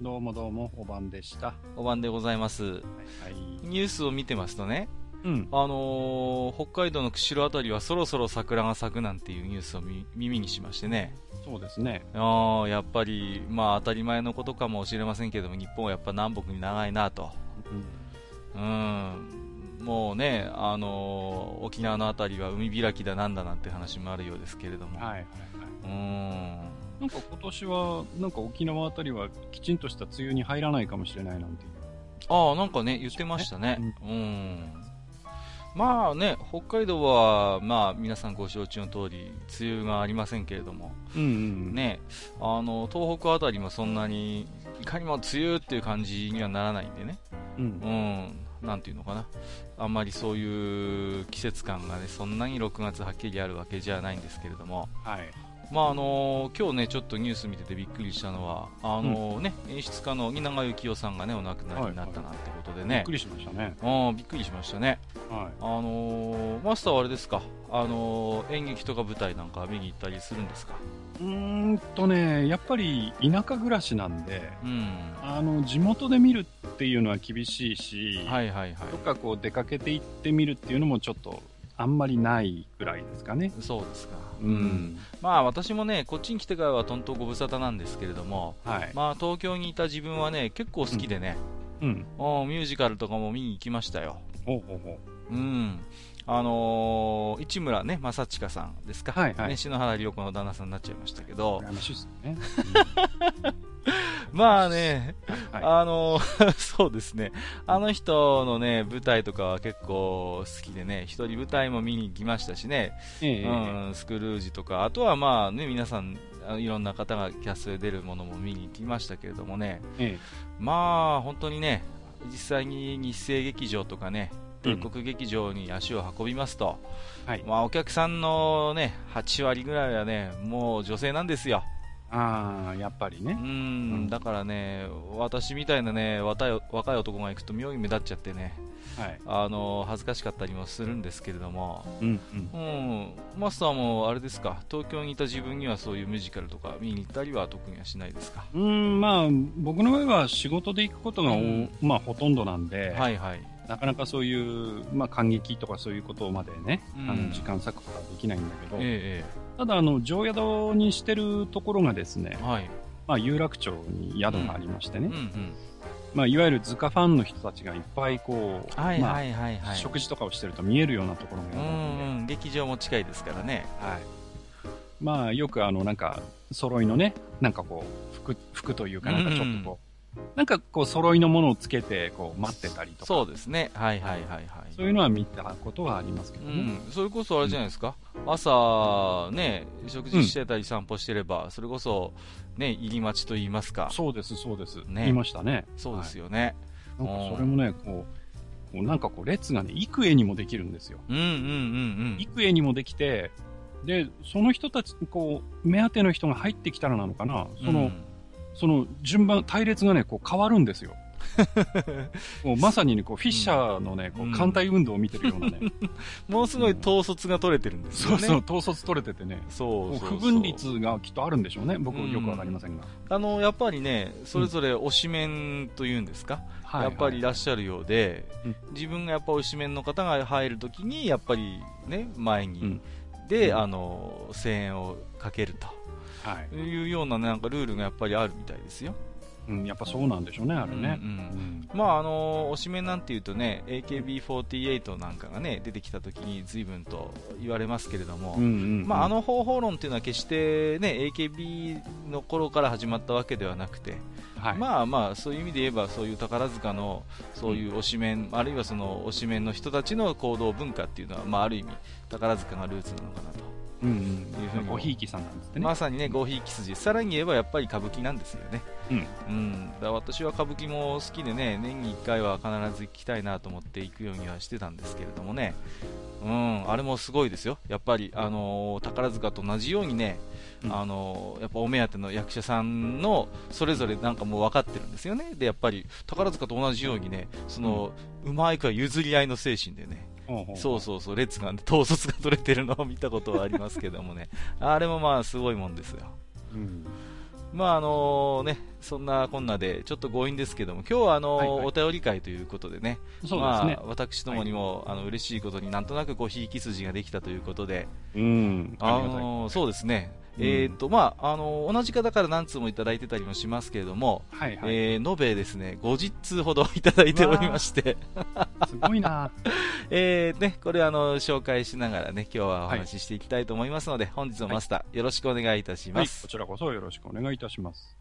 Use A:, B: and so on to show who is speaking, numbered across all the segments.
A: どうもどうもお晩でした。
B: お晩でございます。
A: はいはい。
B: ニュースを見てますとね
A: うん。
B: あのー北海道の釧路あたりはそろそろ桜が咲くなんていうニュースをみ耳にしましてね。
A: そうですね。
B: あーやっぱり、まあ、当たり前のことかもしれませんけども日本はやっぱ南北に長いなと、
A: うん。
B: うん、もうね、あのー沖縄のあたりは海開きだなんだなんて話もあるようですけれども、
A: はいはいはい。
B: うん
A: なんか今年はなんか沖縄あたりはきちんとした梅雨に入らないかもしれないなんていう。
B: ああ、なんかね、言ってましたね。うん。まあね、北海道は、まあ皆さんご承知の通り、梅雨がありませんけれども、
A: うんうん
B: ね、あの、東北あたりもそんなに、いかにも梅雨っていう感じにはならないんでね、
A: うん。
B: うん、なんていうのかな、あんまりそういう季節感がね、そんなに6月はっきりあるわけじゃないんですけれども、
A: はい
B: まああの今日ねちょっとニュース見ててびっくりしたのはあのね、演出家の蜷川幸雄さんがねお亡くなりになったなんてことでね
A: びっく、りしましたね
B: あびっくりしましたね。
A: は
B: あのマスターはあれですか、あの演劇とか舞台なんか見に行ったりするんですか？
A: いうーんとねやっぱり田舎暮らしなんで
B: うん。
A: あの地元で見るっていうのは厳しいし、
B: はいはいはい。
A: どっかこう出かけて行ってみるっていうのもちょっとあんまりないぐらいですかね
B: そうですか。
A: うん。
B: まあ私もねこっちに来てからはとんとご無沙汰なんですけれども、
A: はい。
B: まあ東京にいた自分はね結構好きでね、
A: うん。
B: うん。ミュージカルとかも見に行きましたよ。
A: ほうほう
B: ん。あのー市村ね、正親さんですか？
A: はいはい。
B: ね、篠原涼子の旦那さんになっちゃいましたけど、
A: ね、
B: まあね、
A: はい。
B: あのー そうですね、あの人のね、舞台とかは結構好きでね、一人舞台も見に行きましたしね、
A: ええ
B: うん、スクルージとか、あとはまあね、皆さん、あいろんな方がキャストで出るものも見に行きましたけれどもね、
A: え
B: まあ本当にね、実際に日生劇場とかね、帝
A: うん。
B: 国劇場に足を運びますと、
A: えはい。
B: まあ、お客さんのね、8割ぐらいはね、もう女性なんですよ。
A: ああやっぱり
B: う
A: ね
B: ん、だからね、私みたいなね、若い若い男が行くと妙に目立っちゃってね、
A: はい。
B: あの、恥ずかしかったりもするんですけれども、
A: うんうん。
B: うん、マスターもあれですか、東京にいた自分にはそういうミュージカルとか見に行ったりは特にはしないですか？
A: うーんまあ僕の場合は仕事で行くことがお、
B: うん。
A: まあほとんどなんで、
B: はいはい。
A: なかなかそういう、まあ、感激とかそういうことまでね、
B: うん。
A: あの時間割くことはできないんだけど、
B: え
A: ただあの常宿にしてるところがですね
B: え、はい。
A: まあ、有楽町に宿がありましてね、
B: うんうん。
A: まあ、いわゆる図鑑ファンの人たちがいっぱいこう、
B: はい
A: まあ
B: はいはいはい。
A: 食事とかをしてると見えるようなところが
B: う
A: 宿なんで、
B: んうん、劇場も近いですからね。
A: はい、まあよくあのなんか揃いのねなんかこう服服というかなんかちょっとこう、なんかこう揃いのものをつけてこう待ってたりとか
B: そうですね。はいはいはいはい。
A: そういうのは見たことはありますけどね、
B: うん、それこそあれじゃないですか、朝、ね、食事してたり散歩してれば、それこそ、ね、入り待ちと言いますか、
A: そうですそうです、
B: ね。
A: 言いましたね。
B: そうですよね。
A: はい。なんかそれもねこうこうなんかこう列がね幾重にもできるんですよ。
B: うんうんうん
A: 幾重にもできてでその人たちこう目当ての人が入ってきたらなのかな。
B: うん。
A: その、
B: うん。
A: その順番、隊列がね、こう変わるんですよ。もうまさにね、こうフィッシャーのね、こ
B: う
A: 艦隊運動を見てるようなね、
B: もうすごい統率が取れてるんですよね。
A: そうそう、統率取れててね、
B: そうそうそう。
A: 不分率がきっとあるんでしょうね、僕
B: うん。
A: よくわかりませんが。
B: あの、やっぱりね、それぞれ推しメンというんですか、
A: はい
B: やっぱりいらっしゃるようで、
A: うん。
B: 自分がやっぱ推しメンの方が入るときに、やっぱりね、前に、
A: うん。
B: で、
A: うん。
B: あの、声援をかけると。
A: はい。
B: いうようななんかルールがやっぱりあるみたいですよ。
A: うん、やっぱそうなんでしょうね、あれね。
B: うんうんまああの推しメンなんていうとね AKB48 なんかがね出てきた時に随分と言われますけれども、
A: うんうんうん。
B: まあ、あの方法論っていうのは決してね AKB の頃から始まったわけではなくて、
A: はい、
B: まあまあそういう意味で言えばそういう宝塚のそういう推しメン、あるいはその推しメンの人たちの行動文化っていうのは、まあ、ある意味宝塚がルーツなのかなと。
A: うんうん。
B: いうふうに
A: ごひいきさんなんですね。
B: まさにね、ごひいき筋。さらに言えばやっぱり歌舞伎なんですよね。
A: うん。
B: うん。だ私は歌舞伎も好きでね、年に1回は必ず行きたいなと思って行くようにはしてたんですけれどもね。うん、あれもすごいですよ。やっぱり、あのー宝塚と同じようにね、
A: うん
B: あのーやっぱお目当ての役者さんのそれぞれなんかもう分かってるんですよね。で、やっぱり宝塚と同じようにね、その、うまいくは譲り合いの精神でね、そうそうそう、列が、統率が取れてるのを見たことはありますけどもね、あれもまあすごいもんですよ。
A: うん。
B: まああのね、そんなこんなで、ちょっと強引ですけども、今日はあの、
A: はいはい。
B: お便り会ということでね、まあ、私どもにも、あの嬉しいことになんとなくごひいき筋ができたということで、
A: うん。
B: あのそうですね、
A: うん
B: えっ、と、まあ、あの同じ方から何通もいただいてたりもしますけれども、
A: はいはい。
B: えー延べですね、50通ほど いただいておりまして、
A: すごいな
B: えーね、これあの、紹介しながらね、今日はお話ししていきたいと思いますので、本日もマスター、よろしくお願いいたし
A: はい。
B: ます。
A: こちらこそよろしくお願いいたします。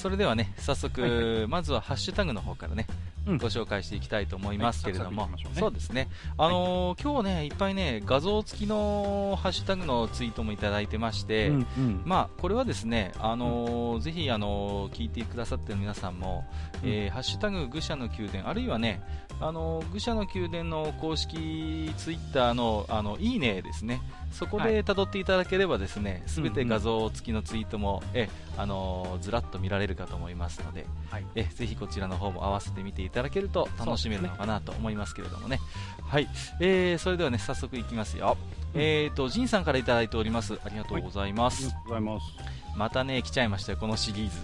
B: それではね、早速、
A: はい
B: まずはハッシュタグの方からね、
A: うん。
B: ご紹介していきたいと思いますけれども、
A: はいね。
B: そうですね、あのー今日ね、いっぱいね、画像付きのハッシュタグのツイートもいただいてまして、
A: うんうん。
B: まあ、これはですね、あのーぜひ、あのー聞いてくださってる皆さんも、えーハッシュタグ愚者の宮殿、あるいはね、あのー愚者の宮殿の公式ツイッターの、あの、いいねですね、そこで辿っていただければですね、すべて画像付きのツイートも、え、あのーずらっと見られるかと思いますので、
A: はい。
B: えぜひこちらの方も合わせて見ていただけると楽しめるのかなと思いますけれどもね。はい、えー、それではね、早速いきますよ。
A: うん
B: えーと、ジンさんからいただいております。ありがとうございます。
A: ありがとうございます。
B: またね、来ちゃいましたよ、このシリーズ。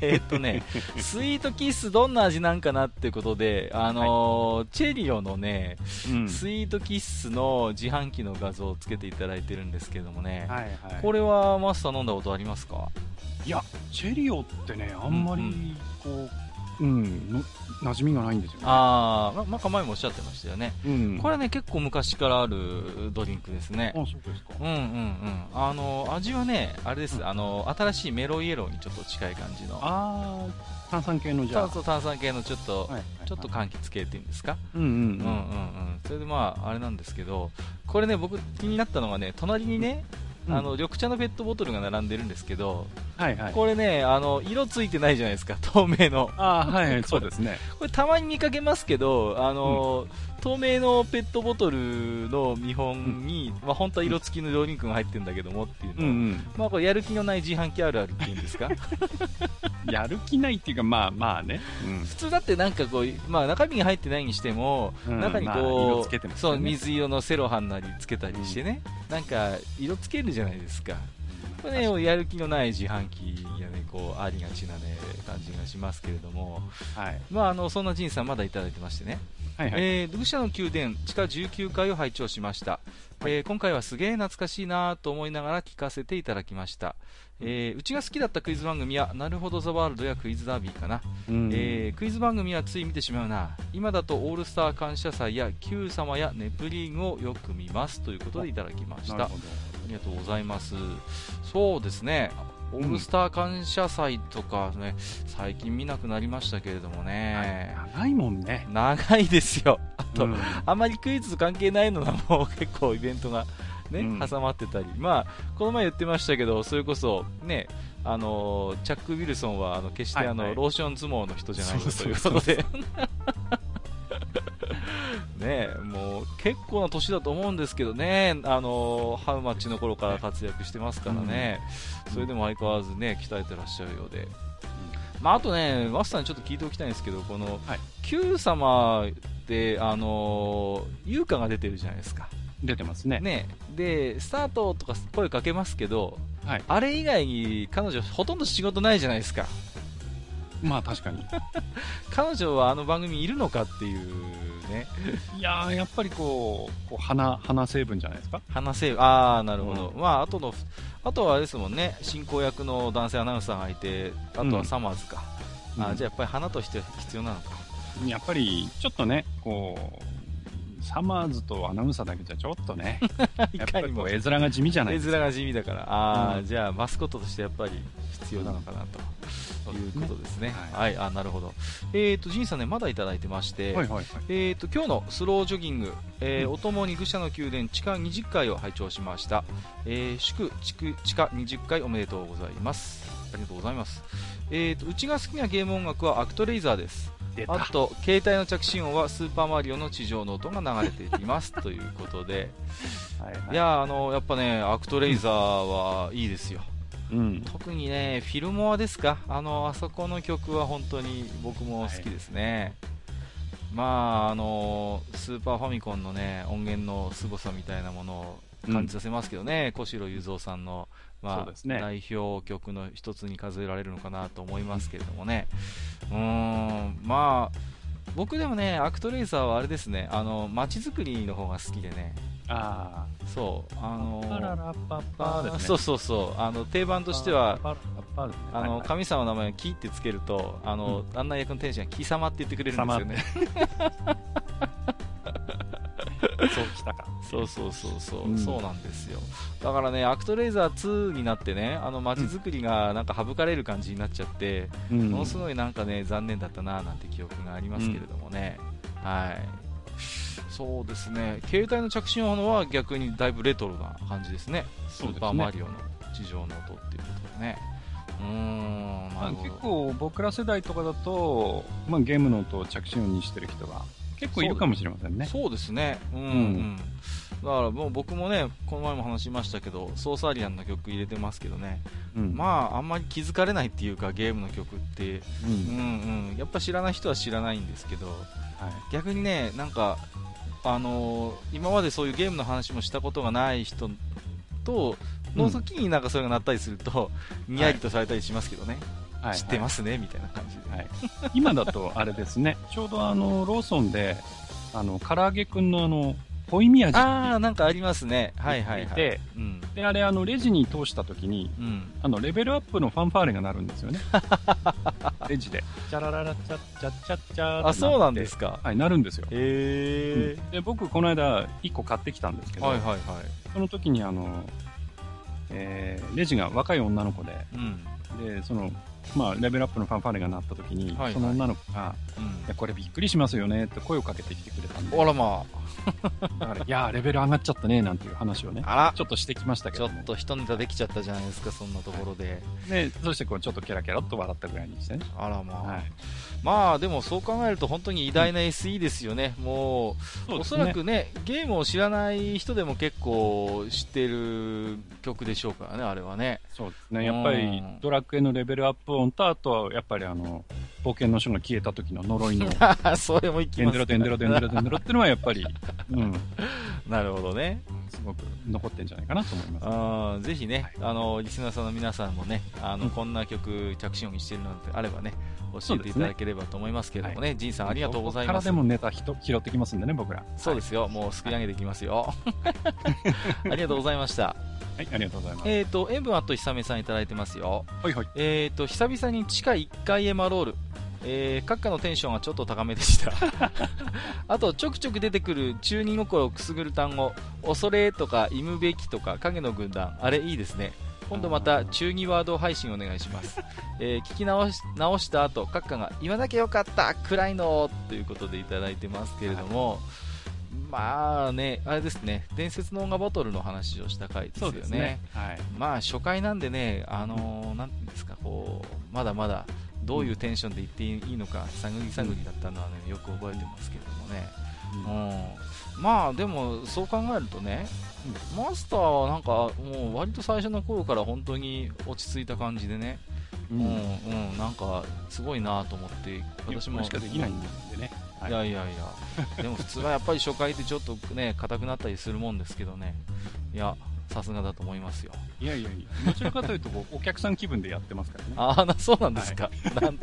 B: えーっとね、スイートキッスどんな味なんかなってことで、あのーチェリオのね、
A: うん。
B: スイートキッスの自販機の画像をつけていただいてるんですけどもね、
A: はいはい。
B: これはマスター飲んだことありますか？
A: いや、チェリオってね、あんまり、こう、うん、の馴染みがないんですよね。
B: あー、ま、まか前もおっしゃってましたよね。
A: うん。
B: これはね、結構昔からあるドリンクですね。
A: あ、そうですか。
B: うんうんうん。あの、味はね、あれです、あの、新しいメロイエローにちょっと近い感じの。
A: あー、炭酸系のじゃあ。
B: 炭素炭酸系のちょっと、
A: はいはい
B: ちょっと柑橘系っていうんですか、
A: うんうん
B: うんうんうん。それでまあ、あれなんですけど、これね、僕気になったのがね、隣にね、
A: うん
B: あの、緑茶のペットボトルが並んでるんですけど、
A: はいはい。
B: これね、あの、色ついてないじゃないですか、透明の。
A: あー、はいはい、そうですね。
B: これたまに見かけますけど、あの、透明のペットボトルの見本に、まあ本当は色付きのドリンクが入ってるんだけどもっていうの、
A: うんうん。
B: まあこれやる気のない自販機あるあるっていうんですか？
A: やる気ないっていうか、まあまあね。うん。
B: 普通だってなんかこう、まあ中身が入ってないにしても、
A: うん
B: 中に
A: まあ
B: こう、
A: 色つけてますよね
B: そう、水色のセロハンなりつけたりしてね、なんか色つけるじゃないですか。これね、やる気のない自販機がね、こう、ありがちなね、感じがしますけれども、
A: はい。
B: まああの、そんなジンさんまだいただいてましてね、
A: はいはい。
B: えー、愚者の宮殿地下19階を拝聴しました、えー今回はすげえ懐かしいなと思いながら聞かせていただきました、えーうちが好きだったクイズ番組はなるほどザワールドやクイズダービーかな、
A: うん。
B: えークイズ番組はつい見てしまうな。今だとオールスター感謝祭や Q 様やネプリーグをよく見ますということでいただきました。あ。りがとうございます。そうですねオールスター感謝祭とかね、最近見なくなりましたけれどもね、
A: 長いもんね。
B: 長いですよ。あと、
A: うん。
B: あまりクイズと関係ないのがもう結構イベントがね、
A: うん。
B: 挟まってたり、まあ、この前言ってましたけど、それこそね、あのチャック・ウィルソンはあの決してあの、
A: はい。はい
B: ローション相撲の人じゃないよということで。ねもう結構な年だと思うんですけどね、あのハウマッチの頃から活躍してますからね、それでも相変わらずね、鍛えてらっしゃるようで、まあ、あとね、マスターにちょっと聞いておきたいんですけど、この、
A: はい
B: Q 様で、あのー、優香が出てるじゃないですか。
A: 出てますね。
B: ね。で、スタートとか声かけますけど、
A: はい。
B: あれ以外に彼女ほとんど仕事ないじゃないですか。
A: まあ確かに。
B: 彼女はあの番組にいるのかっていうね、
A: いやー、やっぱりこう、こう花、花成分じゃないですか？
B: 話せ、あー、なるほど。
A: う
B: まあ、あとの、あとはあれですもんね、進行役の男性アナウンサーがいて、あとはサマーズか。あ
A: うん
B: じゃあやっぱり花として必要なのか。
A: やっぱり、ちょっとね、こサマーズとアナウンサーだけじゃちょっとね、
B: い
A: やっぱりこう絵面が地味じゃないですか。
B: 絵面が地味だから、ああ、
A: うん。
B: じゃあマスコットとしてやっぱり必要なのかなと。いうことですね。
A: は
B: はい、あ、なるほど。えっ、と、ジンさんね、まだいただいてまして、
A: はいはいはい。
B: えー、と今日のスロージョギング、えー
A: うん。
B: おともに愚者の宮殿地下20階を拝聴しました、えー祝地区地下20階おめでとうございます。ありがとうございます、えーと、うちが好きなゲーム音楽はアクトレイザーです。あと携帯の着信音はスーパーマリオの地上の音が流れていますということで。
A: はいはい。
B: いやーあのやっぱねアクトレイザーはいいですよ。
A: うん。
B: 特にねフィルモアですか。あのあそこの曲は本当に僕も好きですね、まああのスーパーファミコンのね音源の凄さみたいなものを感じさせますけどね、小城雄三さんの、まあ
A: ね
B: 代表曲の一つに数えられるのかなと思いますけれどもね、うーんまあ僕でもね、アクトレイザーはあれですね、あの街づくりの方が好きでね、
A: あ
B: そう、あ
A: あ。
B: の
A: パララパッパーですね。
B: そうそうそう、あの定番としては。あの神様の名前をキってつけると、あの案内役の天使が貴様って言ってくれるんですよね。
A: そうきたか。
B: そうそうそうそう、
A: うん
B: そうなんですよ。だからね、アクトレイザー2になってね、あの街づくりがなんか省かれる感じになっちゃって、
A: うん
B: ものすごいなんかね、残念だったななんて記憶がありますけれどもね。はい。そうですね、携帯の着信音は逆にだいぶレトロな感じですね。ス
A: そうですね
B: ーパーマリオの地上の音っていうことでね。うーん。
A: 結構僕ら世代とかだと、まあ、ゲームの音を着信音にしてる人が結構いるかもしれませんね。
B: そうですね、うん、うん。
A: うん
B: だからもう僕もね、この前も話しましたけど、ソーサーリアンの曲入れてますけどね、
A: うん。
B: まあ、あんまり気づかれないっていうか、ゲームの曲って、
A: う
B: うんんうん、やっぱ知らない人は知らないんですけど、
A: はい。
B: 逆にね、なんか、あのー今までそういうゲームの話もしたことがない人と、の時になんかそれが鳴ったりすると、にやりとされたりしますけどね、
A: はい
B: 知ってますねみたいな感じで。
A: はい、今だとあれですね、ちょうどあのローソンで、あの唐揚げくんのあのホイミ味って
B: あー、なんかありますね、はいはいはい。
A: で
B: うん
A: であれあのレジに通したときに
B: うん
A: あのレベルアップのファンファーレが鳴るんですよね。レジで。チャラララチャッチャッチャッチャー
B: あ、そうなんですか。
A: はい、なるんですよ。
B: へ
A: うんで僕、この間、1個買ってきたんですけど、
B: はいはいはい。
A: その時にあの、えーレジが若い女の子で、
B: うん。
A: でそのまあ、レベルアップのファンファーレが鳴った時に、
B: はいはい。
A: その女の子が、
B: うん。
A: いや、これびっくりしますよねって声をかけてきてくれたんで、
B: あらま
A: だから、いやー、レベル上がっちゃったね、なんていう話をね、
B: あ。あら
A: ちょっとしてきましたけ
B: ちょ
A: ども
B: っと一ネタできちゃったじゃないですか、そんなところで。
A: で、そしてこう、ちょっとキャラキャラっと笑ったぐらいにしてね。
B: あらまあ。
A: はい。
B: まあでもそう考えると本当に偉大な SE ですよね。もう、おそ
A: そうですね
B: らくね、ゲームを知らない人でも結構知ってる曲でしょうからね、あれはね。
A: そうですね。やっぱり、ドラクエのレベルアップ音と、あとは、やっぱりあの、冒険の書が消えた時の呪いの、
B: それもいきます
A: デンデロデンデロデンデロデンデロっていうのはやっぱり、うん、
B: なるほどね。
A: すごく残ってんじゃないかなと思います。
B: あーぜひね、あのリスナーさんの皆さんもね、あの
A: うん
B: こんな曲着信音にしてるのであればね、教えていただければと思いますけれどもね、ジンさんありがとうございます。
A: ここからでもネタひと拾ってきますんでね、僕ら。
B: そうですよ、もうすくい上げていきますよ。ありがとうございました。
A: はい、ありがとうございます。
B: えっ、と、塩分あと久めさんいただいてますよ。
A: はいはい。
B: えっ、と、久々に地下1階エマロール。えー、閣下のテンションがちょっと高めでした。あと、ちょくちょく出てくる中二心をくすぐる単語、恐れとか、忌むべきとか、影の軍団、あれいいですね。今度また中二ワード配信お願いします。えー聞き直し直した後、閣下が言わなきゃよかった暗いのということでいただいてますけれども、まあね、あれですね、伝説の音楽バトルの話をした回ですよね。
A: そうですね。はい。
B: まあ初回なんでね、あのーなんていうんですか、こう、まだまだどういうテンションで言っていいのか、探り探りだったのはね、よく覚えてますけれどもね。うん、まあでも、そう考えるとね、マスターはなんか、もう割と最初の頃から本当に落ち着いた感じでね、
A: う
B: うんん、うん、なんか、すごいなと思って、私も。
A: しかできないんでね。はい
B: いやいやいや、でも普通はやっぱり初回ってちょっとね、硬くなったりするもんですけどね、いや、さすがだと思いますよ。
A: いやいやいや、どちらかというと、お客さん気分でやってますからね。
B: ああ、なそうなんですか。なん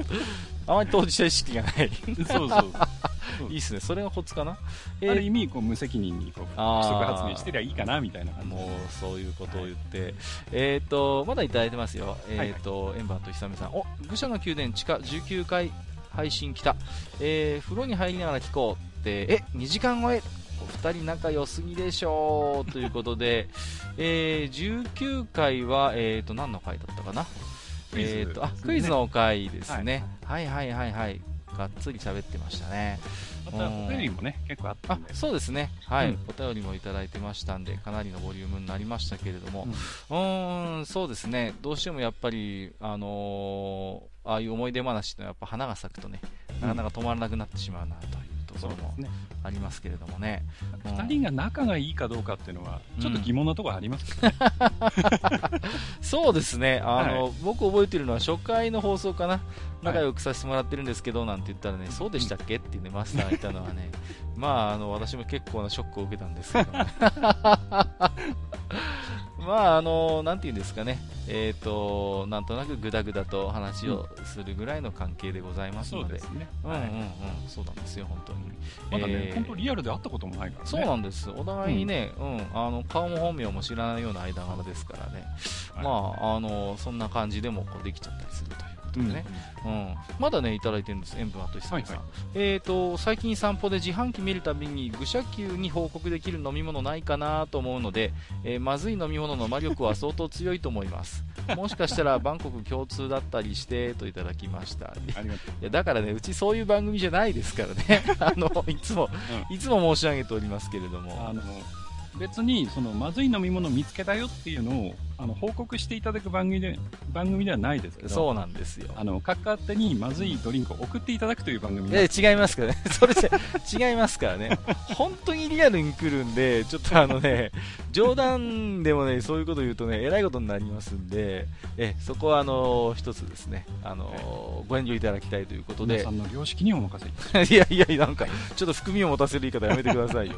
B: あまり当事者意識がない。
A: そう そう。
B: いいっすね。それがコツかな。えー
A: ある意味、こう無責任にこう
B: あー
A: 規則発言してりゃいいかなみたいな感じ。
B: もうそういうことを言って、えっ、とまだいただいてますよ、えっ、と、エンバーと久めさん、お愚者の宮殿地下19回配信来た、えー風呂に入りながら聞こうって、え2時間超え、お二人仲良すぎでしょうということで、えー、19回は、えーと、何の回だったかな？えーと、あクイズの回ですね、はい、はいはいはいはいがっつり喋ってましたね。
A: またお便りもね、結構あったんで。
B: そうですね。はい、うん、お便りもいただいてましたんで、かなりのボリュームになりましたけれども、うん、ん、そうですね。どうしてもやっぱり、あのー、ああいう思い出話ってやっぱ花が咲くとね、なかなか止まらなくなってしまうなというところもありますけれどもね。
A: 二、人が仲がいいかどうかっていうのは、ちょっと疑問なところありますけどね。
B: そうですね。あの、はい、僕覚えてるのは初回の放送かな。仲良くさせてもらってるんですけど、なんて言ったらね、そうでしたっけってね、マスターがいたのはね、まあ、あの、私も結構なショックを受けたんですけど、ね、まあ、あの、なんていうんですかね、えっ、ー、と、なんとなくぐだぐだと話をするぐらいの関係でございますので。うんうんうん、そうなんですよ、本当に。
A: まだね、えー、本当リアルで会ったこともないからね。
B: そうなんです。お互いにね、うん、うん、あの、顔も本名も知らないような間柄ですからね、はい、まあ、あの、そんな感じでもこうできちゃったりするという。ことでね、うん、うん、まだね、いただいてるんです、塩分と久々さん、はいはい、えーと、最近散歩で自販機見るたびに愚者級に報告できる飲み物ないかなと思うので、えー、まずい飲み物の魔力は相当強いと思います。もしかしたらバンコク共通だったりしてといただきました。いやだからね、うちそういう番組じゃないですからね、あのいつも、うん、いつも申し上げておりますけれども。あの
A: 別にそのまずい飲み物を見つけたよっていうのをあの報告していただく番組で番組ではないですけど
B: そうなんですよ。
A: あの各勝手にまずいドリンクを送っていただくという番組
B: で違いますからね？それじゃ違いますからね。本当にリアルに来るんでちょっとあのね 冗談でもねそういうこと言うとねえらいことになりますんでえそこはあの一つですね。あのご遠慮いただきたいということで。
A: 皆さんの良識にお任
B: せいやいやなんかちょっと含みを持たせる言い方やめてくださいよ。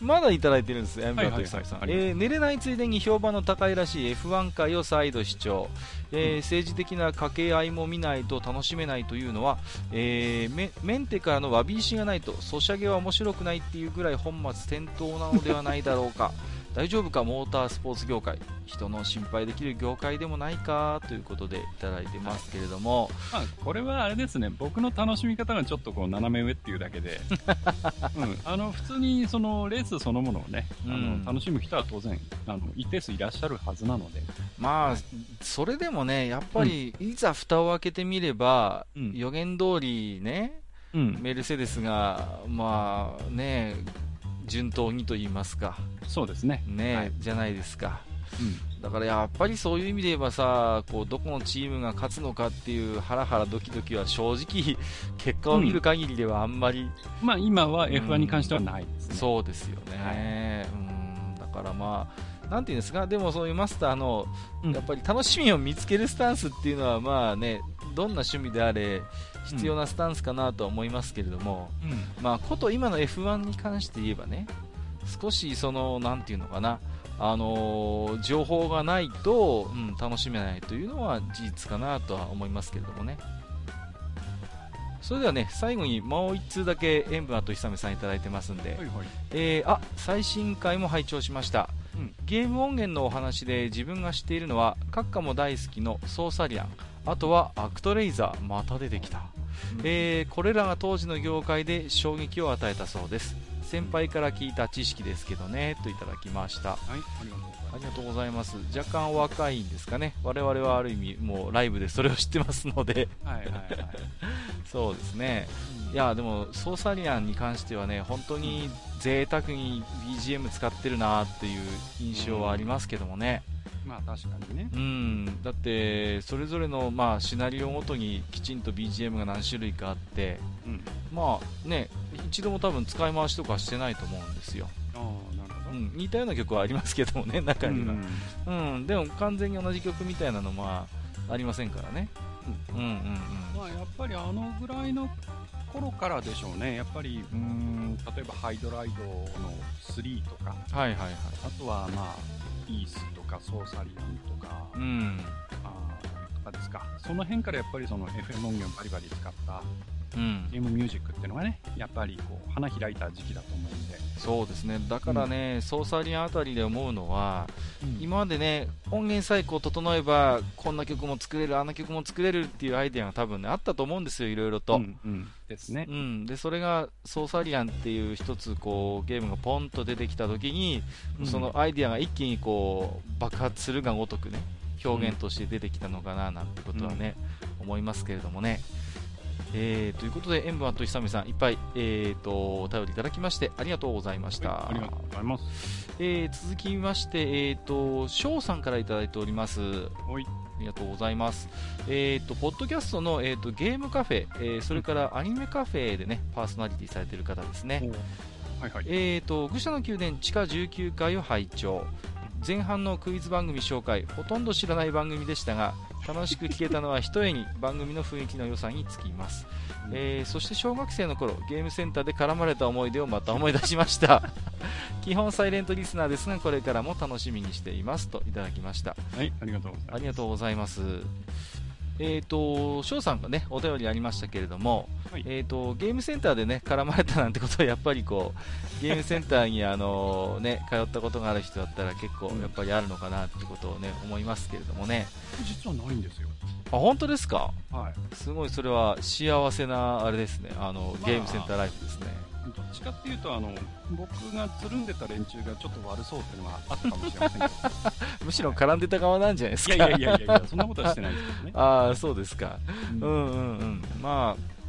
B: まだいただいてるんですエンバートイさん、えー、寝れないついでに評判の高いらしい F1 回を再度視聴、えー、政治的な掛け合いも見ないと楽しめないというのは、えー、メンテからのわび石がないとソシャゲは面白くないっていうぐらい本末転倒なのではないだろうか大丈夫かモータースポーツ業界。人の心配できる業界でもないかということでいただいてますけれども、
A: まあ、これはあれですね。僕の楽しみ方がちょっとこう斜め上っていうだけで、うん、あの普通にそのレースそのものをね、あの楽しむ人は当然あの一定数いらっしゃるはずなので。
B: まあそれでもねやっぱりいざ蓋を開けてみれば、うん、予言通りね、うん、メルセデスがまあね順当にと言いますか、
A: そうですね。
B: ね、はい、じゃないですか。うん、だからやっぱりそういう意味で言えばさこうどこのチームが勝つのかっていうハラハラドキドキは正直 結果を見る限りではあんまり、
A: うん、まあ今は F1 に関してはないです
B: ね、うん、そうですよね、はい、うん。だからまあなんていうんですか。でもそういうマスターのやっぱり楽しみを見つけるスタンスっていうのはまあねどんな趣味であれ必要なスタンスかなとは思いますけれども、うん、まあ、こと今の F1 に関して言えばね、少しその、なんていうのかな、あのー、情報がないと、うん、楽しめないというのは事実かなとは思いますけれどもね。それではね、最後にもう1通だけ塩分あと久めさんいただいてますんで、はいはい、えー、あ、最新回も拝聴しました。うん、ゲーム音源のお話で自分が知っているのは、閣下も大好きのソーサリアン、あとはアクトレイザー、また出てきた。えー、これらが当時の業界で衝撃を与えたそうです。先輩から聞いた知識ですけどねといただきました、はい、ありがとうございます。若干若いんですかね。我々はある意味もうライブでそれを知ってますので。はいはい、はい、そうですね、いやでもソーサリアンに関してはね本当に贅沢に BGM 使ってるなっていう印象はありますけどもね、
A: うんまあ確かにね。
B: うん、だって、それぞれの、まあ、シナリオごとにきちんと BGM が何種類かあって、うん、まあね、一度も多分使い回しとかしてないと思うんですよ。あなるほど、うん、似たような曲はありますけどもね、中には。うん、うん、でも完全に同じ曲みたいなのはありませんからね。うん、うん、うんうん。
A: まあやっぱりあのぐらいの頃からでしょうね、やっぱり、うん、例えばハイドライドの3とか、
B: はいはいはい、
A: あとはまあ、ピースとかソーサリアンとか、うん、あとかですか。その辺からやっぱりその FM 音源をバリバリ使った
B: うん。
A: ゲームミュージックっていうのがね、やっぱりこう花開いた時期だと思うんで、
B: そうですね。だからね、ソーサリアンあたりで思うのは、
A: うん。
B: 今までね音源さえこう整えばこんな曲も作れるあんな曲も作れるっていうアイデアが多分ねあったと思うんですよいろいろと、
A: うんうん。ですね。
B: う。ん、でそれがソーサリアンっていう一つこうゲームがポンと出てきた時に、
A: うん。
B: そのアイデアが一気にこう爆発するがごとくね表現として出てきたのかななんてことはね、思いますけれどもね。えー、ということで、塩分あと久美さん、いっぱい、えー、とお便りいただきましてありがとうございました。
A: はいありがとうございます。
B: えー続きまして、えー、と翔さんからいただいております。
A: はい。
B: ありがとうございます。えっ、と、ポッドキャストの、えー、とゲームカフェ、えーそれからアニメカフェでね、パーソナリティされている方ですね。
A: はいはい。
B: えっ、と、愚者の宮殿地下19階を拝聴。前半のクイズ番組紹介、ほとんど知らない番組でしたが、楽しく聞けたのは一重に番組の雰囲気の良さにつきます。えーそして小学生の頃ゲームセンターで絡まれた思い出をまた思い出しました 基本サイレントリスナーですがこれからも楽しみにしていますといただきました
A: はい、ありがとうございます。
B: えっ、と、翔さんがね、お便りありましたけれども、
A: はい
B: えっ、と、ゲームセンターでね、絡まれたなんてことは、やっぱりこう、ゲームセンターにあの、ね、通ったことがある人だったら結構やっぱりあるのかなってことをね、思いますけれどもね。
A: 実はないんですよ。
B: あ、本当ですか？
A: はい。
B: すごいそれは幸せな、あれですね、あの、
A: まあ
B: ゲームセンターライフですね。
A: どっちかっていうと、あの、僕がつるんでた連中がちょっと悪そうっていうのがあったかもしれませんけど。
B: むしろ絡んでた側なんじゃないですか。
A: いやいやいやいやそんなことはしてないですけどね。
B: ああ、そうですか。
A: うん
B: うんうんうん、まあ、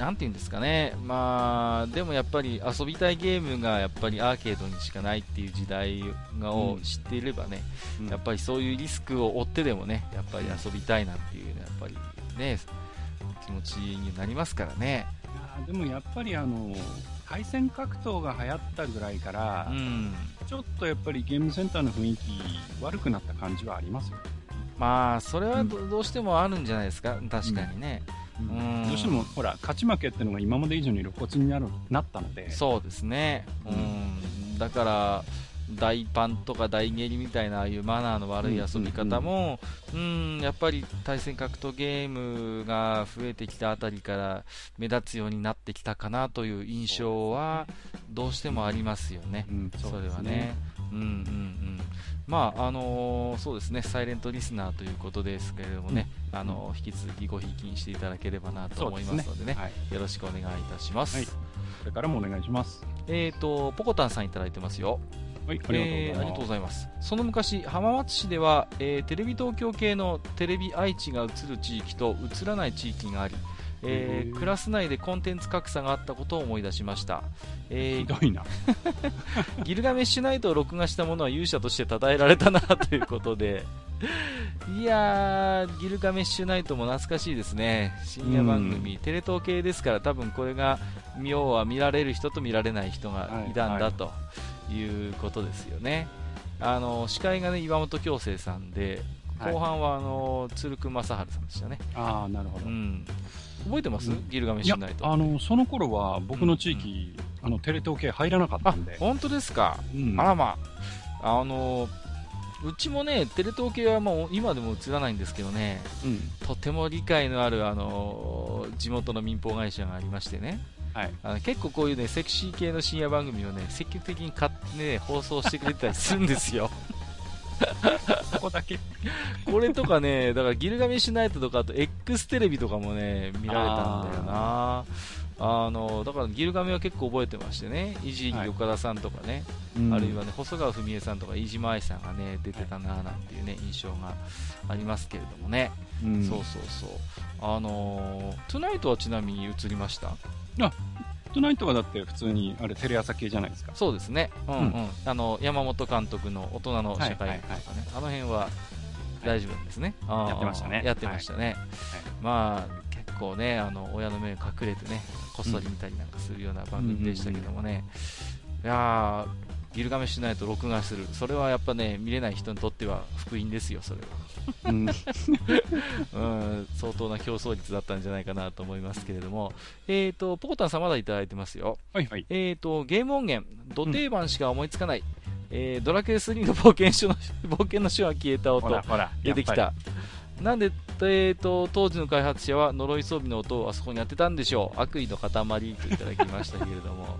B: なんていうんですかね、まあ、でもやっぱり遊びたいゲームがやっぱりアーケードにしかないっていう時代がを
A: うん
B: 知っていればね、
A: うん
B: やっぱりそういうリスクを負ってでもね、やっぱり遊びたいなっていうね、やっぱりね、気持ちになりますからね。
A: でもやっぱりあの、対戦格闘が流行ったぐらいから、
B: うん。
A: ちょっとやっぱりゲームセンターの雰囲気悪くなった感じはありますよ。
B: まあ、それはどどうしてもあるんじゃないですか、確かにね。ん
A: どうしてもほら勝ち負けっていうのが今まで以上に露骨になるなったので、
B: そうですね、う
A: うん
B: ん、だから、大パンとか大蹴りみたいなああいうマナーの悪い遊び方も、うんやっぱり対戦格闘ゲームが増えてきたあたりから目立つようになってきたかなという印象はどうしてもありますよね。
A: うん
B: それはね。うんうんうん。まあ、あのーそうですね、サイレントリスナーということですけれどもね、あのー引き続きごひいきにしていただければなと思いますのでね、
A: はい、
B: よろしくお願いいたします。
A: はいこれからもお願いします。
B: えっ、と、ポコタンさんいただいてますよ。
A: はい、あ
B: りがとうございます。その昔、浜松市では、えーテレビ東京系のテレビ愛知が映る地域と映らない地域があり、えークラス内でコンテンツ格差があったことを思い出しました。えー
A: ひどいな。
B: ギルガメッシュナイトを録画したものは勇者として称えられたなということで、いやー、ギルガメッシュナイトも懐かしいですね、深夜番組、テレ東系ですから、多分これが、妙は見られる人と見られない人がいたん
A: はい
B: だということですよね。あの司会がね岩本京生さんで、
A: はい。
B: 後半はあの鶴久正治さんでしたね。
A: ああ、なるほど。
B: うん、覚えてます、
A: うん。
B: ギルガメッシュナイト。
A: あのその頃は僕の地域、あのテレ東系入らなかった
B: あ
A: んで、
B: 本当ですか？
A: うん。
B: あらまあ、あのうちもね、テレ東系はもう今でも映らないんですけどね、
A: うん。
B: とても理解のある、あの地元の民放会社がありましてね、
A: はい、
B: あの結構こういうね、セクシー系の深夜番組をね、積極的に買ってね、放送してくれてたりするんですよ。
A: ここだけ。
B: これとかね、だからギルガメッシュナイトとか、あと X テレビとかもね、見られたんだよな。あのだからギルガメは結構覚えてましてね、伊集院岡田さんとかね、あるいはね、細川文江さんとか飯島愛さんがね、出てたななんていうね、印象がありますけれどもね。
A: うん、
B: そうそうそう。あのー、トゥナイトはちなみに映りました？
A: トゥナイトはだって普通にあれテレ朝系じゃないですか。
B: そうですね。うんうん。
A: うん
B: あの、山本監督の大人の社会とかね、
A: はいはい
B: あの辺は大丈夫ですね。あー
A: やってましたね
B: やってましたね。まあ、結構ね、あの、親の目に隠れてね、こっそり見たりなんかするような番組でしたけどもね。いやー、ギルガメッシュナイト録画する。それはやっぱね、見れない人にとっては福音ですよ、それは。
A: うん、
B: うん、相当な競争率だったんじゃないかなと思いますけれども、えーと、ポコタンさんまだいただいてますよ。
A: はいはい。
B: えーと、ゲーム音源、ド定番しか思いつかない。えードラクエ3の冒険書の、冒険の書は消えた音。
A: ほら、ほら、
B: 出てき
A: た。
B: なんで、えーと、当時の開発者は呪い装備の音をあそこにやってたんでしょう。悪意の塊といただきましたけれども。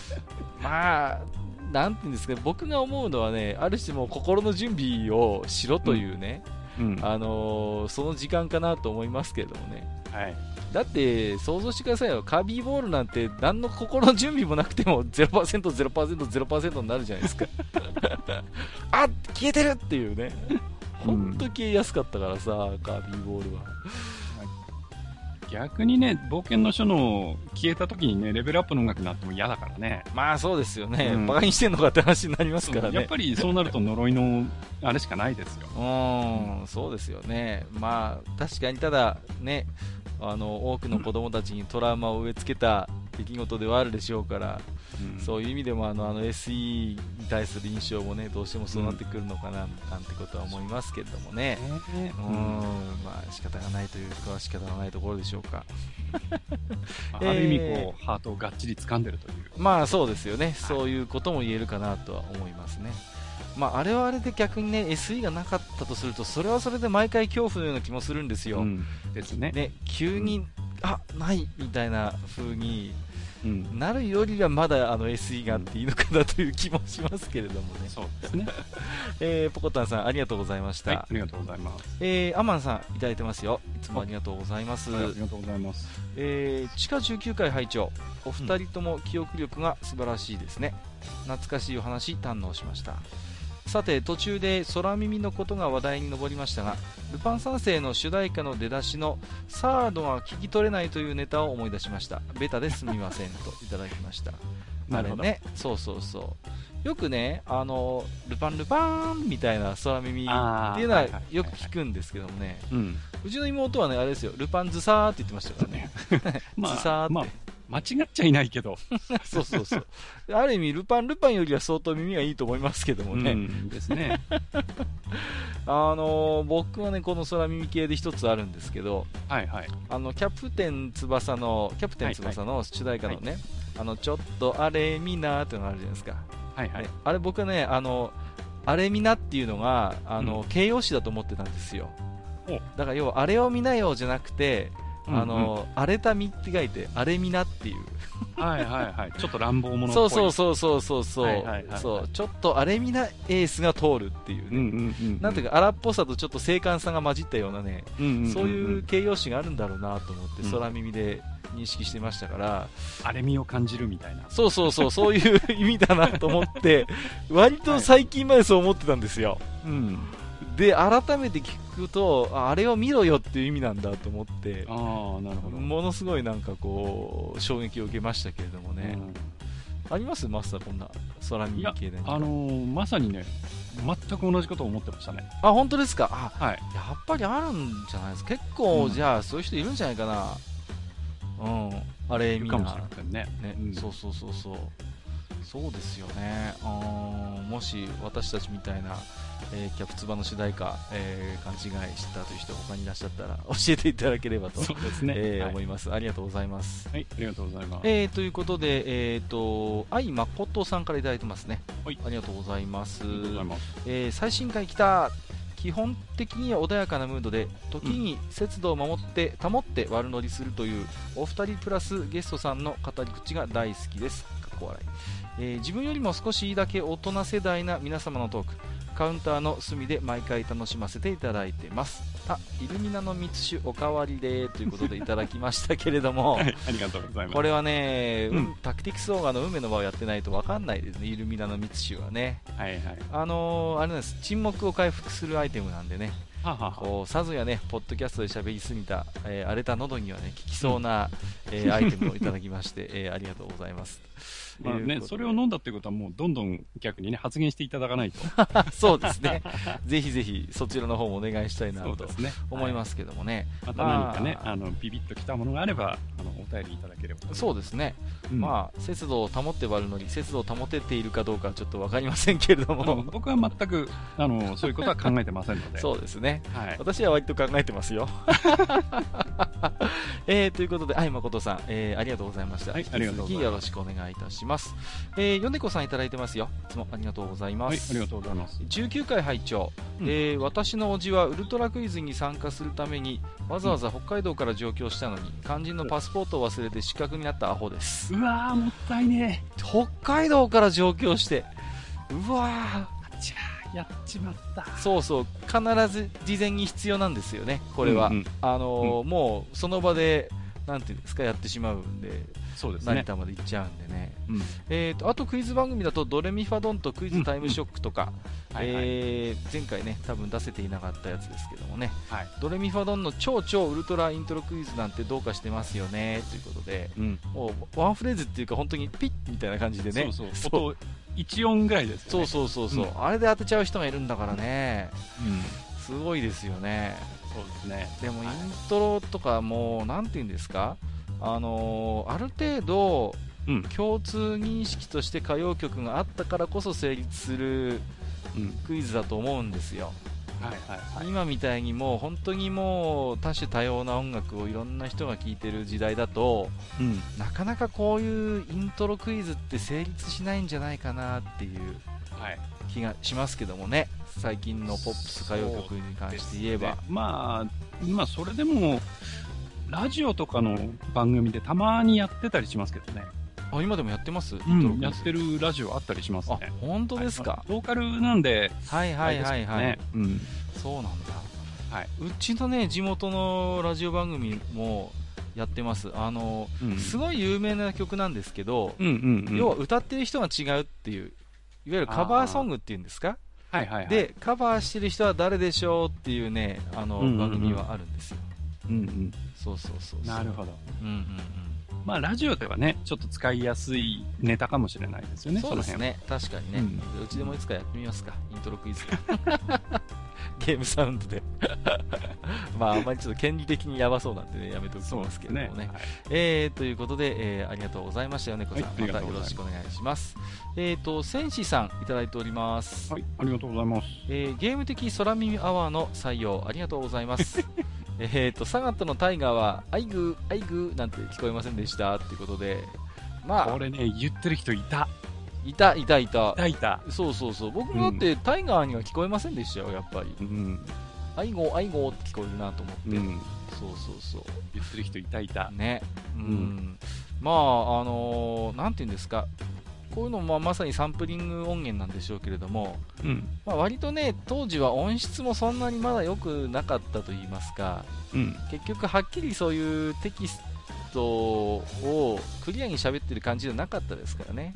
B: まあなんていうんですか僕が思うのはねある種も心の準備をしろというね、うん、あのー、その時間かなと思いますけれどもね、
A: はい、
B: だって想像してくださいよ。カービーボールなんて何の心の準備もなくても 0%0%0% 0%になるじゃないですか。あ消えてるっていうね。本当消えやすかったからさ、カービーボールは。
A: 逆にね、冒険の書の消えた時にね、レベルアップの音楽になっても嫌だからね。
B: まあそうですよね。うん、バカにしてんのかって話になりますからね。
A: やっぱりそうなると呪いのあれしかないですよ。
B: うん、そうですよね。まあ確かにただね、あの多くの子供たちにトラウマを植え付けた出来事ではあるでしょうから、うん、そういう意味でもあのあの SE に対する印象もねどうしてもそうなってくるのかな、なんてことは思いますけれどもね、うん、まあ仕方がないというか仕方がないところでしょうか。
A: ある意味こう、ハートをがっちり掴んでるという。
B: まあそうですよね、そういうことも言えるかなとは思いますね。まあ、あれはあれで逆にね SE がなかったとするとそれはそれで毎回恐怖のような気もするんですよ。うん、
A: ですね。
B: ね急に、あないみたいな風になるよりはまだあの SE があっていいのかなという気もしますけれどもね。
A: そうですね。
B: えー、ポコタンさんありがとうございました。はい、
A: ありがとうございます。
B: えー、アマンさんいただいてますよ。いつもありがとうございます。
A: ありがとうございます。
B: えー、地下19階拝聴お二人とも記憶力が素晴らしいですね。懐かしいお話堪能しました。さて途中で空耳のことが話題に上りましたがルパン三世の主題歌の出だしのサードが聞き取れないというネタを思い出しました。ベタですみませんといただきました。あれねそうそうそう。よくねあのルパンルパンみたいな空耳っていうのはよく聞くんですけどもね、うちの妹はねあれですよ。ルパンズサーって言ってましたからね、
A: まあ、ズサーって、まあ間違っちゃいないけど。
B: そうそうそう。ある意味、ルパン、ルパンよりは相当耳がいいと思いますけどもね。う
A: ん、ですね。
B: あのー、僕はね、この空耳系で一つあるんですけど、
A: はいはい。
B: あの、キャプテン翼の、キャプテン翼の主題歌のね、はいはい、あの、ちょっとあれみなーっていうのがあるじゃないですか。
A: はいはい。ね、
B: あれ僕はね、あの、あれみなっていうのが、あの、うん、形容詞だと思ってたんですよ。だから要は、あれを見なよじゃなくて、あの、荒れた実って書いて、荒れみなっていう。
A: はいはいはい。ちょっと乱暴者
B: そうそうそうそうそうそう。そう。ちょっと荒れみなエースが通るっていうね。なんていうか、荒っぽさとちょっと精悍さが混じったようなね、そういう形容詞があるんだろうなと思って、空耳で認識してましたから、
A: 荒れみを感じるみたいな。
B: そうそうそう、そういう意味だなと思って、割と最近までそう思ってたんですよ。
A: うん。
B: で、改めて聞くと、あれを見ろよっていう意味なんだと思って、
A: あなるほど
B: ものすごいなんかこう、衝撃を受けましたけれどもね。うん、あります？マスター、こんな空耳系で。
A: あのー、まさにね、全く同じことを思ってましたね。
B: あ、本当ですか？あ、
A: はい。
B: やっぱりあるんじゃないですか？結構、うん、じゃあ、そういう人いるんじゃないかな。うん。あれ、みんな。
A: ね。
B: ね、うん、そうそうそうそう。そうですよね。もし私たちみたいな、えー、キャプツバの主題歌、えー、勘違いしたという人他にいらっしゃったら 教えていただければと
A: そうですね、
B: えーはい、思います。ありがとうございます。
A: はい、ありがとうございます。
B: えー、ということで、えっ、ー、と、愛誠さんからいただいてますね。
A: はい、
B: ありがとうございます。
A: ます
B: えー、最新回来た。基本的には穏やかなムードで時に節度を守って、保って悪乗りするというお二人プラスゲストさんの語り口が大好きです。かっこ笑いえー、自分よりも少しだけ大人世代な皆様のトークカウンターの隅で毎回楽しませていただいてます。あイルミナの蜜酒おかわりでということでいただきましたけれども、
A: はい、ありがとうございます。
B: これはね、うん、タクティクスオーガの運命の場をやってないと分かんないですねイルミナの蜜酒はね。
A: はいはい。
B: あのー、あれです。沈黙を回復するアイテムなんでね。
A: はは。
B: こうさぞやね、ポッドキャストで喋りすぎた、えー、荒れた喉にはね、効きそうな、うん、えー、アイテムをいただきまして、えー、ありがとうございます。
A: まあね、それを飲んだってことはもうどんどん逆にね、発言していただかないと。
B: そうですね。ぜひぜひそちらの方もお願いしたいなと思いますけどもね。
A: また何かね、あの、ビビッときたものがあれば、あの、お便りいただければ。
B: そうですね。うん、まあ、節度を保って割るのに、節度を保てているかどうかはちょっとわかりませんけれども。
A: 僕は全く、あの、そういうことは考えてませんので。
B: そうですね。はい。私は割と考えてますよ。えー、ということで、愛誠さん、えー、ありがとうございました。
A: はい、ありがとうございます。
B: よろしくお願いいたします。します。えー、ヨネコさんいただいてますよ。いつもありがとうございま
A: はい、
B: す。
A: ありがとうございます。
B: 19回拝聴、
A: うん
B: えー私のおじはウルトラクイズに参加するためにわざわざ北海道から上京したのに肝心のパスポートを忘れて失格になったアホです
A: うわー、もったいね
B: 北海道から上京してうわ
A: え。ちゃやっちまった。
B: ーそうそう必ず事前に必要なんですよねこれは、
A: うんうん
B: あのーもうその場でなんていうんですかやってしまうんで
A: そうですね。
B: 成田まで行っちゃうんでね
A: うん。
B: えー、とあとクイズ番組だとドレミファドンとクイズタイムショックとか、前回ね多分出せていなかったやつですけどもね
A: はい。
B: ドレミファドンの超超ウルトライントロクイズなんてどうかしてますよねということで
A: うん。
B: もうワンフレーズっていうか本当にピッみたいな感じでね
A: そうそう。音、1音ぐらいです
B: そう。そうそうそう、
A: うん
B: あれで当てちゃう人がいるんだからね
A: うん。
B: すごいですよね
A: そうですね。
B: でもイン
A: はい
B: トロとかもうなんて言うんですか？あのーある程度
A: うん。
B: 共通認識として歌謡曲があったからこそ成立する
A: うん。
B: クイズだと思うんですよ、
A: はいはいはい。
B: 今みたいにもう本当にもう多種多様な音楽をいろんな人が聴いてる時代だと
A: うん。
B: なかなかこういうイントロクイズって成立しないんじゃないかなっていう
A: はい。
B: 気がしますけどもね最近のポップス歌謡曲に関して言えば、
A: でまあ、まあ、それでも、ラジオとかの番組でたまにやってたりしますけどね。
B: あ今でもやってます、
A: うん。やってるラジオあったりします
B: あ
A: ね。
B: 本当ですか、
A: はいローカルなんで、
B: はい、はいはいはい
A: ね。うん。
B: そうなんだ、
A: はいう
B: ちのね地元のラジオ番組もやってますあの、
A: うん。
B: すごい有名な曲なんですけど、
A: うんうんうん。
B: 要は歌ってる人が違うっていういわゆるカバーソングっていうんですか？
A: はいはいはい。、
B: でカバーしてる人は誰でしょうっていうねあの、
A: うんうんうん
B: 番組はあるんですよ
A: うんうん。
B: そうそうそうそう
A: なるほど。
B: うんうん
A: まあ、ラジオではね、ちょっと使いやすいネタかもしれないですよね、
B: うんそうですね。確かにね、
A: う
B: うちでもいつかやってみますか。イントロクイズ。ゲームサウンドで。まああんまりちょっと権利的にやばそうなんでねやめておきますけれどもね。
A: はい。
B: えー、ということで、えーありがとうございましたよねこさん、
A: はい
B: またよろしくお願いします。えっ、と戦士さんいただいております、
A: はい、ありがとうございます。
B: えーゲーム的空耳アワーの採用ありがとうございます えっとサガットのタイガーはアイグーアイグーなんて聞こえませんでしたっていうことでまあ
A: これね、言ってる人いた。
B: いたいたいた
A: いたいた。
B: そうそうそう僕もだってタイガーには聞こえませんでしたよやっぱり
A: うん。
B: アイゴーアイゴーって聞こえるなと思って、
A: うん。
B: そうそうそう
A: 言ってる人いたいた。
B: ね、うん、
A: うん
B: まあ、あのーなんていうんですか、こういうのもまさにサンプリング音源なんでしょうけれども、
A: うん。
B: まあ、割とね、当時は音質もそんなにまだ良くなかったと言いますか、
A: うん。
B: 結局はっきりそういうテキストをクリアに喋ってる感じじゃなかったですからね。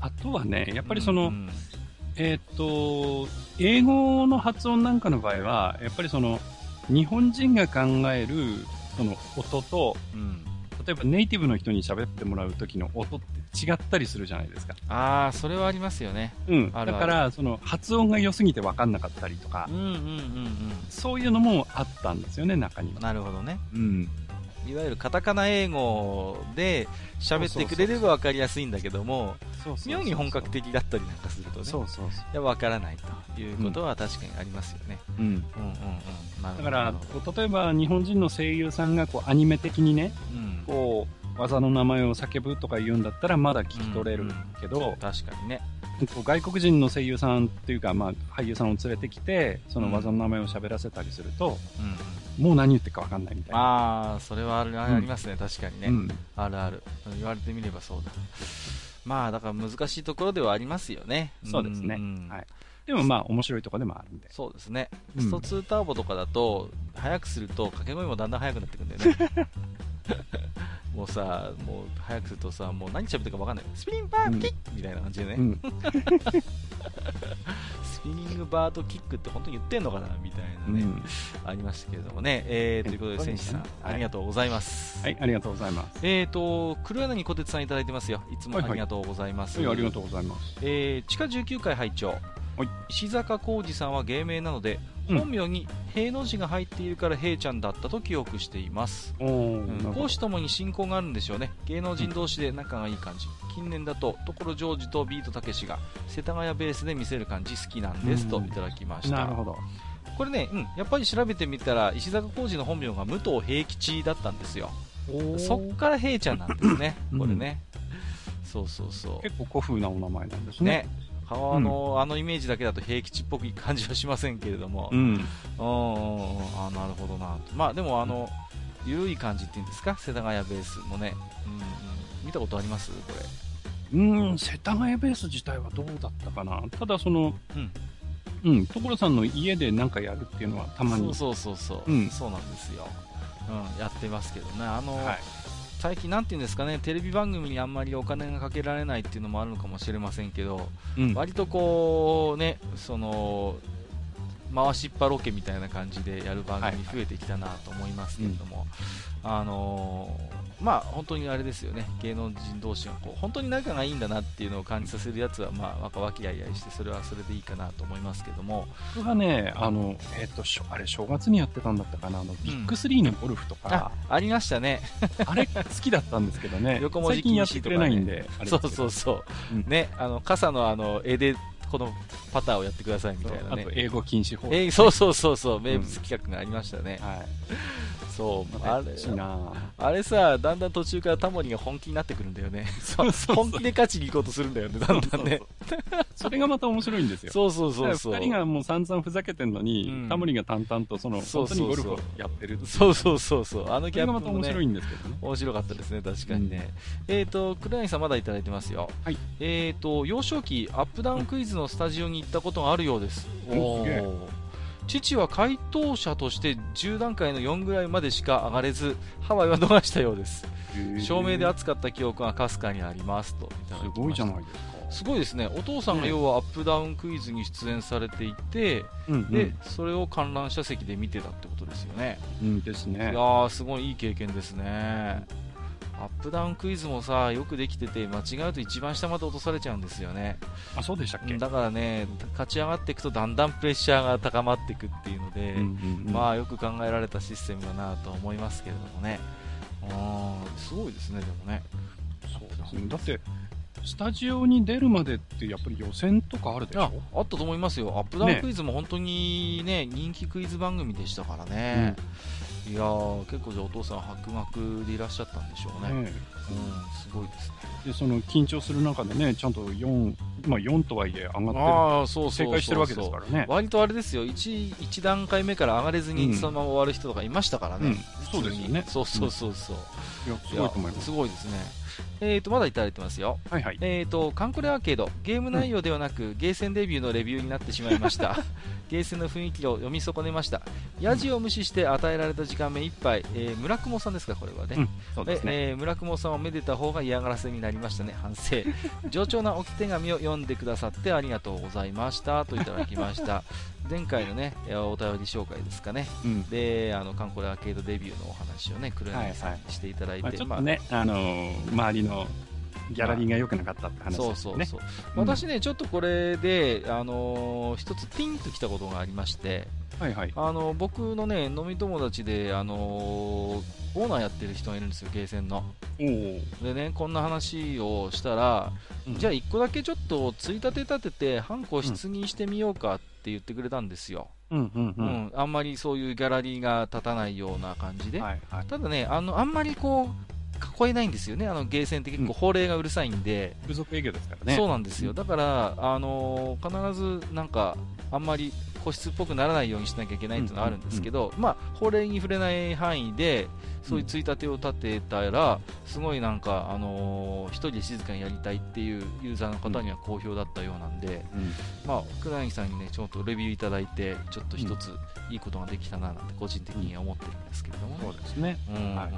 A: あとはね、やっぱりその、
B: うん
A: えーっと、英語の発音なんかの場合は、やっぱりその、日本人が考える、その音と、
B: うん
A: 例えばネイティブの人に喋ってもらう時の音って違ったりするじゃないですか。
B: ああ、それはありますよね。
A: うん。だから、その、発音が良すぎて分かんなかったりとか
B: うん、うんうん
A: そういうのもあったんですよね、中に
B: うん。
A: は。
B: なるほどね。
A: うん。
B: いわゆるカタカナ英語で喋ってくれれば分かりやすいんだけども、妙に本格的だったりなんかするとね、
A: そうそうそ
B: いや分からないということは確かにありますよね。
A: う。うん。
B: うんうんうん。
A: だから例えば日本人の声優さんがこうアニメ的にね、
B: うん、
A: こう、技の名前を叫ぶとか言うんだったらまだ聞き取れるけど、
B: 確かにね。
A: 外国人の声優さんっていうか、まあ、俳優さんを連れてきて、その技の名前を喋らせたりすると、
B: うんうん
A: もう何言ってるか分かんないみたいな。
B: ああ、それはあるありますね、確かにね、
A: うん。
B: あるある。言われてみればそうだ。まあ、だから難しいところではありますよね。
A: そうですね
B: んん
A: はいでもまあ、面白いとこでもあるんで。
B: そうですね。
A: うん
B: スト2ターボとかだと、速くすると掛け声もだんだん速くなってくるんだよね。もうさ、もう速くするとさ、もう何喋ってるか分かんない。スピニングバードキック、みたいな感じでね、
A: うん。
B: スピニングバードキックって本当に言ってんのかなみたいなね、
A: うん
B: ありましたけれどもね。えー、ということで、選手さん、ありがとうございます。
A: はい、ありがとうございます。
B: えーと、黒柳小鉄さんいただいてますよ。いつも
A: はいはい
B: ありがとうございます。
A: はい、ありがとうございます。
B: えー地下19階拝聴
A: はい
B: 石坂浩二さんは芸名なので、
A: うん
B: 本名に平の字が入っているから平ちゃんだったと記憶しています、うん。ともに親交があるんでしょうね。芸能人同士で仲がいい感じ、近年だと所ジョージとビートたけしが世田谷ベースで見せる感じ好きなんですと
A: うん。
B: いただきました、
A: なるほど。
B: これね、うん、やっぱり調べてみたら石坂浩二の本名が武藤平吉だったんですよ。そっから平ちゃんなんですね、
A: うん。
B: これね。そうそうそう。
A: 結構古風なお名前なんですね。
B: ね。あの、あのイメージだけだと平吉っぽい感じはしませんけれども。
A: うん。
B: うんうん。うんあなるほどなまあでもあの、ゆるい感じっていうんですか？世田谷ベースもね、うんうん、見たことあります？これ。
A: うん、世田谷ベース自体はどうだったかな。ただその、
B: うん。
A: うん、所さんの家でなんかやるっていうのはたまに。
B: そうそうそうそう、
A: うん。
B: そうなんですよ、うん、やってますけどね。あの、
A: はい。
B: 最近なんていうんですかねテレビ番組にあんまりお金がかけられないっていうのもあるのかもしれませんけど、
A: うん。
B: 割とこうねその回しっぱロケみたいな感じでやる番組増えてきたなと思いますけれども、あのーまあ本当にあれですよね。芸能人同士がこう本当に仲がいいんだなっていうのを感じさせるやつはまあ和気あいあいしてそれはそれでいいかなと思いますけども。
A: それはね、あの、えっ、と、しょあれ、正月にやってたんだったかな、あの、ビッグスリーのゴルフと
B: あ
A: か、
B: ありましたね。
A: あれ好きだったんですけどね、
B: 横文字
A: 最近やってくれないんで、
B: そうそうそう、
A: うん。
B: ねあの傘のあの絵でこのパターをやってくださいみたいなね。
A: 英語禁止法。
B: えーそうそうそうそう。名物企画がありましたね、
A: はい。
B: そう
A: あ
B: あれあれさ、だんだん途中からタモリが本気になってくるんだよね。
A: そう そうそう
B: 本気で勝ちに行こうとするんだよね、だんだんね。
A: それがまた面白いんですよ。
B: そうそうそうそう。
A: 二人がもう散々ふざけてんのに、
B: うん
A: タモリが淡々とその、
B: そうそうそう
A: 本当にゴルフをやってる
B: そうそうそうそう。あのギャップも
A: また面白い
B: ね、
A: んですけどね。
B: 面白かったですね、確かにね。えっと、黒柳さんまだいただいてますよ。
A: はい
B: えっと、幼少期、アップダウンクイズのスタジオに行ったことがあるようです。
A: うん
B: お
A: すげえ
B: ー父は回答者として10段階の4ぐらいまでしか上がれず、ハワイは逃したようです。照明で熱かった記憶がかすかにありますと。
A: すごいじゃないですか。
B: すごいですね、お父さんが要はアップダウンクイズに出演されていて、
A: うんうん、
B: でそれを観覧車席で見てたってことですよね、
A: うんです
B: いやすごいいい経験ですね、アップダウンクイズもさ、よくできてて、間違うと一番下まで落とされちゃうんですよね、
A: あ、そうでしたっけ、
B: うんだからね、勝ち上がっていくと、だんだんプレッシャーが高まっていくっていうので、
A: うんうんうん。
B: まあよく考えられたシステムだなと思いますけれどもね、うんすごいですね、でもね。
A: そうですね。だって、スタジオに出るまでってやっぱり予選とかあるでし
B: あ
A: ょ
B: あったと思いますよ、アップダウンクイズも本当にね、人気クイズ番組でしたからね、いやー、結構じゃあお父さん、博学でいらっしゃったんでしょうね、うん、
A: ね
B: すごいですね。
A: で、その緊張する中でね、ちゃんと4、まあ4とはいえ上がっ
B: ああ、そうそう
A: 正解してるわけですからね。
B: 割とあれですよ。1、一段階目から上がれず
A: うん。
B: にそのまま終わる人とかいましたからね、
A: うん。そうですよね。
B: そうそうそうそう、
A: いや、すごいと思います。
B: すごいですね。えーと、まだいただいてますよ。
A: はいはい。
B: えーと、カンコレアーケード、ゲーム内容ではなく、ゲーセンデビューのレビューになってしまいました。ゲーセンの雰囲気を読み損ねました。ヤジを無視して与えられた時間目いっぱい、えー村雲さんですか、これはね。
A: うんそうですね。
B: えー村雲さんをめでた方が嫌がらせになりましたね、反省。上調な置き手紙を読んでくださってありがとうございましたといただきました。前回のね、えーお便り紹介ですかね。
A: うん。
B: で、あの、カンコレアーケードデビューのお話をね、黒柳さんにしていただいて、
A: まあ、ちょっとね、あのー周りのギャラリーが良くなかったって話
B: そう。そうそう、
A: うん
B: 私ね、ちょっとこれで、あのー一つピンときたことがありまして、
A: はいはい。
B: あの僕のね飲み友達で、あのーオーナーやってる人がいるんですよ、ゲーセンの。でね、こんな話をしたら、じゃあ1個だけちょっとついたて立てて、半個質にしてみようかって言ってくれたんですよ、
A: うんうん
B: う
A: うんん。
B: あんまりそういうギャラリーが立たないような感じで、
A: はいはい。
B: ただねあの、あんまりこう囲えないんですよね、あのゲーセンって結構法令がうるさいんで。
A: 風俗営業ですからね。
B: そうなんですよ、だから、あのー必ずなんか、あんまり個室っぽくならないようにしなきゃいけないっていうのはあるんですけど、まあ、法令に触れない範囲で、そういうついたてを立てたら、すごいなんか、あのー一人で静かにやりたいっていうユーザーの方には好評だったようなんで、
A: うん。
B: まあ、黒柳さんにね、ちょっとレビューいただいて、ちょっと一ついいことができたななんて、個人的には思ってるんですけれどもね。
A: そうですね。
B: うんうん
A: はい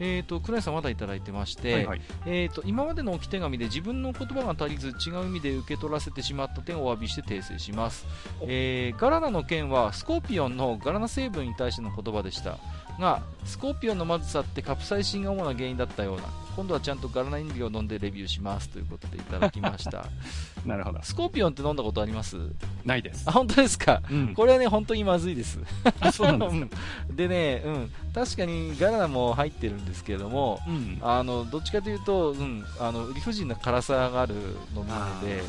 B: えー、と黒柳さんまだいただいてまして、
A: はいはい。
B: えー、と今までの置き手紙で自分の言葉が足りず違う意味で受け取らせてしまった点をお詫びして訂正します、
A: お
B: えーガラナの件はスコーピオンのガラナ成分に対しての言葉でしたがスコーピオンのまずさってカプサイシンが主な原因だったような今度はちゃんとガラナ飲料を飲んでレビューしますということでいただきました
A: なるほど。
B: スコーピオンって飲んだことあります？
A: ないです
B: あ。本当ですか？
A: うん。
B: これはね本当にまずいです
A: あ、そうなんですか？
B: でね、うん、確かにガラナも入ってるんですけれども
A: うん。
B: あのどっちかというと、うん、あの理不尽な辛さがある飲み物で、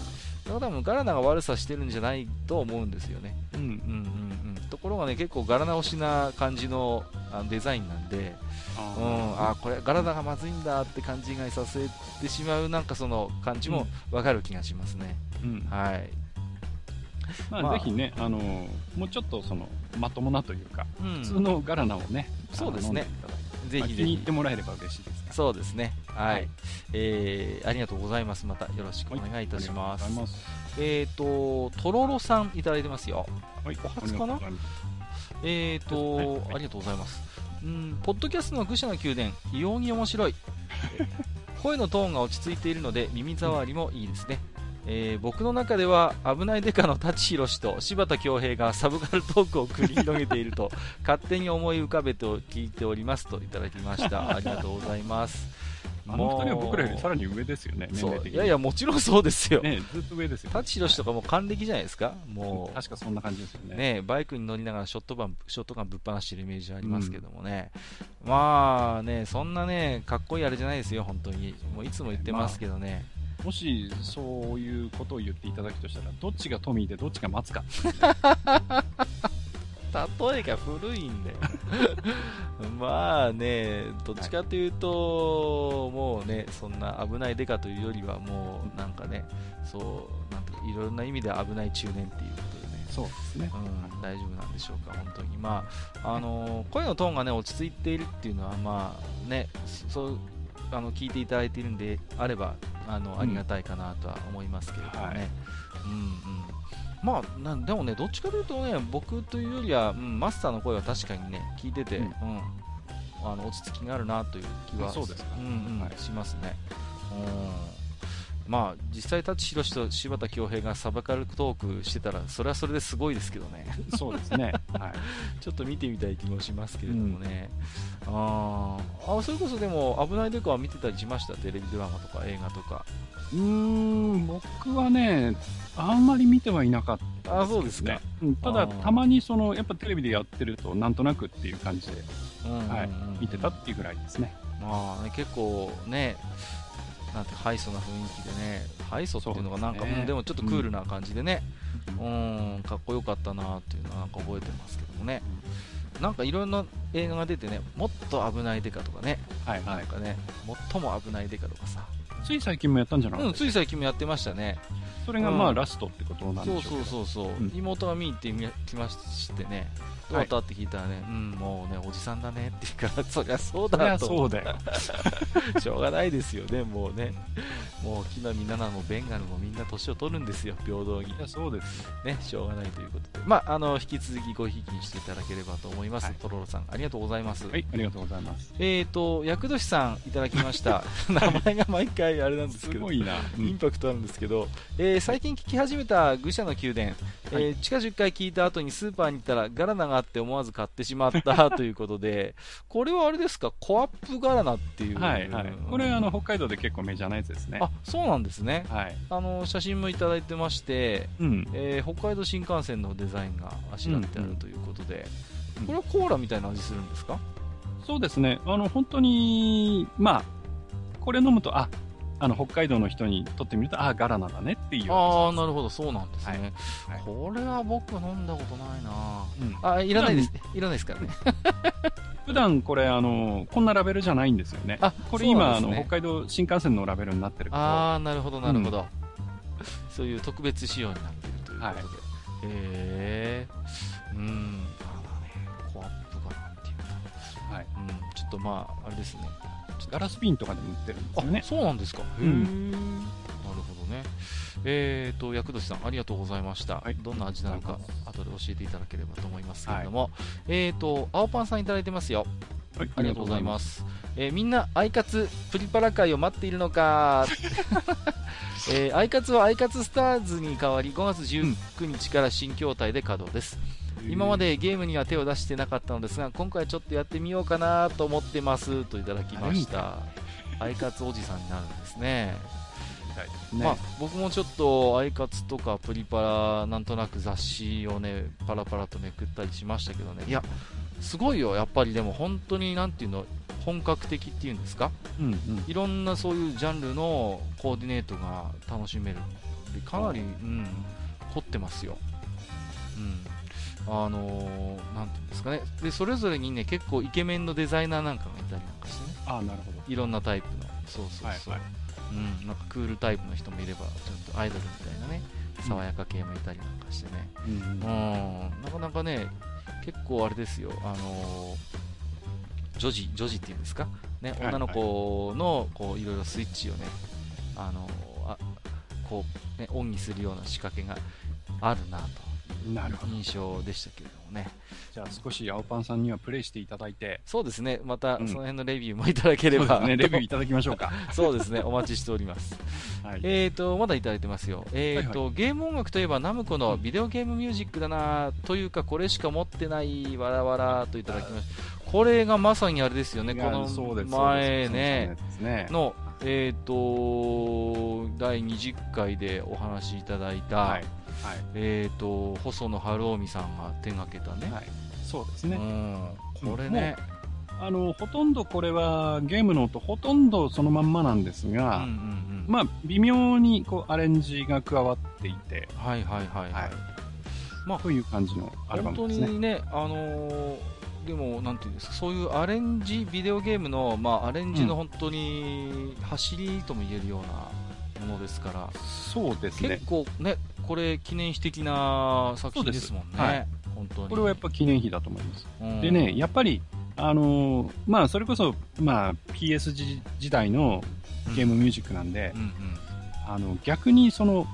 B: だから多分ガラナが悪さしてるんじゃないと思うんですよね。
A: うん
B: うんうんうん、ところろがね結構柄直しな感じのあのデザインなんで、うん、あこれ柄がまずいんだって勘違いさせてしまうなんかその感じも分かる気がしますね。うん、はい
A: まあ、まあ、ぜひね、あのもうちょっとそのまともなというか、うん、普通の柄ナをね、
B: そうですね。
A: ぜひぜひ。気に入ってもらえれば嬉しいです。
B: そうですね。はい。はい、えー、ありがとうございます。またよろしくお願いいたします。はい、ますえっ、ー、と、とろろさんいただいてますよ。はい。お初かな？えっ、ー、と、はい、ありがとうございます。うん、ポッドキャストの愚者の宮殿、異様に面白い。声のトーンが落ち着いているので耳障りもいいですね。えー、僕の中では危ないデカの舘ひろしと柴田恭平がサブカルトークを繰り広げていると勝手に思い浮かべて聞いておりますといただきましたありがとうございます
A: あの二人は僕らよりさらに上ですよね、
B: そう。いやいや、もちろんそうですよ、
A: ね、ずっと上ですよ、
B: 舘ひろしとかも還暦じゃないですか、も
A: う、確かそんな感じですよね。
B: ねバイクに乗りながらショットガンショットガンぶっ放してるイメージありますけどもね、うん、まあね、そんなね、かっこいいあれじゃないですよ、本当に、もういつも言ってますけどね。まあ
A: もしそういうことを言っていただくとしたら、どっちがトミーでどっちが待つか。
B: 例えが古いんだよ。まあね、どっちかというと、はい、もうね、そんな危ないデカというよりは、もうなんかね、そうなんいろんな意味で危ない中年っていうことでね、
A: そうですね、
B: うん、大丈夫なんでしょうか、本当に。まあ、あの声のトーンがね、落ち着いているっていうのは、まあね、そうあの聞いていただいているんであれば、あのありがたいかなとは思いますけれどもね。はい、うんうんまあ、なでもね、どっちかというとね、僕というよりは、うん、マスターの声は確かにね、聞いてて、うん、うん、あの落ち着きがあるなという気は
A: そうですか、
B: うんうんはい、しますね。うんまあ、実際、舘ひろしと柴田恭平がサバカルトークしてたら、それはそれですごいですけどね、
A: そうですね、はい、
B: ちょっと見てみたい気もしますけれどもね、うん、ああそれこそでも、危ないデカは見てたりしました、テレビドラマとか映画とか。
A: うーん、僕はね、あんまり見てはいなかった
B: あそうですか、
A: うん、ただ、たまにそのやっぱテレビでやってると、なんとなくっていう感じで、はい、見てたっていうぐらいですね。
B: まあね、結構ね、なんてハイソな雰囲気でね、ハイソっていうのがなんか、ね、うん、でもちょっとクールな感じでね、うん、んかっこよかったなっていうのはなんか覚えてますけどもね、なんかいろんな映画が出てね、もっと危ないデカとかね、はいはい、なんかね、最も危ないデカとかさ、
A: つい最近もやったんじゃない
B: うん、つい最近もやってましたね。
A: それがまあ、ラストってことなんでしょう
B: そうそうそうそう、うん、妹が見に行ってきましてね、どうだったって聞いたらね、うん、もうね、おじさんだねって言うから、そりゃそうだと。
A: そうだよ。
B: しょうがないですよね、もうね。もう、木の実奈々もベンガルもみんな年を取るんですよ、平等に。
A: そうです。
B: ね、しょうがないということで。まあ、あの、引き続きごひきにしていただければと思います。はい、とろろさん、ありがとうございます。
A: はい、ありがとうございます。
B: えっ、ー、と、厄年さんいただきました。名前が毎回あれなんですけど、
A: すごいな。
B: インパクトあるんですけど、えー、最近聞き始めた愚者の宮殿、えー、地下10回聞いた後にスーパーに行ったらガラナがあって思わず買ってしまったということで、これはあれですか、コアップガラナっていう。
A: はい、はい。これ、あの、北海道で結構メジャーなやつですね。
B: あ、そうなんですね。
A: はい。
B: あの、写真もいただいてまして、うん。えー、北海道新幹線のデザインがあしらってあるということで、うんうん、これはコーラみたいな味するんですか？
A: そうですね。あの、本当に、まあ、これ飲むと、あ、あの、北海道の人にとってみると、ああ、ガラナだねっていう
B: ああ、なるほど、そうなんですね。はい、これは僕飲んだことないな、うん、あ、いらないです。いらないですからね。
A: 普段これ、あの、こんなラベルじゃないんですよね。あ、これ今、ね、あの、北海道新幹線のラベルになってる。
B: ああ、なるほど、なるほど、うん、そういう特別仕様になってるということで。はい、へえ。うん、あだね、コアップがなんていうか。はい。うん、ちょっとまあ、あれですね。
A: ガラス瓶とかでも売ってるんですよね。
B: そうなんですか。うん、なるほどね。えっ、ー、と、薬年さん、ありがとうございました。はい、どんな味なのか、後で教えていただければと思いますけれども、はい、えっ、ー、と、青パンさんいただいてますよ。はい、ありがとうございます。えー、みんな、アイカツプリパラ会を待っているのか。えー、アイカツはアイカツスターズに代わり5月19日から新筐体で稼働です。今までゲームには手を出してなかったのですが今回ちょっとやってみようかなと思ってますといただきました。アイカツおじさんになるんですね。ね、まあ、僕もちょっとアイカツとかプリパラなんとなく雑誌をねパラパラとめくったりしましたけどね。いや。すごいよ。やっぱりでも本当になんていうの本格的っていうんですか、うんうん、いろんなそういうジャンルのコーディネートが楽しめる。かなり、うん、凝ってますよ、うん、あのーなんていうんですかね。でそれぞれにね結構イケメンのデザイナーなんかがいたりなんかしてね。
A: ああ、なるほど。
B: いろんなタイプの。そうそうそう、
A: はいはい。
B: うん、なんかクールタイプの人もいればちょっとアイドルみたいなね爽やか系もいたりなんかしてね、
A: うん。
B: うん、なかなかね結構あれですよ。あのー女児女児っていうんですか？ね
A: はい。
B: 女の子のこういろいろスイッチをねあのーあこうねオンにするような仕掛けがあるなと
A: なるほど。
B: 印象でしたけれどもね。
A: じゃあ少し青パンさんにはプレイしていただいて、
B: そうですね。また
A: うん。
B: その辺のレビューもいただければ、
A: そうですね、レビューいただきましょうか。
B: そうですね。お待ちしております。
A: はい。
B: えーとまだいただいてますよ、えーと
A: はい
B: ゲーム音楽といえばナムコのビデオゲームミュージックだなというかこれしか持ってないわらわらといただきました。これがまさにあれですよね。この前ね、
A: ね。
B: の、えー、と第20回でお話しいただいた、
A: はい。
B: えー、と細野晴臣さんが手がけたね、
A: はい。そうです
B: う
A: ね。
B: ん、これね、
A: あの、ほとんどこれはゲームの音ほとんどそのまんまなんです
B: うんうん
A: が、
B: うん。
A: まあ、微妙にこうアレンジが加わっていて、
B: はいはいはいはい、
A: はい。
B: まあ
A: という感じのアルバ
B: 本当
A: ムですね。
B: にね、あのーでも、なんていうんですか、そういうアレンジ、ビデオゲームの、まあ、アレンジの本当に走りとも言えるようなものですから、
A: そうですね。
B: 結。構ね、これ、記念碑的な作品ですもんね、
A: はい。
B: 本当に。
A: これはやっぱ記念碑だと思います。
B: うん。
A: でね、やっぱり、あのーまあ、それこそ、まあ、PS 時時代のゲームミュージックなんで
B: う、んうん。
A: あの、逆にその、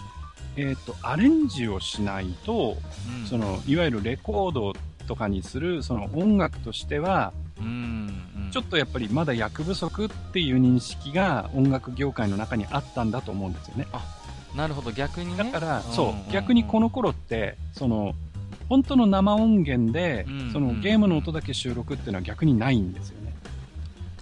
A: えっ、と、アレンジをしないと、
B: うん。
A: その、いわゆるレコードとかにする、その音楽としては、
B: うんうん
A: ちょっとやっぱりまだ役不足っていう認識が音楽業界の中にあったんだと思うんですよね。
B: なるほど、逆にね。
A: だから、
B: ん
A: そう、逆にこの頃って、その、本当の生音源で、
B: うん
A: そのゲームの音だけ収録っていうのは逆にないんです。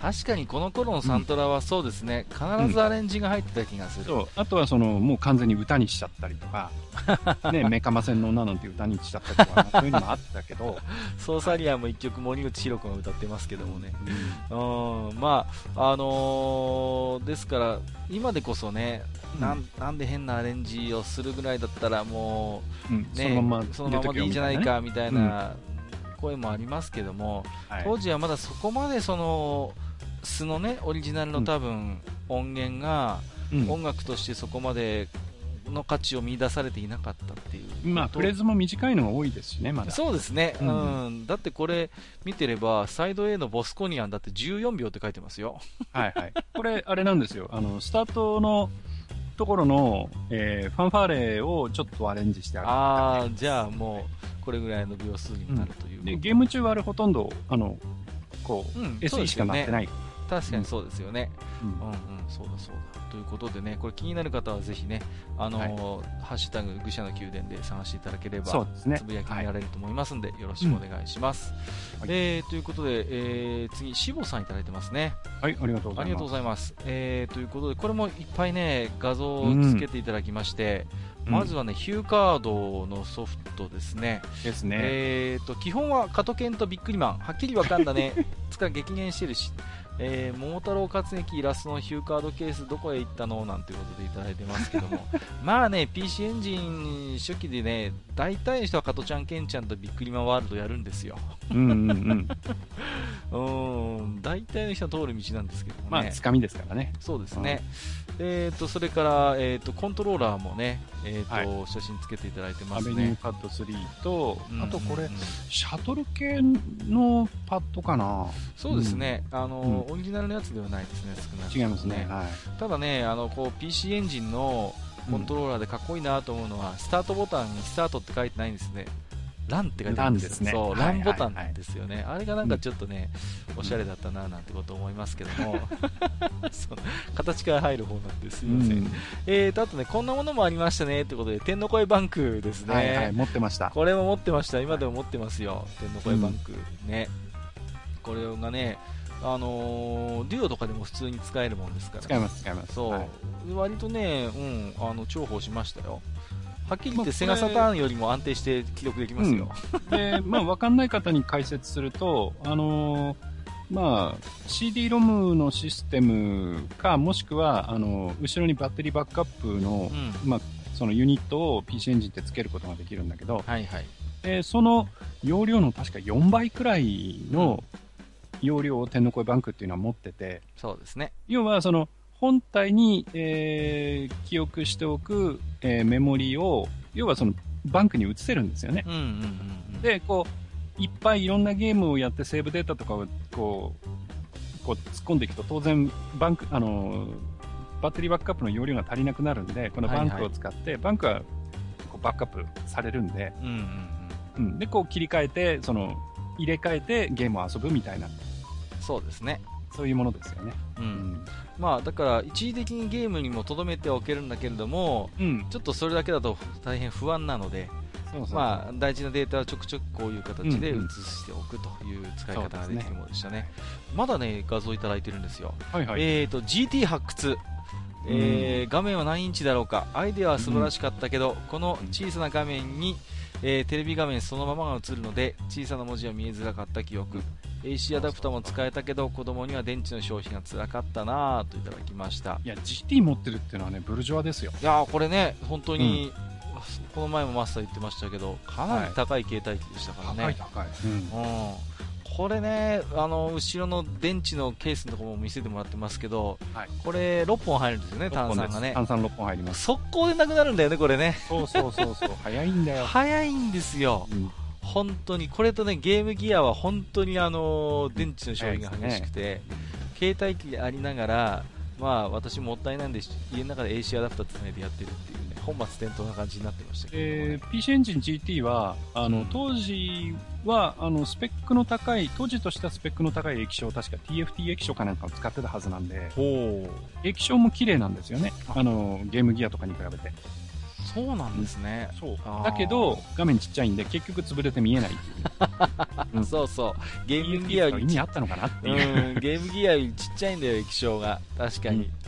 B: 確かにこの頃のサントラはそうですね、必ずアレンジが入ってた気がする。
A: そう、あとはその、もう完全に歌にしちゃったりとか、ね、メカマセンの女なんて歌にしちゃったりとか、まあそういうのもあったけど、
B: ソーサリアも一曲森口博子が歌ってますけどもね。うん、まあ、あのーですから、今でこそね、なんなんで変なアレンジをするぐらいだったらも
A: うん、
B: う、
A: そ
B: ね、
A: のまま
B: そのままでいいじゃないかみたいな声もありますけども、
A: はい。
B: 当時はまだそこまでその素のねオリジナルの多分音源が
A: うん
B: 音楽としてそこまでの価値を見出されていなかったっていう
A: まあ、フレーズも短いのが多いですしね、まだ。
B: そうですね、う
A: うんん
B: だってこれ見てればサイド A のボスコニアンだって14秒って書いてますよ
A: はいはい。これ、あれなんですよ。あの、スタートのところの、えーファンファーレをちょっとアレンジしてある。
B: ああじゃあもうこれぐらいの秒数になるということ、
A: で、ゲーム中はあれほとんど、あの、こう、
B: うん
A: SE しかなってない。
B: 確かにそうですよね、
A: うん
B: うんうん、そうだそうだ。ということでね、これ気になる方はぜひね、あのーハッシュタグ愚者の宮殿で探していただければ、
A: ね。
B: つぶやき
A: はい
B: にやれると思いますんで、よろしくお願いします。
A: はい
B: えーということで、えー次、しぼさんいただいてますね。
A: はい、ありがとうございます。
B: ありがとうございます。えーということで、これもいっぱいね、画像をつけていただきまして、
A: うん
B: まずはね、ヒューカードのソフトですね。
A: ですね。
B: えーと基本は加トケンとビックリマン、はっきりわかんだね、つか激減してるし、えー桃太郎活劇イラストのヒューカードケースどこへ行ったの？なんていうことでいただいてますけども、まあね、PC エンジン初期でね、大体の人は加トちゃん、ケンちゃんとビックリマンワールドやるんですよ。
A: うんうんうん。
B: うーん、大体の人は通る道なんですけどもね。
A: まあ、つかみですからね。
B: そうですね。えーと、それから、えーと、コントローラーもね、えーと、
A: は
B: 写真つけていただいて
A: ア
B: ますね。
A: ベニューパッド3と、
B: うん
A: あとこれ、
B: うんうん
A: シャトル系のパッドかな
B: そうですね、あの、
A: う
B: オリジナルのやつではないですね、少なく
A: 違いますね。はい。
B: ただね、あのこう PC エンジンのコントローラーでかっこいいなと思うのは、スタートボタンにスタートって書いてないんですね。ランって書いてあるんですよ。そう、
A: ラン
B: ボタンなんですよね。あれがなんかちょっとね、おしゃれだったななんてこと思いますけども、形から入る方なんですいません。
A: うん
B: えーと、あとね、こんなものもありましたねってことで、天の声バンクですね。
A: はいはい、持ってました。
B: これも持ってました、今でも持ってますよ、天の声バンク、ね。これがね、あのーデュオとかでも普通に使えるもんですから、
A: 使います、使います。
B: そう、
A: はい
B: 割とね、うん、あの重宝しましたよ。はっきり言って、
A: まあ
B: セガサターンよりも安定して記録できますよ。
A: で、まあ、わかんない方に解説すると、あのーまあ、CD ロムのシステムか、もしくは、あのー後ろにバッテリーバックアップの、
B: うん、
A: まあ、そのユニットを PC エンジンってつけることができるんだけど、
B: はいはい。
A: えーその容量の確か4倍くらいの容量を天の声バンクっていうのは持ってて、
B: そうですね。
A: 要はその本体に、えー記憶しておく、えーメモリを、要はそのバンクに移せるんですよね。
B: うんうんうんうん。
A: で、こう、いっぱいいろんなゲームをやってセーブデータとかをこう、こう突っ込んでいくと当然バンク、あのー、バッテリーバックアップの容量が足りなくなるんで、このバンクを使って、バンクはこうバックアップされるんで、
B: うんうんうん。
A: うん、で、こう切り替えて、その、入れ替えてゲームを遊ぶみたいな、
B: そうですね。
A: そういうものですよね。
B: う。
A: うんん。
B: まあ、だから、一時的にゲームにも留めておけるんだけれども、
A: うん。
B: ちょっとそれだけだと大変不安なので、
A: そうそう。
B: まあ、大事なデータはちょくちょくこういう形で
A: うんうん
B: 移しておくという使い方ができるものでしたね。まだね、画像いただいてるんですよ。
A: はいはい。
B: えーと、GT 発掘。えー画面は何インチだろうかアイデアは素晴らしかったけど、この小さな画面に、えーテレビ画面そのままが映るので小さな文字は見えづらかった記憶 AC アダプターも使えたけど子供には電池の消費が辛かったなぁといただきました
A: いや、GT 持ってるっていうのはね、ブルジョアですよ。
B: いやーこれね本当に、この前もマスター言ってましたけどかなり高い携帯機でしたからね、
A: 高い高い。うん。
B: うん、これねあの後ろの電池のケースのところも見せてもらってますけど、
A: はい。
B: これ6本入るんですよね炭酸がね。
A: 炭酸6本入ります。
B: 速攻でなくなるんだよねこれね。
A: そうそうそうそう。早いんだよ。
B: 早いんですよ。
A: うん。
B: 本当に。これとねゲームギアは本当にあの電池の消費が激しくて、携帯機でありながらまあ私もったいないんで家の中で AC アダプターつないでやってるっていうね本末転倒な感じになってましたけどもね、
A: えー PC エンジン GT は、あの、
B: うん。
A: 当時は、あの、スペックの高い、当時としたスペックの高い液晶、確か TFT 液晶かなんかを使ってたはずなんで、液晶も綺麗なんですよね。あ。の、ゲームギアとかに比べて。
B: そうなんですね、
A: そう
B: あー
A: だけど、画面ちっちゃいんで、結局潰れて見えないっていう。うん。
B: そうそう。ゲームギアより
A: 意味あったのかなっていう。
B: うん、ゲームギアよりちっちゃいんだよ液晶が。確かに、
A: うん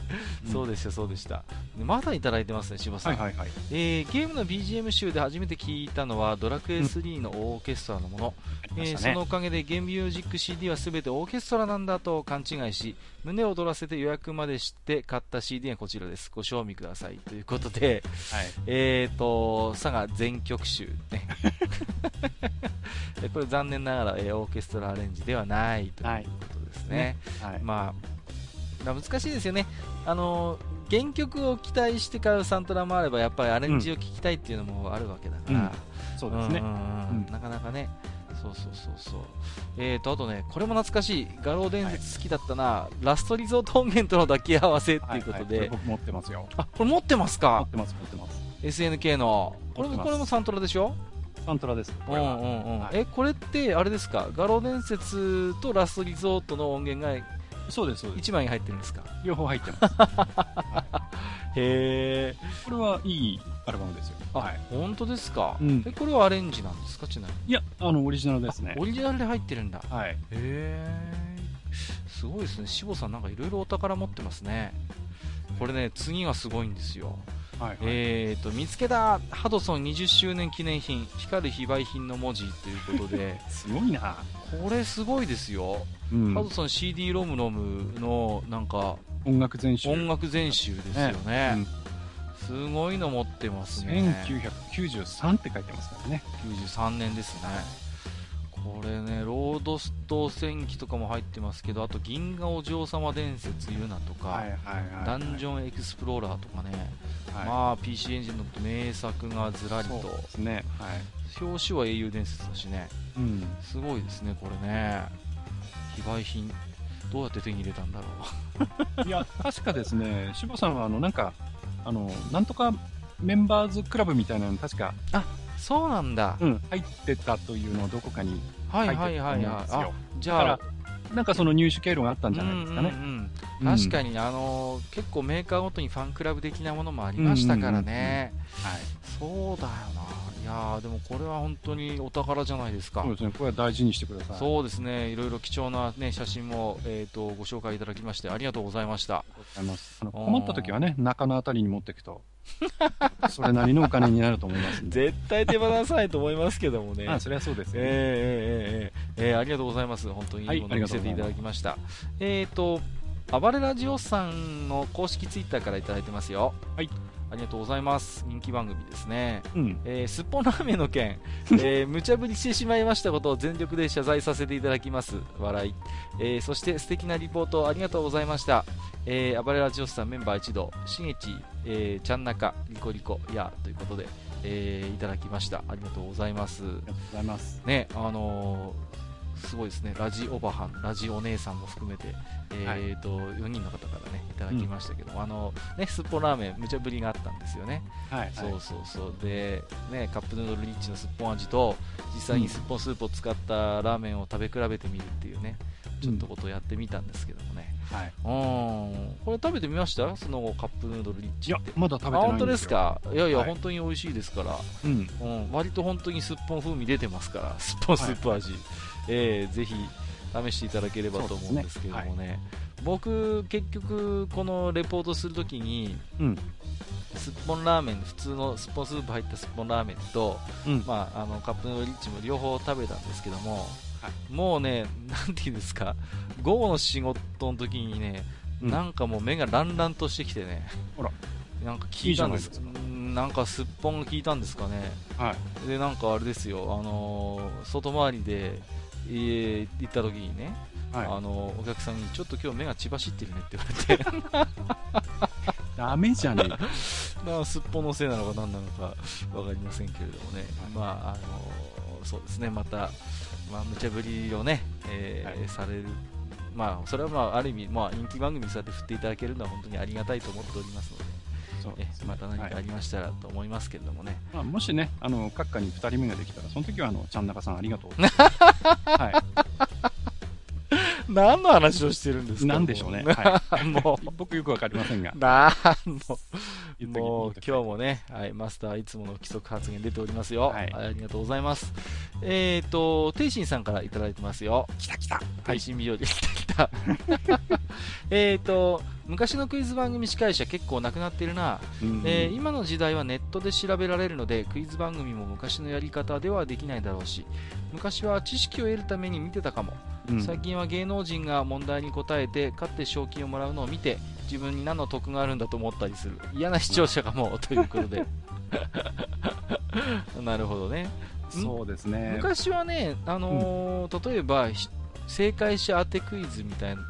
B: そうですよそうでした。でまだいただいてますね柴さん、
A: はいはいはい。
B: えーゲームの BGM 集で初めて聞いたのはドラクエ3のオーケストラのもの、
A: ありま
B: えー
A: したね。
B: そのおかげでゲームミュージック CD は全てオーケストラなんだと勘違いし胸を躍らせて予約までして買った CD がこちらです。ご賞味ください。ということで
A: はい。
B: えーと佐賀全曲集ね。えこれ残念ながら、えーオーケストラアレンジではないということですね、
A: はい。
B: まあ、まあ難しいですよね、あの原曲を期待して買うサントラもあれば、やっぱりアレンジを聞きたいっていうのもあるわけだから、
A: そうですね。
B: ん。んうん。
A: うん。
B: なかなかね、そうそうそうそう、えーとあとね、これも懐かしい、画廊伝説好きだったな、ラストリゾート音源との抱き合わせっていうことで、
A: はいはい。僕持ってますよ。
B: あこれ持ってます
A: 持
B: か
A: っ、てます、持ってます。
B: SNK の、これこれもサントラでしょ？
A: サントラです。こ
B: うんう
A: れは
B: んうん。
A: はい
B: えこれってあれですか、画廊伝説とラストリゾートの音源が
A: そうです、そうです。
B: 1枚に入ってるんですか？
A: 両方入ってます。
B: へえ、
A: これはいいアルバムですよ。
B: あ、
A: はい。
B: 本当ですか、
A: うん
B: えこれはアレンジなんですか？ちなみに
A: いや、あの、オリジナルですね。
B: オリジナルで入ってるんだへ
A: はい。
B: えすごいですね志保さんなんかいろいろお宝持ってますねこれね次がすごいんですよ
A: はい、はい。
B: えーと見つけたハドソン20周年記念品光る非売品の文字ということで
A: すごいな。
B: これすごいですよ、
A: うん
B: ハドソン CD ロムロムのなんか
A: 音楽全集。
B: 音楽全集ですよね
A: うん
B: すごいの持ってますね
A: 1993って書いてますからね。
B: 93年ですねこれねロードスト戦記とかも入ってますけどあと銀河お嬢様伝説ユナとか。ダンジョンエクスプローラーとかね、
A: はい、
B: まあ PC エンジンの名作がずらりと
A: ですね。はい。
B: 表紙は英雄伝説だしね
A: うん。
B: すごいですねこれね非売品どうやって手に入れたんだろう
A: いや、確かですね、しぼさんは、あの、なんか、あの、なんとかメンバーズクラブみたいなの確か、
B: そうなんだ、
A: うん、入ってたというのをどこかに
B: はい
A: 書いてたと
B: はい。はい
A: 思うんですよ。
B: はいあ。じ
A: だから
B: ゃあ、
A: なんかその入手経路があったんじゃないですかね。
B: うんうんうん。
A: うん。
B: 確かに、あのー結構メーカーごとにファンクラブ的なものもありましたからね、
A: はい。
B: そうだよな。いやーでもこれは本当にお宝じゃないですか。
A: そうですね、これは大事にしてください。
B: そうですね。いろいろ貴重な、ね、写真も、えー、とご紹介いただきましてありがとうございました。
A: 困った時はね、中のあたりに持っていくと、それなりのお金になると思いますんで。
B: 絶対手放さないと思いますけどもね。
A: あ、それはそうですよ、ね。
B: えーえーえーありがとうございます。本当にいいもの見せていただきました、えっ、と暴れラジオさんの公式ツイッターからいただいてますよ。
A: はい
B: ありがとうございます。人気番組ですね。
A: うん。
B: えーすっぽんラーメンの件、えー無茶ぶりしてしまいましたことを全力で謝罪させていただきます。笑い。えーそして素敵なリポートありがとうございました。えー、暴れラジオスさんメンバー一同、しげち、えー、ちゃんなか、リコリコ、やということで、えーいただきました。ありがとうございます。
A: ありがとうございます。
B: ね、あのーすごいですね、ラジオバハン、ラジお姉さんも含めて、えーと4人の方からね、いただきましたけども、あのね、すっぽんラーメン、無茶ぶりがあったんですよね。
A: はい。
B: そうそうそう。で、ね、カップヌードルリッチのすっぽん味と実際にすっぽんスープを使ったラーメンを食べ比べてみるっていうねちょっとことをやってみたんですけどもね、
A: はい。
B: うん、これ食べてみました？その後カップヌードルリッ
A: いや
B: チって、
A: まだ食べてない
B: 本当ですか？いやいや、
A: はい。
B: 本当に美味しいですから、
A: うん。
B: うん、割と本当にすっぽん風味出てますからすっぽんスープ味、えーぜひ試していただければと思うんですけれどもね。僕結局このレポートするときに
A: うん。
B: すっぽんラーメン普通のすっぽんスープ入ったすっぽんラーメンと、
A: うん。
B: まあ、あのカップのリッチも両方食べたんですけども、
A: は
B: もうね、なんていうんですか、午後の仕事の時にね、
A: うん。
B: なんかもう目がランランとしてきてね、
A: あら。
B: なんか聞いたんです。
A: な
B: んかすっぽんが効いたんですかね、
A: はい。
B: でなんかあれですよ、あのー外回りで家行った時にね、
A: はい。
B: あのお客さんにちょっと今日目が血走ってるねって言われて、
A: ダメじゃねえか。
B: まあ、すっぽんのせいなのか何なのか分かりませんけれどもね、まああのそうですね。また、まあ、無茶ぶりをね、えー
A: はい。
B: される、まあ、それは、まあ、ある意味、まあ、人気番組にそうやって振っていただけるのは本当にありがたいと思っておりますので、え
A: そうですね。
B: また何か
A: はい
B: ありましたらと思いますけれどもね、
A: まあ、もしね、あの、閣下に二人目ができたら、その時は、あの、ちゃんなかさんありがとう。は
B: 何の話をしてるんです
A: い。
B: か
A: なんでしょうね。は
B: も
A: い。僕よくわかりませんが
B: う、。なんのもう今日もね、はい、マスターいつもの規則発言出ておりますよ。
A: はい
B: ありがとうございます。えっ、と、ていしんさんからいただいてますよ。
A: 来た来た。
B: 配信日和、来た来た。えっと、昔のクイズ番組司会者結構なくなってるな、
A: うん
B: えー今の時代はネットで調べられるのでクイズ番組も昔のやり方ではできないだろうし昔は知識を得るために見てたかも、
A: うん。
B: 最近は芸能人が問題に答えて勝って賞金をもらうのを見て自分に何の得があるんだと思ったりする。嫌な視聴者かもということで。なるほどね。
A: そうですね。
B: 昔はね、あのー例えばひ正解者当てクイズみたいな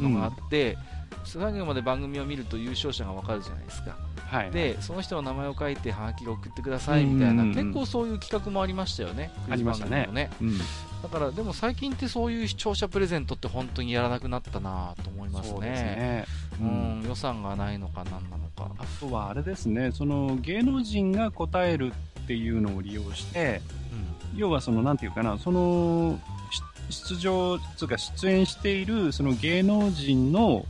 B: のがあって、最後まで番組を見ると優勝者がわかるじゃないですか、
A: はい。
B: でその人の名前を書いてはがきで送ってくださいみたいな、
A: うんうんうん
B: 結構そういう企画もありましたよね、
A: ありましたね。
B: クイズ番組もね。
A: うん。
B: だからでも最近ってそういう視聴者プレゼントって本当にやらなくなったなと思いますね。
A: ね。
B: う
A: うん
B: ん、予算がないのか何なのか。
A: あとはあれですね、その芸能人が答えるっていうのを利用して、要はその、なんていうかな、その、し出場、つうか出演しているその芸能人の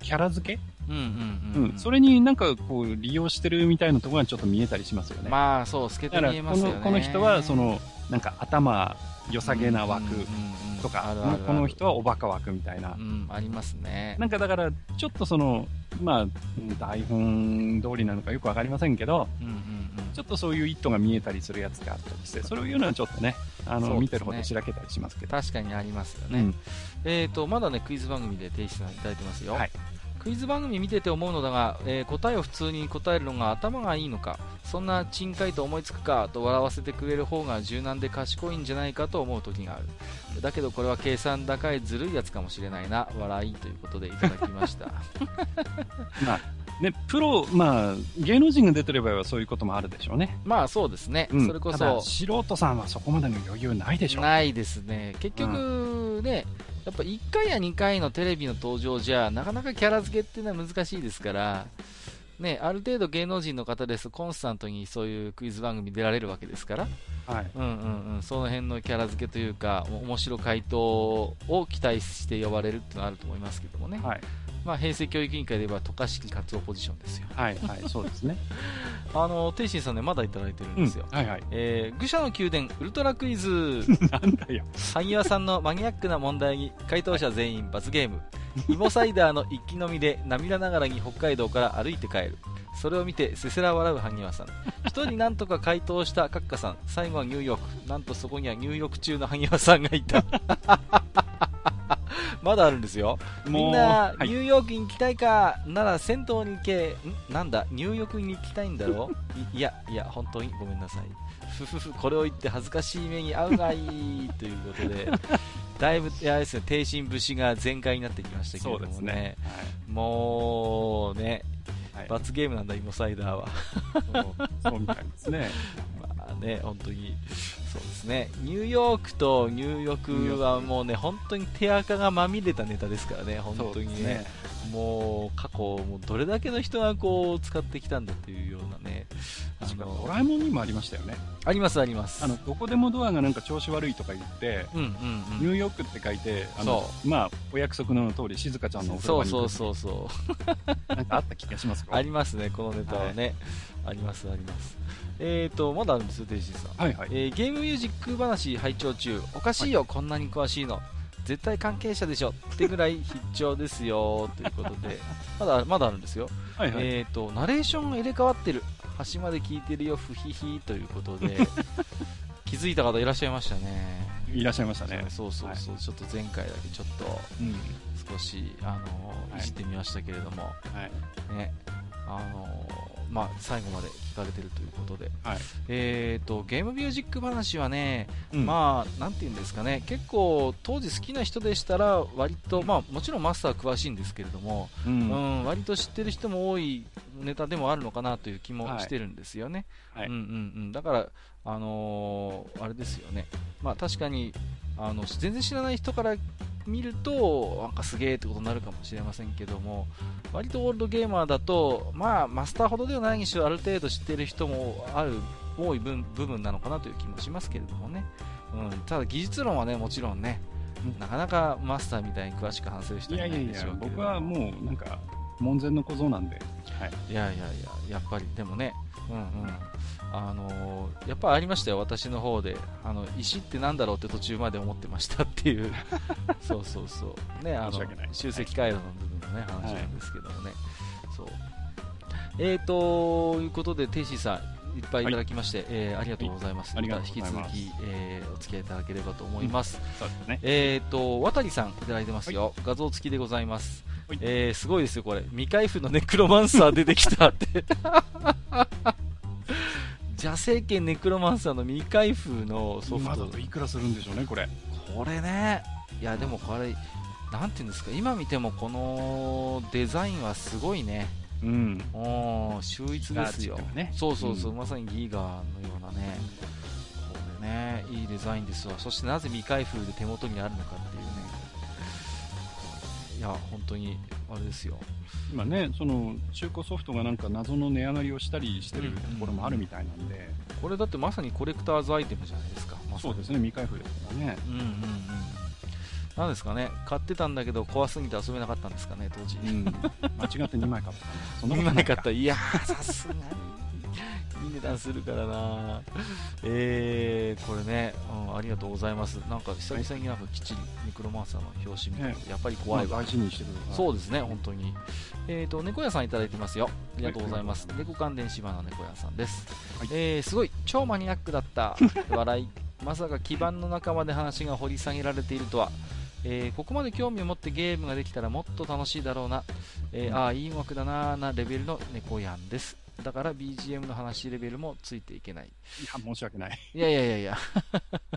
A: キャラ付け、
B: うんうん
A: う
B: うんん、
A: それになんかこう利用してるみたいなところがちょっと見えたりしますよね。
B: まあそう透けて見えますよね
A: のこの人はそのなんか頭良さげな枠
B: うんうんうん。うん
A: とか、この人はおバカ枠みたいな。
B: う。んありますね。
A: なんかだから、ちょっとその、まあ、うん台本通りなのかよくわかりませんけど、
B: うんうんうん。
A: ちょっとそういう意図が見えたりするやつがあったりして、それを言うのはちょっとね、あの、
B: ね。
A: 見てるほどしらけたりしますけど。
B: 確かにありますよね、
A: うん。
B: えー、とまだねクイズ番組で提出いただいてますよ、
A: はい
B: クイズ番組見てて思うのだが、えー答えを普通に答えるのが頭がいいのかそんな珍回答思いつくかと笑わせてくれる方が柔軟で賢いんじゃないかと思う時がある。だけどこれは計算高いずるいやつかもしれないな。笑いということでいただきました。
A: まあ、ね、プロ、まあ、芸能人が出てる場合はそういうこともあるでしょうね。
B: まあそうですね、
A: うん。
B: それこそ。
A: 素人さんはそこまでの余裕ないでしょう。
B: ないですね。結局ね、やっぱ1回や2回のテレビの登場じゃなかなかキャラ付けっていうのは難しいですからね、ある程度芸能人の方です。とコンスタントにそういうクイズ番組出られるわけですから、
A: はい。
B: うんうんうん、その辺のキャラ付けというかお面白回答を期待して呼ばれるっていうのはあると思いますけどもね、
A: はい。
B: まあ、平成教育委員会で言えば渡嘉敷カツオポジションですよ
A: はい。はい。そうですね。
B: あの天心さんねまだいただいてるんですよ、
A: はいはい。
B: えー愚者の宮殿ウルトラクイズ
A: なんだよ。
B: 萩谷さんのマニアックな問題に回答者全員罰ゲーム 芋サイダーの一気飲みで涙ながらに北海道から歩いて帰るそれを見てせせら笑う萩谷さん一人なんとか回答した閣下さん最後はニューヨークなんとそこには入浴中の萩谷さんがいた まだあるんですよ。みんな、
A: はい
B: ニューヨークに行きたいか、なら銭湯に行け、んなんだ、ニューヨークに行きたいんだろ？いいや、いや、本当に？ごめんなさい。ふふふ、これを言って恥ずかしい目に遭うがいいということで、だいぶ、いやですね、挺身節が全開になってきましたけれどもね
A: ね。。
B: もうね、
A: はい。はい
B: 罰ゲームなんだ、イモサイダーは。
A: そうみたいですね。
B: まあね、本当に、そうですね、ニューヨークと入浴はもうね、本当に手垢がまみれたネタですからね、本当にね。
A: ね。
B: もう過去、もうどれだけの人がこう使ってきたんだというようなね、あ
A: 確かド
B: の
A: ラえもんにもありましたよね。
B: あります、あります。
A: あの、どこでもドアがなんか調子悪いとか言って、
B: うんうんうん、
A: ニューヨークって書いて、あの、まあ、お約束の通り、静香ちゃんのお風
B: そう
A: 呂場に行く
B: そうそうそう、
A: な。んかあった気がしますよ。
B: ありますね、このネタはね、あります、あります。えーと、まだあるんですよ、デイジーさん。
A: はいはい。
B: えーゲームミュージック話拝聴中。おかしいよ、こんなに詳しいの。絶対関係者でしょ。ってぐらい必聴ですよ。ということで。まだまだあるんですよ、
A: はいはい。
B: えーとナレーション入れ替わってる。端まで聞いてるよふひひ。ということで。気づいた方いらっしゃいましたね。
A: いらっしゃいましたね。
B: そうそうそう、ちょっと前回だけちょっと
A: うん。
B: 少しあの
A: はい。
B: いじってみましたけれども、
A: はい。
B: ね。あのまあ、最後まで聞かれてるということで、
A: はい。
B: えー、とゲームミュージック話はね、
A: うん
B: まあ、なんていうんですかね、結構、当時好きな人でしたら、割と、まあ、もちろんマスター詳しいんですけれども、
A: う。
B: うんん、割と知ってる人も多いネタでもあるのかなという気も
A: はい
B: してるんですよね。
A: はい
B: うんうんうん、だから、あのーあれですよね、まあ、確かにあの全然知らない人から見ると、なんかすげえってことになるかもしれませんけども、割とオールドゲーマーだと、まあ、マスターほどではないにしろ、ある程度知ってる人もある多い分部分なのかなという気もしますけれどもね、うん、ただ技術論はね、もちろんね、
A: うん
B: なかなかマスターみたいに詳しく話せる人
A: い
B: はいない
A: やいやいや
B: でしょうけれど
A: 僕はもうなんか門前の小僧なんで、はい、
B: いやいやいや、やっぱりでもね、うんうん、あのーやっぱありましたよ、私の方で、あの石ってなんだろうって途中まで思ってましたっていう、そうそうそう、ね、あの集積回路の部分のね、話なんですけどもね、そう。えーということで、テイシーさん、いっぱいいただきまして、えーありがとうございます。
A: はい
B: また引き続き、えーお付き合いいただければと思います。えーと、渡さんいただいてますよ。画像付きでございます
A: はい。
B: えー、すごいですよ、これ。未開封のネクロマンサー出てきたって。邪聖剣ネクロマンサーの未開封のソフト
A: 今だ。といくらするんでしょうね、これ。
B: これね、いや、でもこれ、なんていうんですか、今見てもこのデザインはすごいね。
A: うん。
B: おー秀逸ですよ
A: ね
B: そうそうそう、
A: うん
B: まさにギガのようなね、これね、いいデザインですわ、そしてなぜ未開封で手元にあるのかっていや、本当にあれですよ、
A: 今ね、その中古ソフトがなんか謎の値上がりをしたりしてるところもあるみたいなんで、
B: これだってまさにコレクターズアイテムじゃないですか、ま
A: そうですね、未開封ですからね。
B: うんうんうん、なんですかね、買ってたんだけど、怖すぎて遊べなかったんですかね、当時。
A: うん。間違って2枚買った。そんなこ
B: 2
A: とないか。
B: 枚買った、いやー、さすがに、いい値段するからな、えー、これね、うん、ありがとうございます、なんか久々になんかきっちりネクロマンサーの表紙見て、
A: ね
B: やっぱり怖いわ。そうですね、本当に。えーと、猫屋さんいただいてますよ。ありがとうございます。猫関連芝の猫屋さんです。
A: はい
B: えー、すごい、超マニアックだった。笑い。まさか基盤の中まで話が掘り下げられているとは。えーここまで興味を持ってゲームができたらもっと楽しいだろうな。えーああ、いい音楽だなーなレベルの猫やんです。だから BGM の話レベルもついていけない。
A: いや、申し訳ない。
B: いやいやいやいや。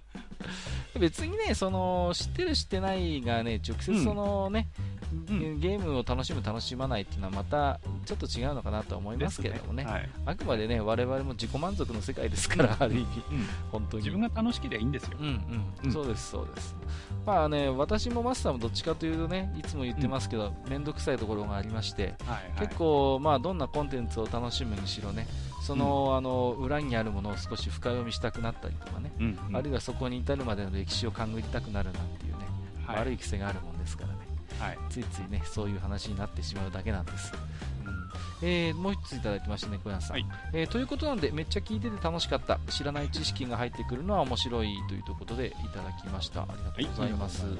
B: 別にね、その、知ってる知ってないがね、直接そのね、
A: うん
B: ゲームを楽しむ楽しまないっていうのはまたちょっと違うのかなとは思いますけれどもね。
A: はい。
B: あくまでね、我々も自己満足の世界ですから、ある意味、
A: うん
B: 本当に。
A: 自分が楽しければいいんですよ
B: う。んうん、
A: うん
B: そうです、そうです。まあね、私もマスターもどっちかというとね、いつも言ってますけど、面倒くさいところがありまして、
A: はい。
B: 結構、まあ、どんなコンテンツを楽しむにしろね、その、あの裏にあるものを少し深読みしたくなったりとかね、
A: うん、うん。
B: あるいはそこに至るまでの歴史を勘ぐりたくなるなんていうね、
A: はい。
B: 悪い癖があるもんですからね、
A: はい。
B: ついついね、そういう話になってしまうだけなんです。うんえーもう一ついただいてましたね、小山さん、
A: はい。
B: えーということなんで、めっちゃ聞いてて楽しかった、知らない知識が入ってくるのは面白いということでいただきました。ありがとうございます。
A: はい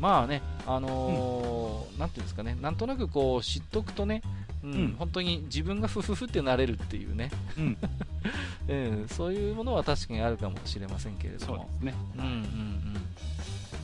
B: まあね、あのーなんていうんですかね、なんとなくこう知っとくとね、うん
A: うん。
B: 本当に自分がふふふってなれるっていうね、
A: うん、
B: うん、そういうものは確かにあるかもしれませんけれども。
A: そうで、すね。
B: うんうん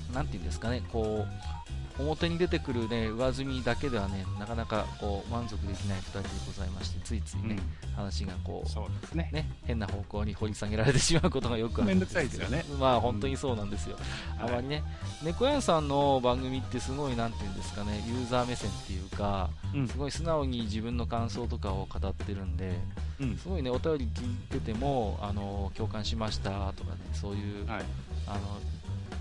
B: うん、なんていうんですかね、こう、表に出てくる、ね、上積みだけではねなかなかこう満足できない2人でございましてついついね、話がこう
A: そうですね。
B: ね変な方向に掘り下げられてしまうことがよくある
A: めんですよね。
B: まあ本当にそうなんですよ、
A: うん。
B: あまりね猫屋さんの番組ってすごいなんていうんですかねユーザー目線っていうか
A: うん。
B: すごい素直に自分の感想とかを語ってるんで
A: うん。
B: すごいねお便り聞いててもあの共感しましたとかねそういう、
A: はい。
B: あの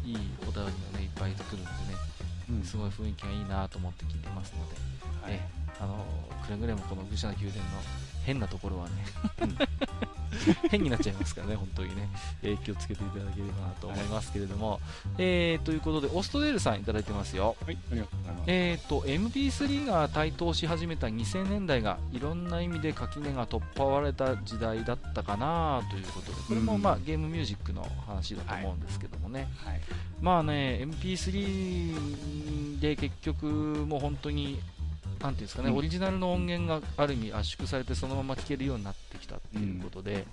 B: いいお便りがねいっぱい来るんでね
A: うん。
B: すごい雰囲気がいいなと思って聞いてますので、
A: はい。
B: えあのくれぐれもこの愚者の宮殿の変なところはね、変になっちゃいますからね、本当にね、えー気をつけていただければなと思いますけれども、えーということで、オーストレールさんいただいてますよ。
A: はいありがとうございます。
B: えー、と MP3 が台頭し始めた2000年代がいろんな意味で垣根が取っ払われた時代だったかなということで。これも、
A: うん。
B: まあ、ゲームミュージックの話だと思うんですけどもね、
A: はい。
B: まあね MP3 で結局もう本当にていうんですかね、
A: うん。
B: オリジナルの音源がある意味圧縮されてそのまま聴けるようになってきたっていうことで、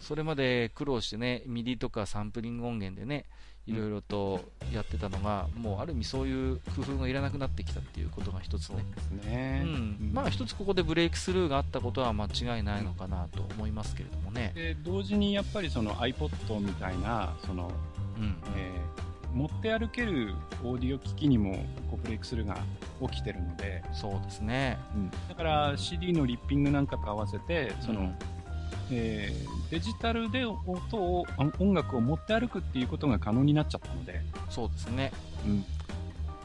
B: それまで苦労してね MIDI とかサンプリング音源でねいろいろとやってたのが、もうある意味そういう工夫がいらなくなってきたっていうことが一つね、
A: ですね
B: うんまあ一つここでブレイクスルーがあったことは間違いないのかなと思いますけれどもね。
A: で同時にやっぱりその iPod みたいなその、
B: うん。
A: えー持って歩けるオーディオ機器にもこうブレイクスルーが起きてるので、
B: そうですね。
A: だから CD のリッピングなんかと合わせてその、
B: うん
A: えーデジタルで音をあ音楽を持って歩くっていうことが可能になっちゃったので、
B: そうですね。
A: うん。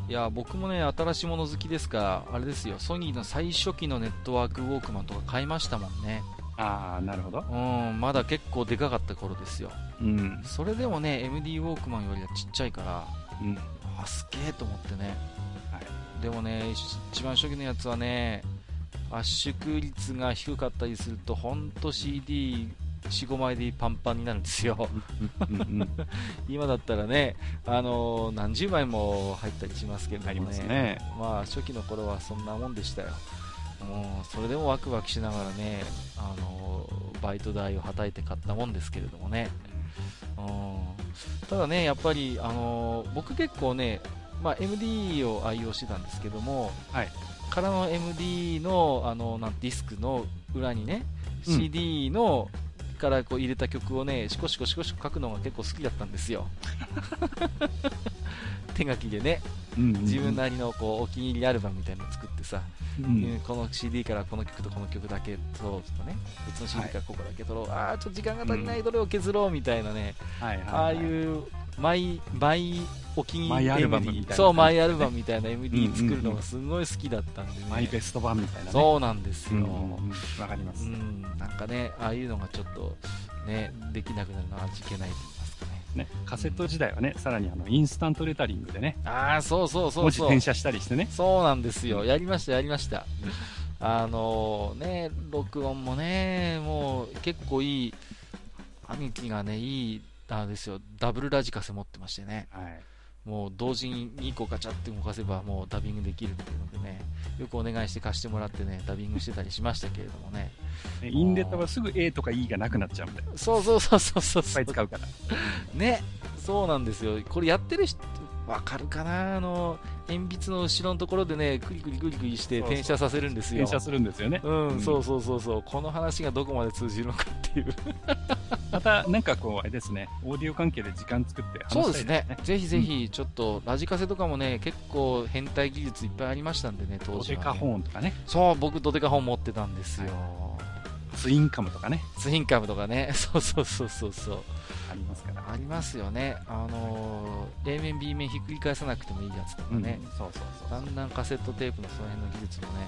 B: いや僕もね新しいもの好きですからあれですよ。ソニーの最初期のネットワークウォークマンとか買いましたもんね
A: ああなるほど、
B: うんまだ結構でかかった頃ですよ。
A: うん。
B: それでもね MD ウォークマンよりはちっちゃいから
A: うん。
B: あすげえと思ってね。
A: はい。
B: でもねし一番初期のやつはね圧縮率が低かったりするとほんと CD45 枚でパンパンになるんですよ。今だったらね、あのー何十枚も入ったりしますけれどもね。
A: ね。
B: まあ初期の頃はそんなもんでしたよもうそれでもワクワクしながらね、あのーバイト代をはたいて買ったもんですけれどもね、うん、ただねやっぱり、あのー僕結構ね、まあ、MD を愛用してたんですけども、
A: はい。
B: からの MD のあのなんディスクの裏にね、
A: うん。
B: CD のからこう入れた曲をねシコシコシコシコ書くのが結構好きだったんですよ。手書きでね。
A: うんうん
B: 自分なりのこうお気に入りアルバムみたいなのを作ってさ、
A: うん。
B: うんこの CD からこの曲とこの曲だけ取ろうとかね別の CD からここだけ取ろう、ああちょっと時間が足りない。どれを削ろうみたいなね、
A: はいはいはい。
B: ああいうマイマイお気に入り
A: マイアルバム
B: MD
A: みたいな。感じ
B: そうマイアルバムみたいな MD
A: うん
B: 作るのがすごい好きだったんでね、
A: マイベスト版みたいなね。
B: そうなんですよ、
A: わかります、
B: うん、なんかね、ああいうのがちょっとね、できなくなるのは味気ないと言いますかね。
A: ね、カセット時代はね、さらにあのインスタントレタリングでね、
B: ああ、そうそうそうそう。
A: 文字転写したりしてね、
B: そうなんですよ。やりました、やりました。あのね、録音もね、もう結構いい、兄貴がね、いい、あれですよ、ダブルラジカセ持ってましてね、
A: はい、
B: もう同時に2個ガチャって動かせばもうダビングできるっていうのでね、よくお願いして貸してもらってね、ダビングしてたりしましたけれどもね。
A: でインレタはすぐ A とか E がなくなっちゃうんで、いっ
B: そうそうそうそうそう
A: ぱい使うから。
B: ね、そうなんですよ。これやってる人、わかるかな？あの、鉛筆の後ろのところでね、クリクリクリクリして
A: そうそう
B: 転写させるんですよ。
A: 転写するんですよね。
B: うん、
A: うん
B: そうそうそうそう。この話がどこまで通じるのかっていう。
A: また、なんかこう、あれですね、オーディオ関係で時間作って
B: そう
A: 話したい
B: ですね。ぜひぜひ、ちょっと、ラジカセとかもね、結構変態技術いっぱいありましたんでね、当
A: ドデ
B: 時は、ね。
A: カホーンとかね、
B: そう、僕、ドデカホン持ってたんですよ。
A: ツインカムとかね、
B: ツインカムとかね、そうそうそうそうそう。
A: ありますから。
B: ありますよね。あのー A 面 B 面ひっくり返さなくてもいいやつとかね。
A: うんそうそうそう。
B: だんだんカセットテープのその辺の技術もね、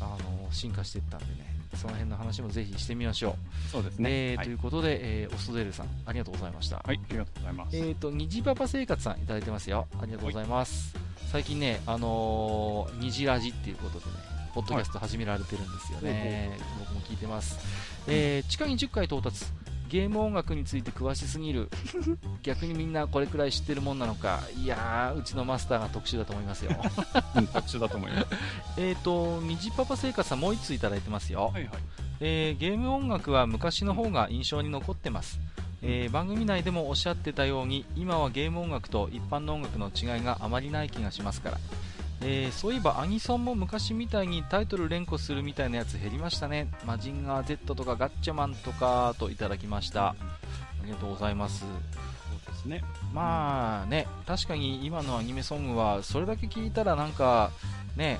B: あの進化していったんでね、その辺の話もぜひしてみましょう。
A: そうですね。
B: えー
A: はい
B: ということで、えーオストデルさん、ありがとうございました。
A: はい、ありがとうございます。
B: えーと、虹パパ生活さんいただいてますよ。ありがとうございます。最近ね、あのー、虹ラジっていうことでね、ポッドキャスト始められてるんですよね。僕も聞いてます。えー地下に10回到達。ゲーム音楽について詳しすぎる。逆にみんなこれくらい知ってるもんなのか。いやー、うちのマスターが特殊だと思いますよ。
A: うん、特殊だと思います。
B: えーと、虹パパ生活さんもう1ついただいてますよ。
A: はいはい。
B: えーゲーム音楽は昔の方が印象に残ってます、えー番組内でもおっしゃってたように今はゲーム音楽と一般の音楽の違いがあまりない気がしますから、えーそういえばアニソンも昔みたいにタイトル連呼するみたいなやつ減りましたね。マジンガー Z とかガッチャマンとかといただきました。ありがとうございます。
A: そうですね。
B: まあね確かに今のアニメソングはそれだけ聞いたらなんかね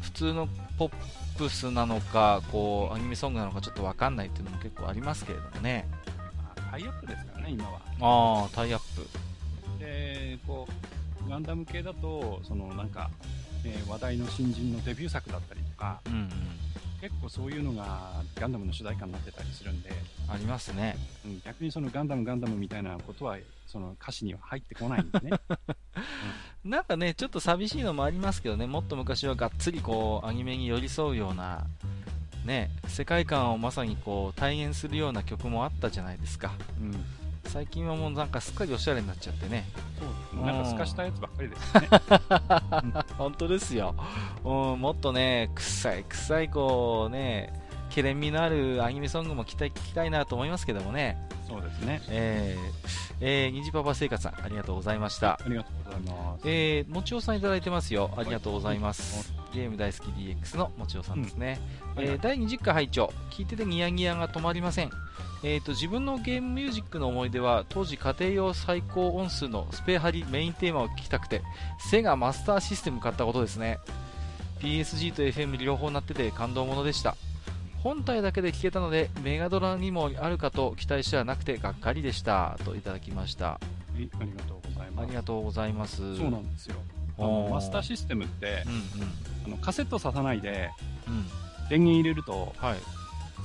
B: 普通のポップスなのかこうアニメソングなのかちょっとわかんないっていうのも結構ありますけれどもね。
A: まあタイアップですからね、今は。
B: ああタイアップ。
A: で、こう、ガンダム系だと、そのなんか、えー話題の新人のデビュー作だったりとか、
B: うんうん
A: 結構そういうのがガンダムの主題歌になってたりするんで、
B: ありますね
A: うん、逆にそのガンダムガンダムみたいなことは、その歌詞には入ってこないんでね。
B: なんかねちょっと寂しいのもありますけどねもっと昔はがっつりこうアニメに寄り添うようなね世界観をまさにこう体現するような曲もあったじゃないですか
A: うん。
B: 最近はもうなんかすっかりおしゃれになっちゃってね。
A: そうなんか透かしたやつばっかりですよね。
B: 本当ですよ、うん、もっとね臭い臭いこうねけれん味のあるアニメソングも期待聞きたいなと思いますけどもね。
A: そうですね。
B: えー、えー、虹パパ生活さんありがとうございました。
A: ありがとうございます。
B: えー、もちおさんいただいてますよ。ありがとうございます、
A: は
B: ゲーム大好き DX のもちおさんですね、
A: うん。はい
B: えー第20回拝聴聞いててニヤニヤが止まりません。えー、と自分のゲームミュージックの思い出は当時家庭用最高音数のスペハリメインテーマを聴きたくてセガマスターシステム買ったことですね。PSG と FM 両方鳴ってて感動ものでした。本体だけで聴けたのでメガドラにもあるかと期待してはなくてがっかりでした。といただきました。
A: いありがとうございます。
B: ありがとうございます。
A: そうなんですよ。あのマスターシステムって
B: うんうん
A: あのカセット挿さないで
B: うん
A: 電源入れると
B: はい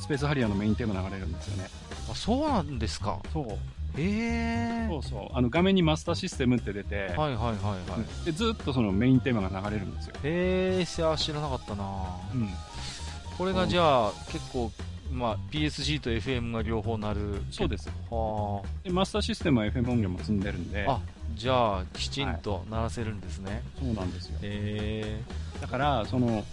A: スペースハリアーのメインテーマ流れるんですよね。
B: あそうなんですか？
A: そう。
B: へえ
A: そうそう。あの画面にマスターシステムって出て、
B: はいはいはいはい
A: でずっとそのメインテーマが流れるんですよ。
B: へえ知らなかったな
A: うん。
B: これがじゃあ結構、まあ、PSG と FM が両方なる
A: そうです。
B: は
A: でマスターシステムは FM 音源も積んでるんで、
B: ああじゃあきちんと鳴らせるんですね、
A: そうなんですよ。
B: へ
A: だから、その、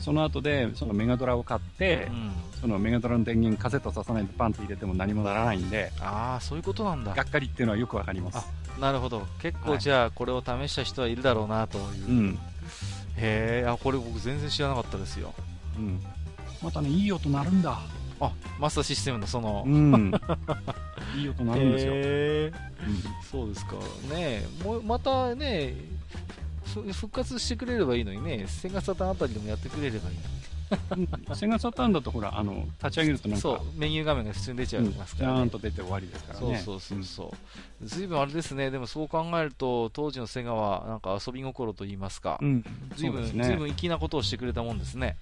A: その後で、そのメガドラを買って
B: え、うん
A: そのメガドラの電源カセット挿さないでパンって入れても何もならないんで、
B: ああそういうことなんだ
A: がっかりっていうのはよくわかります。
B: なるほど結構
A: はい
B: じゃあこれを試した人はいるだろうなという、
A: うん。
B: へえあこれ僕全然知らなかったですよ
A: うん。またね、いい音鳴るんだ。
B: あマスターシステムのその、
A: うん。いい音鳴るんですよ。
B: へえ
A: うん
B: そうですかねもうまたねふ復活してくれればいいのにねセガサタンあたりでもやってくれればいい
A: うんセガサターンだとほら、あの、立ち上げるとなんか、
B: メニュー画面が普通に出ちゃいますから、
A: ジャーン
B: ね
A: と出て終わりですからね。
B: そうそうそうそうずいぶんあれですねでもそう考えると当時のセガはなんか遊び心と言いますか
A: うん。うん。
B: ずいぶん、
A: そうですね。
B: ずいぶん粋なことをしてくれたもんですね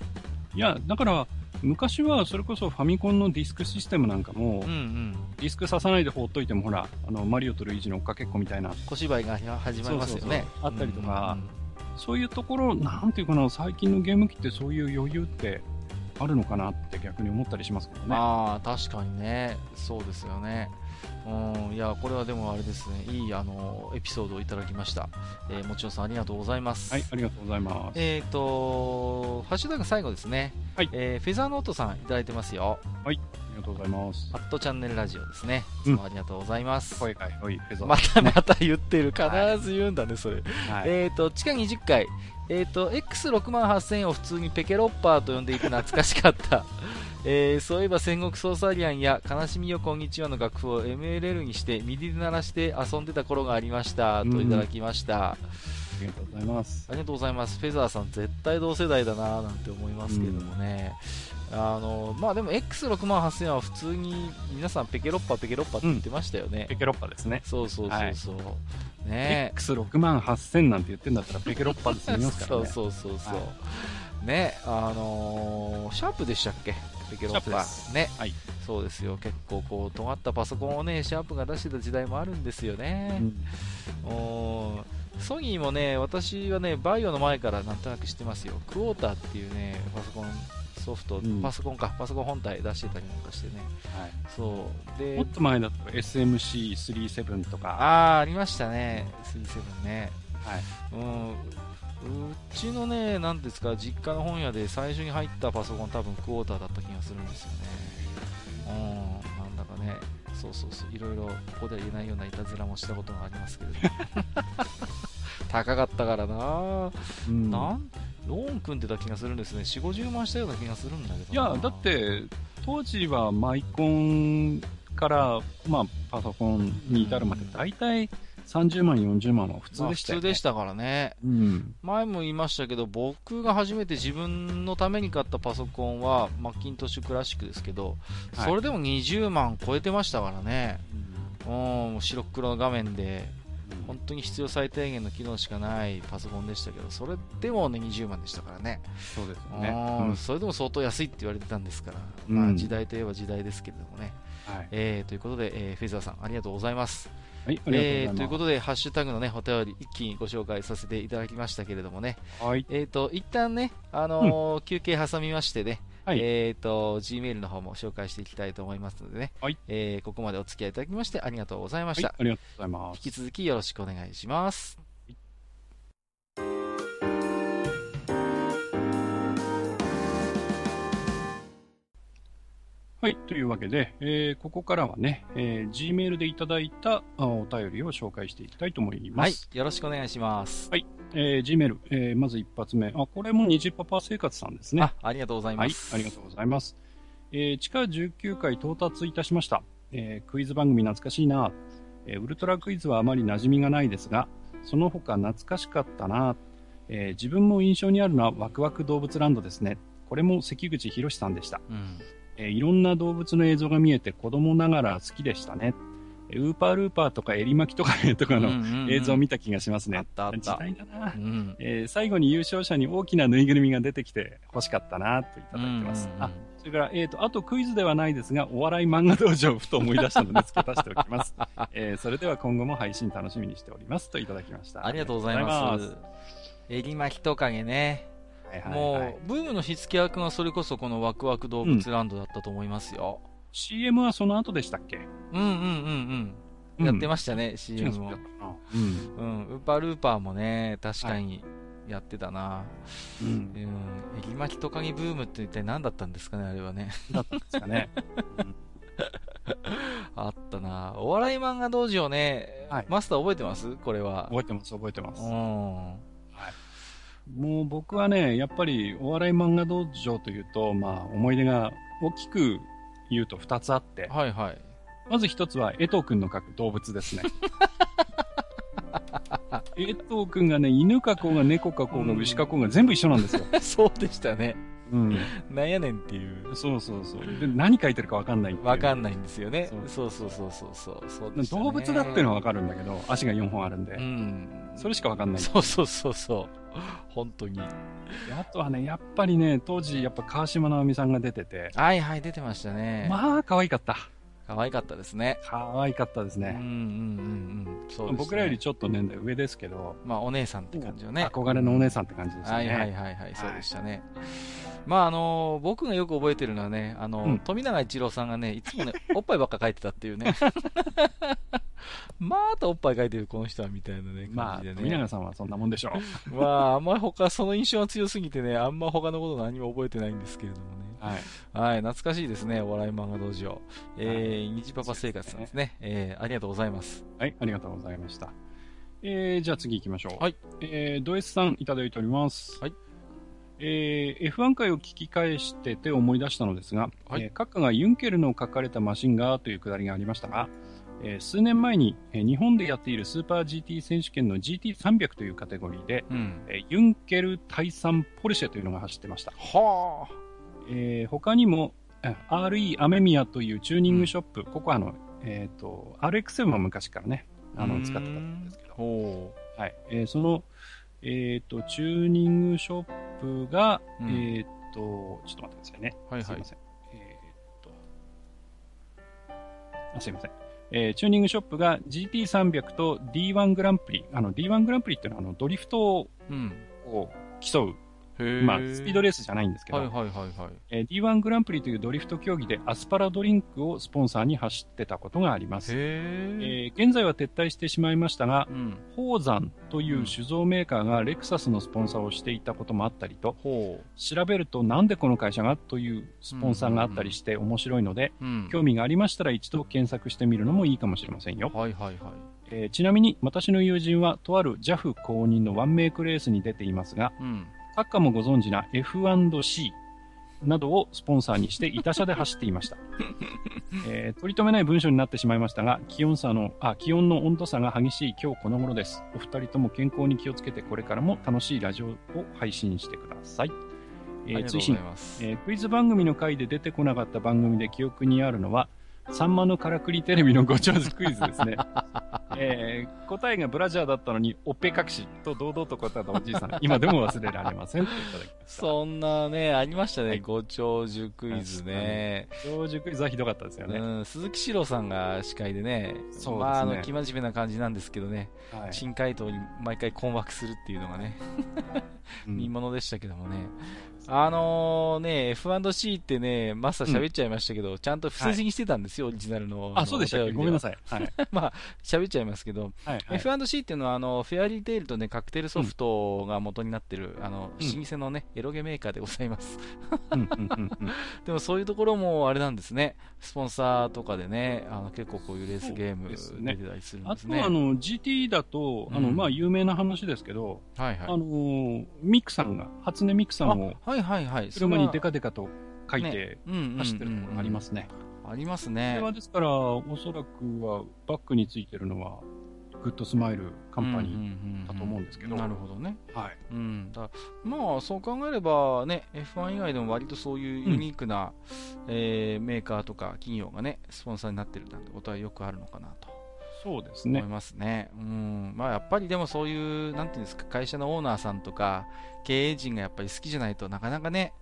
A: いや、だから、昔はそれこそファミコンのディスクシステムなんかも、
B: うんうん。
A: ディスク刺さないで放っといてもほら、あの、マリオとルイージの追っかけっこみたいな、
B: 小芝居が始まりますよね。
A: あったりとか
B: うんうん
A: そういうところ、なんていうかな、最近のゲーム機ってそういう余裕ってあるのかなって逆に思ったりしますけどね。
B: まあ確かにね。そうですよねうんいやこれはでもあれですね。いいあのエピソードをいただきました、えーもちろんさんありがとうございます。
A: はい、ありがとうございます。
B: えっ、とハッシュタグ最後ですね、
A: はい。
B: えーフェザーノートさんいただいてますよ。
A: ありがとうございます。
B: アットチャンネルラジオですね。いつ
A: うん
B: もありがとうございます、
A: 声が良いフェザー。
B: また また言ってる。必ず言うんだねそれ、
A: はい。
B: えっ、と地下20階えっ、と X6 万8000を普通にペケロッパーと呼んでいて懐かしかったえーそういえば戦国ソーサリアンや悲しみよこんにちはの楽譜を MLL にしてミディで鳴らして遊んでた頃がありましたといただきました、
A: ありがとうございます。
B: ありがとうございます。フェザーさん、絶対同世代だなぁなんて思いますけれどもね。あの、まあでも X6 万8000は普通に皆さんペケロッパペケロッパって言ってましたよね。
A: ペケロッパですね。
B: そうそうそうそう。ね
A: X6 万8000なんて言ってんだったらペケロッパで済みますからね。
B: そうそうそうそう。
A: は
B: ねあのーシャープでしたっけ？ペケロね、
A: はい。
B: そうですよ。結構こう尖ったパソコンをねシャープが出してた時代もあるんですよね、
A: うん。
B: おーソニーもね、私はね、バイオの前からなんとなく知ってますよ。クォーターっていうね、パソコンソフト、
A: うん。
B: パソコンか、パソコン本体出してたりなんかしてね。
A: はい。
B: そう。で
A: もっ、と前だと SMC37 とか、
B: あー、ありましたね、37ね。
A: はい、
B: うん。うちのね、なんですか、実家の本屋で最初に入ったパソコン多分クォーターだった気がするんですよね。うん、なんだかね。そうそうそう。いろいろここでは言えないようないたずらもしたことがありますけれど。高かったからな、うん、なんローン組んでた気がするんですね。4 5 0万したような気がするんだけど
A: いやだって当時はマイコンから、まあ、パソコンに至るまで大体30万、40万は普通でした
B: よね。普通でしたからね。うん。前も言いましたけど、僕が初めて自分のために買ったパソコンは、マッキントッシュクラシックですけど、はい、それでも20万超えてましたからね。うん、白黒の画面で、本当に必要最低限の機能しかないパソコンでしたけど、それでもね、20万でしたからね。
A: そうですね。
B: うん、それでも相当安いって言われてたんですから、うん、まあ時代といえば時代ですけれどもね。はい、えー、ということで、えー、フェザーさん、ありがとうございます。
A: はい、え
B: ー、ということで、ハッシュタグのね、お便り一気にご紹介させていただきましたけれどもね。
A: はい。
B: えっ、ー、と、一旦ね、あのーうん、休憩挟みましてね、はい、えっ、ー、と、Gmail の方も紹介していきたいと思いますのでね。
A: はい。
B: えー、ここまでお付き合いいただきましてありがとうございました。はい、
A: ありがとうございます。
B: 引き続きよろしくお願いします。
A: はい。というわけで、えー、ここからはね、えー、Gmail でいただいたお便りを紹介していきたいと思います。
B: はい。よろしくお願いします。
A: はい。えー、Gmail、えー、まず一発目。あ、これも虹パパ生活さんですね。あ、
B: ありがとうございます。
A: はい。ありがとうございます。えー、地下19回到達いたしました。えー、クイズ番組懐かしいな。えー、ウルトラクイズはあまり馴染みがないですが、その他懐かしかったな。えー、自分も印象にあるのはワクワク動物ランドですね。これも関口博さんでした。うんえー、いろんな動物の映像が見えて子供ながら好きでしたね。ウーパールーパーとかエリマキとかとかの映像を見た気がしますね。あ
B: ったあった。
A: 時代だな、うん、えー、最後に優勝者に大きなぬいぐるみが出てきて欲しかったなといただいてます。あ、それから、えっ、ー、と、あとクイズではないですが、お笑い漫画道場をふと思い出したので付け足しておきます。えー、それでは今後も配信楽しみにしておりますといただきました。
B: ありがとうございます。エリマキトカゲね。もう、ブームの火付け役がそれこそこのワクワク動物ランドだったと思いますよ。うん、
A: CM はその後でしたっけ？
B: うんうんうんうん。やってましたね、うん、CM も。うん。うん。ウーパールーパーもね、確かにやってたな。うん。うん。エリマキトカゲブームって一体何だったんですかね、あれはね。
A: だったんですかね。
B: あったなお笑い漫画道場ね、はい、マスター覚えてます？これは。
A: 覚えてます、覚えてます。うん。もう僕はね、やっぱりお笑い漫画道場というと、まあ思い出が大きく言うと2つあって。
B: はいはい。
A: まず1つは江藤くんの描く動物ですね。江藤くんがね、犬かこうが猫かこうが牛かこうが全部一緒なんですよ。
B: そうでしたね。うん。なんやねんっていう。
A: そうそうそう。で何書いてるかわかんない
B: わかんないんですよね。そうそうそうそうそうそう、ね、
A: 動物だっていうのはわかるんだけど、足が4本あるんで。うん。それしかわかんない。
B: そうそうそうそう。本当に。
A: あとはね、やっぱりね、当時やっぱ川島直美さんが出てて。
B: はいはい、出てましたね。
A: まあ、可愛かった。
B: 可愛かったですね。
A: 可愛かったですね。うんうんうんうん。そう、ね、僕らよりちょっと年代上ですけど。
B: まあ、お姉さんって感じよね。
A: 憧れのお姉さんって感じですね。
B: はいはいはいはい、そうでしたね。はいまああのー、僕がよく覚えてるのはね、あのーうん、富永一郎さんがね、いつもね、おっぱいばっか書いてたっていうね。またおっぱい書いてるこの人はみたいなね、感じでね。まあ、
A: 富永さんはそんなもんでしょ
B: う。まあ、あんまり他、その印象が強すぎてね、あんま他のこと何も覚えてないんですけれどもね。はい。はい、懐かしいですね、お笑い漫画道場。えー、虹パパ生活さんですね。えー、ありがとうございます。
A: はい、ありがとうございました。えー、じゃあ次行きましょう。
B: はい。
A: えー、ド S さんいただいております。
B: はい。
A: えー、F1 回を聞き返してて思い出したのですが、はい、えー、閣下がユンケルの書かれたマシンガーというくだりがありましたが、えー、数年前に、えー、日本でやっているスーパー GT 選手権の GT300 というカテゴリーで、うん、えー、ユンケル対3ポルシェというのが走ってました。
B: はあ。
A: えー、他にも、RE アメミヤというチューニングショップ、うん、ここはあの、えっ、ー、と、RX7 も昔からね、あの、使ってたんですけど、はい。えー、その、えっ、ー、と、チューニングショップが、うん、えっ、と、ちょっと待ってくださいね。
B: はいはい。
A: すいません。えっ、と、あ、すいません。えー、チューニングショップが GT300 と D1 グランプリ。あの、D1 グランプリっていうのは、あの、ドリフトを競うまあ、スピードレースじゃないんですけど、
B: はいはいはいはい。
A: えー D1 グランプリというドリフト競技でアスパラドリンクをスポンサーに走ってたことがあります。
B: へえ。
A: えー現在は撤退してしまいましたが、
B: うん。
A: 宝山という酒造メーカーがレクサスのスポンサーをしていたこともあったりと、
B: ほ
A: 調べるとなんでこの会社がというスポンサーがあったりして面白いので、
B: う。うん。
A: 興味がありましたら一度検索してみるのもいいかもしれませんよ。
B: はいはいはい。
A: えーちなみに私の友人はとある JAF 公認のワンメイクレースに出ていますが、
B: うん。
A: 閣下もご存知な F&C などをスポンサーにして板車で走っていました。えー取り留めない文章になってしまいましたが、気温差の、あ、気温の温度差が激しい今日この頃です。お二人とも健康に気をつけてこれからも楽しいラジオを配信してください。えー追伸。えークイズ番組の回で出てこなかった番組で記憶にあるのは、サンマのからくりテレビのご長寿クイズですね。えー答えがブラジャーだったのに、おっぺ隠しと堂々と答えたおじいさん、今でも忘れられません。といただきました。
B: そんなね、ありましたね。
A: はい
B: ご長寿クイズね。
A: 長寿クイズはひどかったですよね。
B: うん、鈴木史郎さんが司会でね、
A: そうですね
B: まあ、あの、生真面目な感じなんですけどね、
A: はい
B: 新回答に毎回困惑するっていうのがね、
A: うん
B: 見ものでしたけどもね。あのね、F&C ってね、マスター喋っちゃいましたけど、ちゃんと伏せ字にしてたんですよ、オリジナルの。
A: あ、そうでしたごめんな
B: さい。
A: はい。
B: まあ、喋っちゃいますけど、
A: はい。はい
B: F&C っていうのは、あの、フェアリーテイルとね、カクテルソフトが元になってる、あの、
A: うん
B: 老舗のね、エロゲメーカーでございます。
A: うんうんうんうん
B: でもそういうところもあれなんですね、スポンサーとかでね、あの結構こういうレースゲーム出てたりするん
A: あ
B: ですね。
A: とは、あの、GT だと、あの、
B: うん
A: まあ、有名な話ですけど、
B: はいはい。
A: あのー、ミクさんが、初音ミクさんを
B: あはいはいはい。
A: 車にデ
B: か
A: カデカと書いて走ってるところがありますね。
B: あります
A: こ
B: ね
A: れ。はですから、おそらくはバックについてるのは、グッドスマイルカンパニー。
B: ー
A: だと思うんですけど
B: なるほどね。
A: はい。
B: うん。だまあ、そう考えればね、F1 以外でも割とそういうユニークな、えーメーカーとか企業がね、スポンサーになってるなんてことはよくあるのかなと。
A: そうですね。
B: 思いますね。うん。まあやっぱりでもそういう、なんていうんですか、会社のオーナーさんとか、経営陣がやっぱり好きじゃないとなかなかね、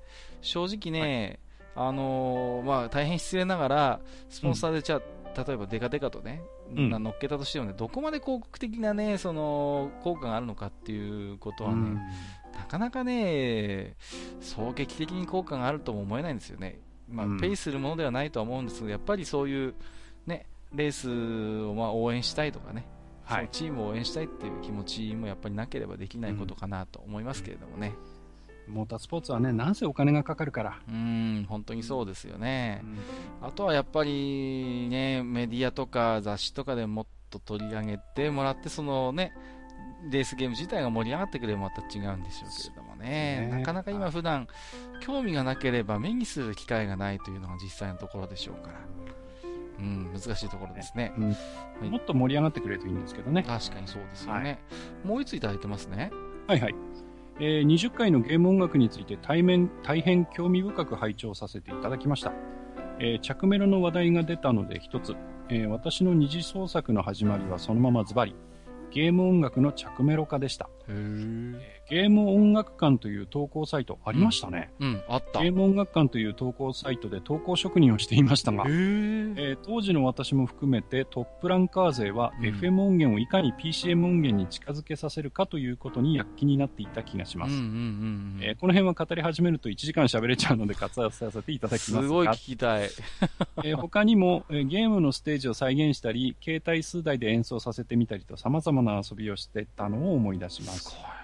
B: 正直ね、あのーまあ大変失礼ながら、スポンサーでじゃあ、例えばデカデカとね、
A: うん
B: な乗っけたとしてもね、どこまで広告的なね、その、効果があるのかっていうことはね、
A: うん
B: なかなかね、そう劇的に効果があるとも思えないんですよね。まあ、
A: うん
B: ペイするものではないとは思うんですけど、やっぱりそういう、ね、レースをまあ応援したいとかね、
A: はい
B: チームを応援したいっていう気持ちもやっぱりなければできないことかなと思いますけれどもね。
A: モータースポーツはね、なんせお金がかかるから。
B: うーん、本当にそうですよね
A: う。ん
B: あとはやっぱりね、メディアとか雑誌とかでもっと取り上げてもらって、そのね、レースゲーム自体が盛り上がってくればまた違うんでしょうけれどもね、
A: ね
B: なかなか今普段興味がなければ目にする機会がないというのが実際のところでしょうから、うん、難しいところですね。
A: うん
B: い
A: もっと盛り上がってくれるといいんですけどね。
B: 確かにそうですよね。もう一ついただいてますね。
A: はいはい。えー20回のゲーム音楽について対面、大変興味深く拝聴させていただきました。えー着メロの話題が出たので一つ、えー私の二次創作の始まりはそのままズバリ、ゲーム音楽の着メロ化でした。
B: へー
A: ゲーム音楽館という投稿サイトありましたね。
B: うん、あった。
A: ゲーム音楽館という投稿サイトで投稿職人をしていましたが、えー当時の私も含めてトップランカー勢は
B: うん
A: FM 音源をいかに PCM 音源に近づけさせるかということに躍起になっていた気がします。
B: うんうんうんうん
A: えーこの辺は語り始めると1時間喋れちゃうので割愛させていただきますが
B: すごい聞きたい。
A: えー他にも、えーゲームのステージを再現したり携帯数台で演奏させてみたりと様々な遊びをしてたのを思い出します
B: す。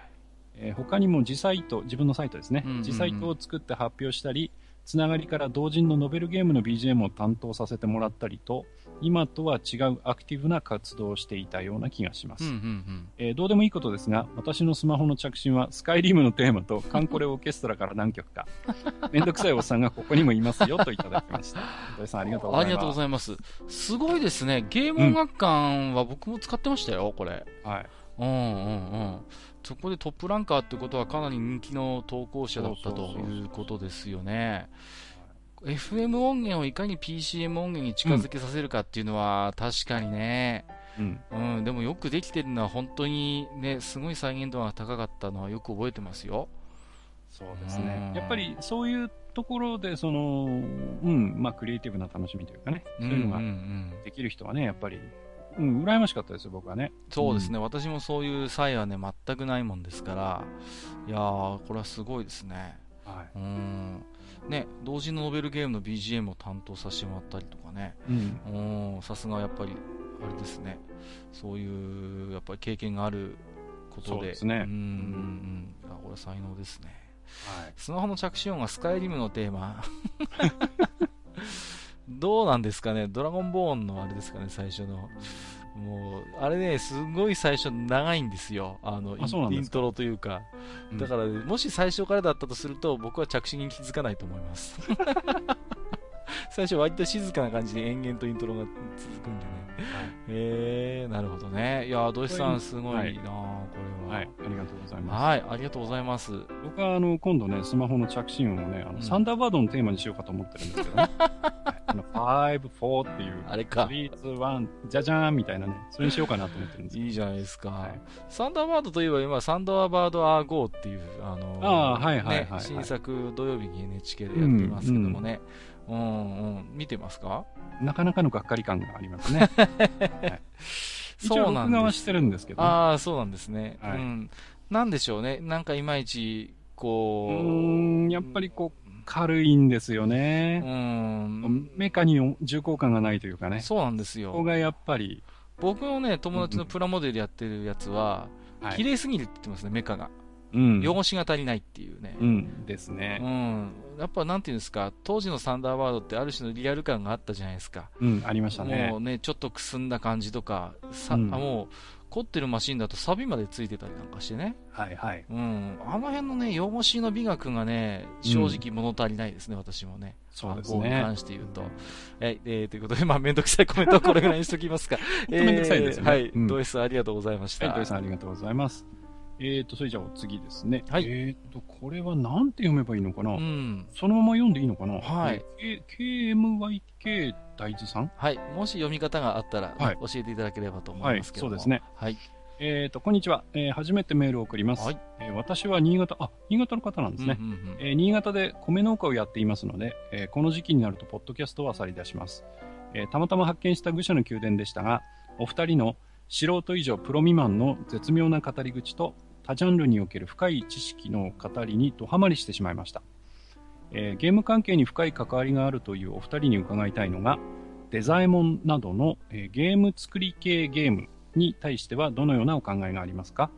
A: えー他にも自サイト、自分のサイトですね、
B: うんうんうん
A: 自サイトを作って発表したり、つながりから同人のノベルゲームの BGM を担当させてもらったりと、今とは違うアクティブな活動をしていたような気がします。
B: うんうんうん。
A: えーどうでもいいことですが、私のスマホの着信はスカイリムのテーマとカンコレオーケストラから何曲か。めんどくさいおっさんがここにもいますよといただきました。土井さんありがとうございます。
B: ありがとうございます。すごいですね。ゲーム音楽館は僕も使ってましたよ、これ。
A: はい。
B: うんうんうん。そこでトップランカーってことはかなり人気の投稿者だったということですよね。FM 音源をいかに PCM 音源に近づけさせるかっていうのは確かにね、
A: うん。
B: うん、でもよくできてるのは本当にね、すごい再現度が高かったのはよく覚えてますよ。
A: そうですね
B: うん。
A: やっぱりそういうところで、その、うん、まあクリエイティブな楽しみというかね、そういうのができる人はね、やっぱりうん、羨ましかったですよ、僕はね。
B: そうですね、私もそういう際はね、全くないもんですから、いやー、これはすごいですね。
A: はい。
B: うん。ね、同時のノベルゲームの BGM を担当させてもらったりとかね。
A: うん。
B: うん、さすがやっぱり、あれですね。そういう、やっぱり経験があることで。
A: そうね
B: うん、これは才能ですね。
A: はい。
B: スマホの着信音がスカイリムのテーマ。どうなんですかね？ドラゴンボーンのあれですかね最初の。もう、あれね、すごい最初長いんですよ。あの、
A: あ
B: イントロというか。
A: うん
B: だから、もし最初からだったとすると、僕は着信に気づかないと思います。最初割と静かな感じで延々とイントロが続くんでね。えー、なるほどね。いやー、ドイツさんすごいな、
A: はい
B: これは。
A: はい。ありがとうございます。
B: はい、ありがとうございます。
A: 僕はあの今度ね、スマホの着信音をね、あの
B: うん
A: サンダーバードのテーマにしようかと思ってるんですけどね。は いあの、5、4っていう、
B: あれか。
A: 3、2、1、じゃじゃーんみたいなね、それにしようかなと思ってるんです。
B: いいじゃないですか。
A: はい
B: サンダーバードといえば今、サンダーバードアーゴーっていう、あの
A: あーはいはいはいはい
B: ね新作土曜日に NHK でやってますけどもね。うん、うん、見てますか？
A: なかなかのがっかり感がありますね。一応
B: そうなんです
A: 録画はしてるんですけど、ね。
B: ああ、そうなんですね。
A: はい
B: うん。なんでしょうね。なんかいまいち、こ
A: う
B: う、
A: ーん、やっぱりこう、軽いんですよ
B: う
A: ね。
B: ん。
A: メカに重厚感がないというかね。
B: そうなんですよ。
A: ここがやっぱり、
B: 僕のね、友達のプラモデルやってるやつは、
A: はい
B: 綺麗すぎるって言ってますね、メカが。
A: うん。
B: 汚しが足りないっていうね。
A: うんです
B: う
A: ね。
B: ん。やっぱなんていうんですか、当時のサンダーバードってある種のリアル感があったじゃないですか。
A: うん、ありましたね
B: もう。ね、ちょっとくすんだ感じとか、さ
A: うん
B: あもう、凝ってるマシンだとサビまでついてたりなんかしてね。
A: はいはい。
B: うん。あの辺のね、汚しの美学がね、正直物足りないですね、私もね。
A: そうです
B: 暗号に
A: ね
B: 関。して言うと。はい、えー、ということで、まあ、めんどくさいコメントはこれぐらいにしときますか。
A: 当めんどくさいですよね
B: はい、
A: うん
B: ドイツさんありがとうございました。
A: はい、土井さんありがとうございます。えーと、それじゃあお次ですね。
B: はい
A: えーと、これはなんて読めばいいのかな、
B: うん。
A: そのまま読んでいいのかな？
B: はい
A: えー KMYK 大豆さん？
B: はい。もし読み方があったら、
A: はい
B: 教えていただければと思いますけども。
A: はいそうですね。
B: はい。
A: えーと、こんにちは。えー初めてメールを送ります。
B: はい
A: えー私は新潟、あ、新潟の方なんですね。
B: うんうんうん
A: えー新潟で米農家をやっていますので、えーこの時期になるとポッドキャストを漁り出します、えーたまたま発見した愚者の宮殿でしたが、お二人の素人以上プロ未満の絶妙な語り口と多ジャンルにおける深い知識の語りにドハマりしてしまいました、えーゲーム関係に深い関わりがあるというお二人に伺いたいのが、デザイモンなどの、えーゲーム作り系ゲームに対してはどのようなお考えがありますか、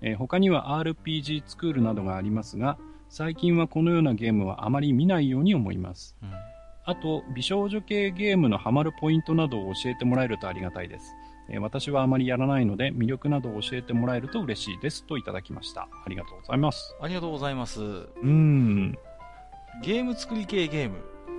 A: えー他には RPG スクールなどがありますが、最近はこのようなゲームはあまり見ないように思います。
B: うん
A: あと、美少女系ゲームのハマるポイントなどを教えてもらえるとありがたいです。えー私はあまりやらないので、魅力などを教えてもらえると嬉しいです。といただきました。ありがとうございます。
B: ありがとうございます。
A: うーん。
B: ゲーム作り系ゲーム。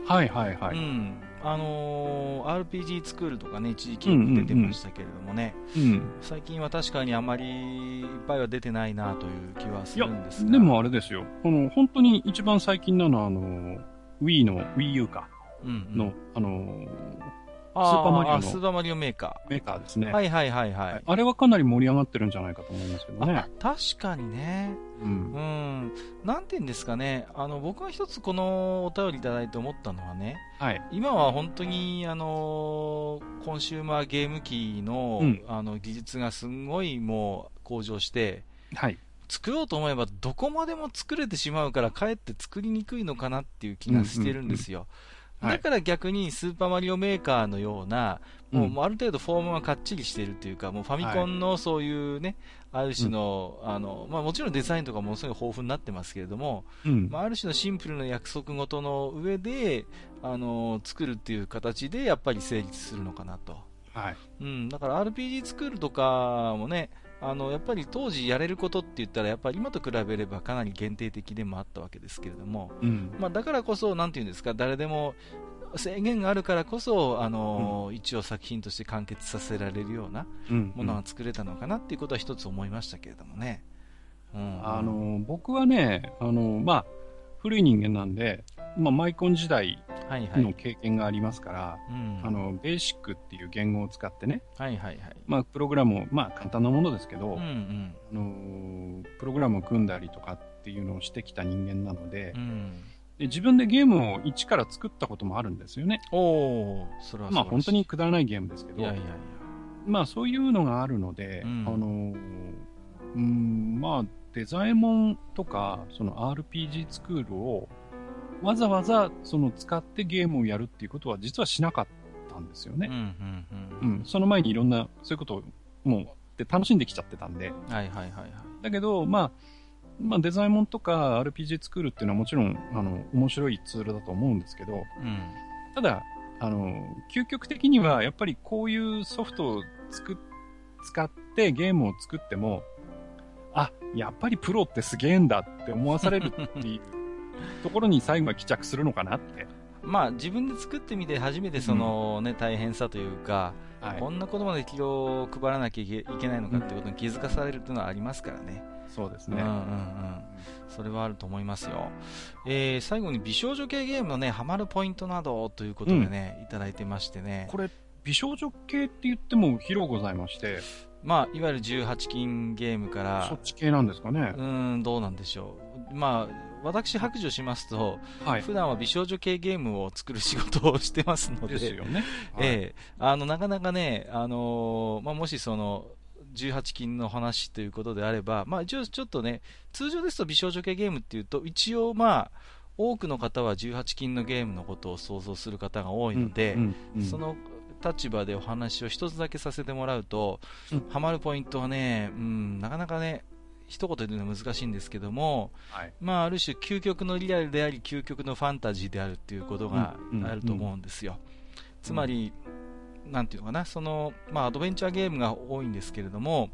A: はいはいはい。
B: うん。あのー RPG スクールとかね、一時期出てましたけれどもね、
A: うん。
B: 最近は確かにあまりいっぱいは出てないなという気はするんですが。
A: でもあれですよ。この、本当に一番最近なのは、あの、Wii の、Wii U か、
B: うんうん
A: の、あの、
B: あ
A: スーパーマリオの
B: あスーパーマリオメーカ
A: メーカーですね。
B: ー。はいはいはいはい。
A: あれはかなり盛り上がってるんじゃないかと思いますけどね
B: あ。確かにね。
A: う。
B: うんん。なんて言うんですかね。あの、僕が一つこのお便りいただいて思ったのはね、
A: はい。
B: 今は本当に、あのコンシューマーゲーム機の、
A: うん
B: あの、技術がすんごいもう向上して、
A: はい。
B: 作ろうと思えばどこまでも作れてしまうからかえって作りにくいのかなっていう気がしてるんですよ。
A: うんうんはい
B: だから逆にスーパーマリオメーカーのような、もう
A: うん
B: もうある程度フォームがかっちりしているというか、もうファミコンのそういうね、ある種の、あの、まあもちろんデザインとかものすごい豊富になってますけれども、
A: うん。
B: まあある種のシンプルな約束事の上で、あの、作るっていう形でやっぱり成立するのかなと。
A: はい。
B: うん、だから RPG 作るとかもね、あのやっぱり当時やれることって言ったら、やっぱり今と比べればかなり限定的でもあったわけですけれども、
A: うん。
B: まあ、だからこそ、なんていうんですか、誰でも制限があるからこそ、あの一応作品として完結させられるような
A: うん。
B: ものが作れたのかなっていうことは一つ思いましたけれどもね。うん、
A: あの、僕はね、あの、まあ、古い人間なんで、まあ、マイコン時代
B: はいはい。
A: の経験がありますから、
B: うん、
A: あの、ベーシックっていう言語を使ってね、
B: はいはいはい。
A: まあ、プログラムを、まあ、簡単なものですけど、
B: うんうん。
A: あの、プログラムを組んだりとかっていうのをしてきた人間なので、
B: うん、
A: で自分でゲームを一から作ったこともあるんですよね。
B: おー、それは
A: まあ、本当にくだらないゲームですけど、
B: いやいやいや。
A: まあそういうのがあるので、
B: うん
A: あの、うん、まあデザイモンとか、その RPG スクールをわざわざその使ってゲームをやるっていうことは実はしなかったんですよね。
B: うんうん
A: う
B: うん
A: ん、その前にいろんな、そういうことをもうで楽しんできちゃってたんで。
B: はいはいはいはい。
A: だけど、まあ、まあデザイモンとか RPG スクールっていうのはもちろん、あの、面白いツールだと思うんですけど、
B: うん
A: ただ、あの、究極的にはやっぱりこういうソフトを作っ使ってゲームを作っても、あ、やっぱりプロってすげえんだって思わされるっていう ところに最後は帰着するのかなって。
B: まあ自分で作ってみて初めてそのね、大変さというか、
A: はい
B: こんなことまで気を配らなきゃいけないのかってことに気づかされるっていうのはありますからね。
A: そうですね。
B: うんうんうん。それはあると思いますよ。えー、最後に美少女系ゲームのね、ハマるポイントなどということでね、いただいてましてね。
A: これ、美少女系って言っても広ございまして、
B: まあ、いわゆる18金ゲームから
A: そっ、ち系なんですかね
B: う。ーん、どうなんでしょう。まあ、私白状しますと、
A: はい。
B: 普段は美少女系ゲームを作る仕事をしてますので、
A: ですよね。はい
B: ええあの、なかなかね、あのーまあ、もしその、18金の話ということであれば、まあ、一応ちょっとね、通常ですと美少女系ゲームっていうと、一応まあ、多くの方は18金のゲームのことを想像する方が多いので、
A: うんうんうん
B: その立場でお話を一つだけさせてもらうと、
A: うん。
B: ハマるポイントはね、うん、なかなかね、一言で言うのは難しいんですけども、
A: はい。
B: まあ、ある種究極のリアルであり究極のファンタジーであるっていうことがあると思うんですよ、つまり、なんていうのかなその、まあ、アドベンチャーゲームが多いんですけれども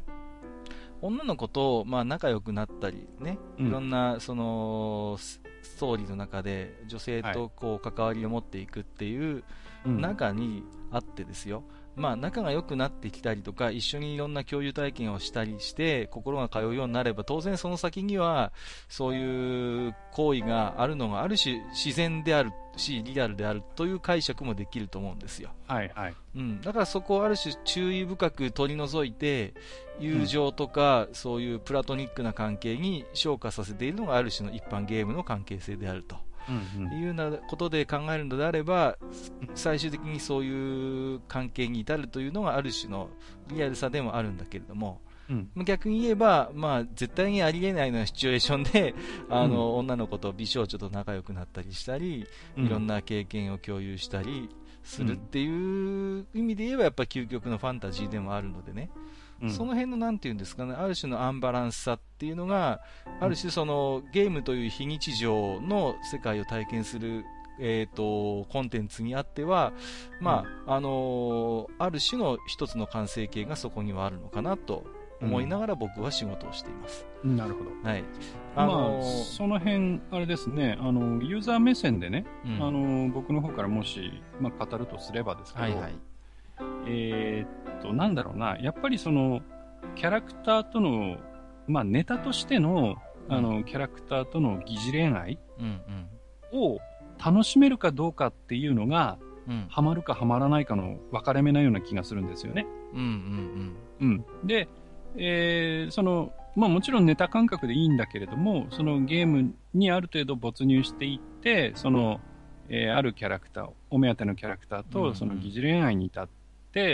B: 女の子と、まあ、仲良くなったりね、
A: うん。
B: いろんなそのスストーリーの中で女性とこう関わりを持っていくっていう
A: うん。
B: 中にあってですよ、まあ、仲が良くなってきたりとか一緒にいろんな共有体験をしたりして心が通うようになれば当然その先にはそういう行為があるのがある種自然であるしリアルであるという解釈もできると思うんですよ、
A: はいはい。
B: うん、だからそこをある種注意深く取り除いて友情とかそういうプラトニックな関係に昇華させているのがある種の一般ゲームの関係性であると。
A: うんうん。
B: いうようなことで考えるのであれば、最終的にそういう関係に至るというのがある種のリアルさでもあるんだけれども、
A: うん。
B: 逆に言えば、まあ、絶対にありえないようなシチュエーションで、あの、女の子と美少女と仲良くなったりしたり、いろんな経験を共有したりするっていう意味で言えば、やっぱ究極のファンタジーでもあるのでね、
A: うん
B: その辺のなんていうんですかね、ある種のアンバランスさっていうのが、ある種そのゲームという非日常の世界を体験する、えー、とコンテンツにあっては、まああのーある種の一つの完成形がそこにはあるのかなと思いながら僕は仕事をしています。
A: なるほど。
B: はい。
A: まあ、
B: のー
A: その辺、あれですね、あの、ユーザー目線でね、
B: うん
A: あの、僕の方からもし、まあ、語るとすればですけど、
B: はいはい。
A: えーっと、なんだろうな、やっぱりその、キャラクターとの、まあ、ネタとしての、あの、キャラクターとの疑似恋愛
B: うん
A: を楽しめるかどうかっていうのが、
B: うん。うん。
A: ハマるかハマらないかの分かれ目なような気がするんですよね。
B: うんうん
A: うん。で、えーその、まあもちろんネタ感覚でいいんだけれども、そのゲームにある程度没入していって、その、えーあるキャラクター、お目当てのキャラクター
B: うんう
A: と
B: ん
A: その疑似恋愛に至って、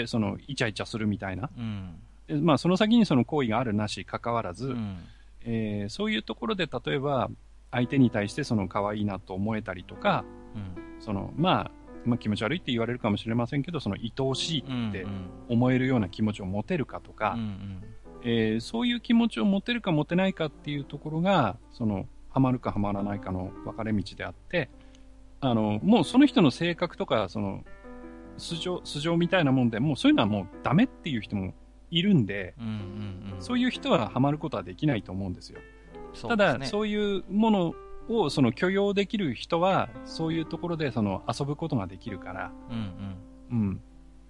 A: そのイチャイチャするみたいな。
B: うん。
A: でまあその先にその行為があるなし関わらず、
B: うん。うん。
A: えーそういうところで例えば相手に対してその可愛いなと思えたりとか、
B: うん。
A: そのまあ、まあ気持ち悪いって言われるかもしれませんけど、その愛おしいって
B: うん
A: 思えるような気持ちを持てるかとか、
B: うんうん
A: えーそういう気持ちを持てるか持てないかっていうところが、その、ハマるかハマらないかの分かれ道であって、あの、もうその人の性格とか、その、素性、素性みたいなもんで、もうそういうのはもうダメっていう人もいるんで、
B: うんうんうん。
A: そういう人はハマることはできないと思うんですよ。
B: すね
A: ただ、そういうものをその許容できる人は、そういうところでその遊ぶことができるから、
B: うんうん。
A: うん。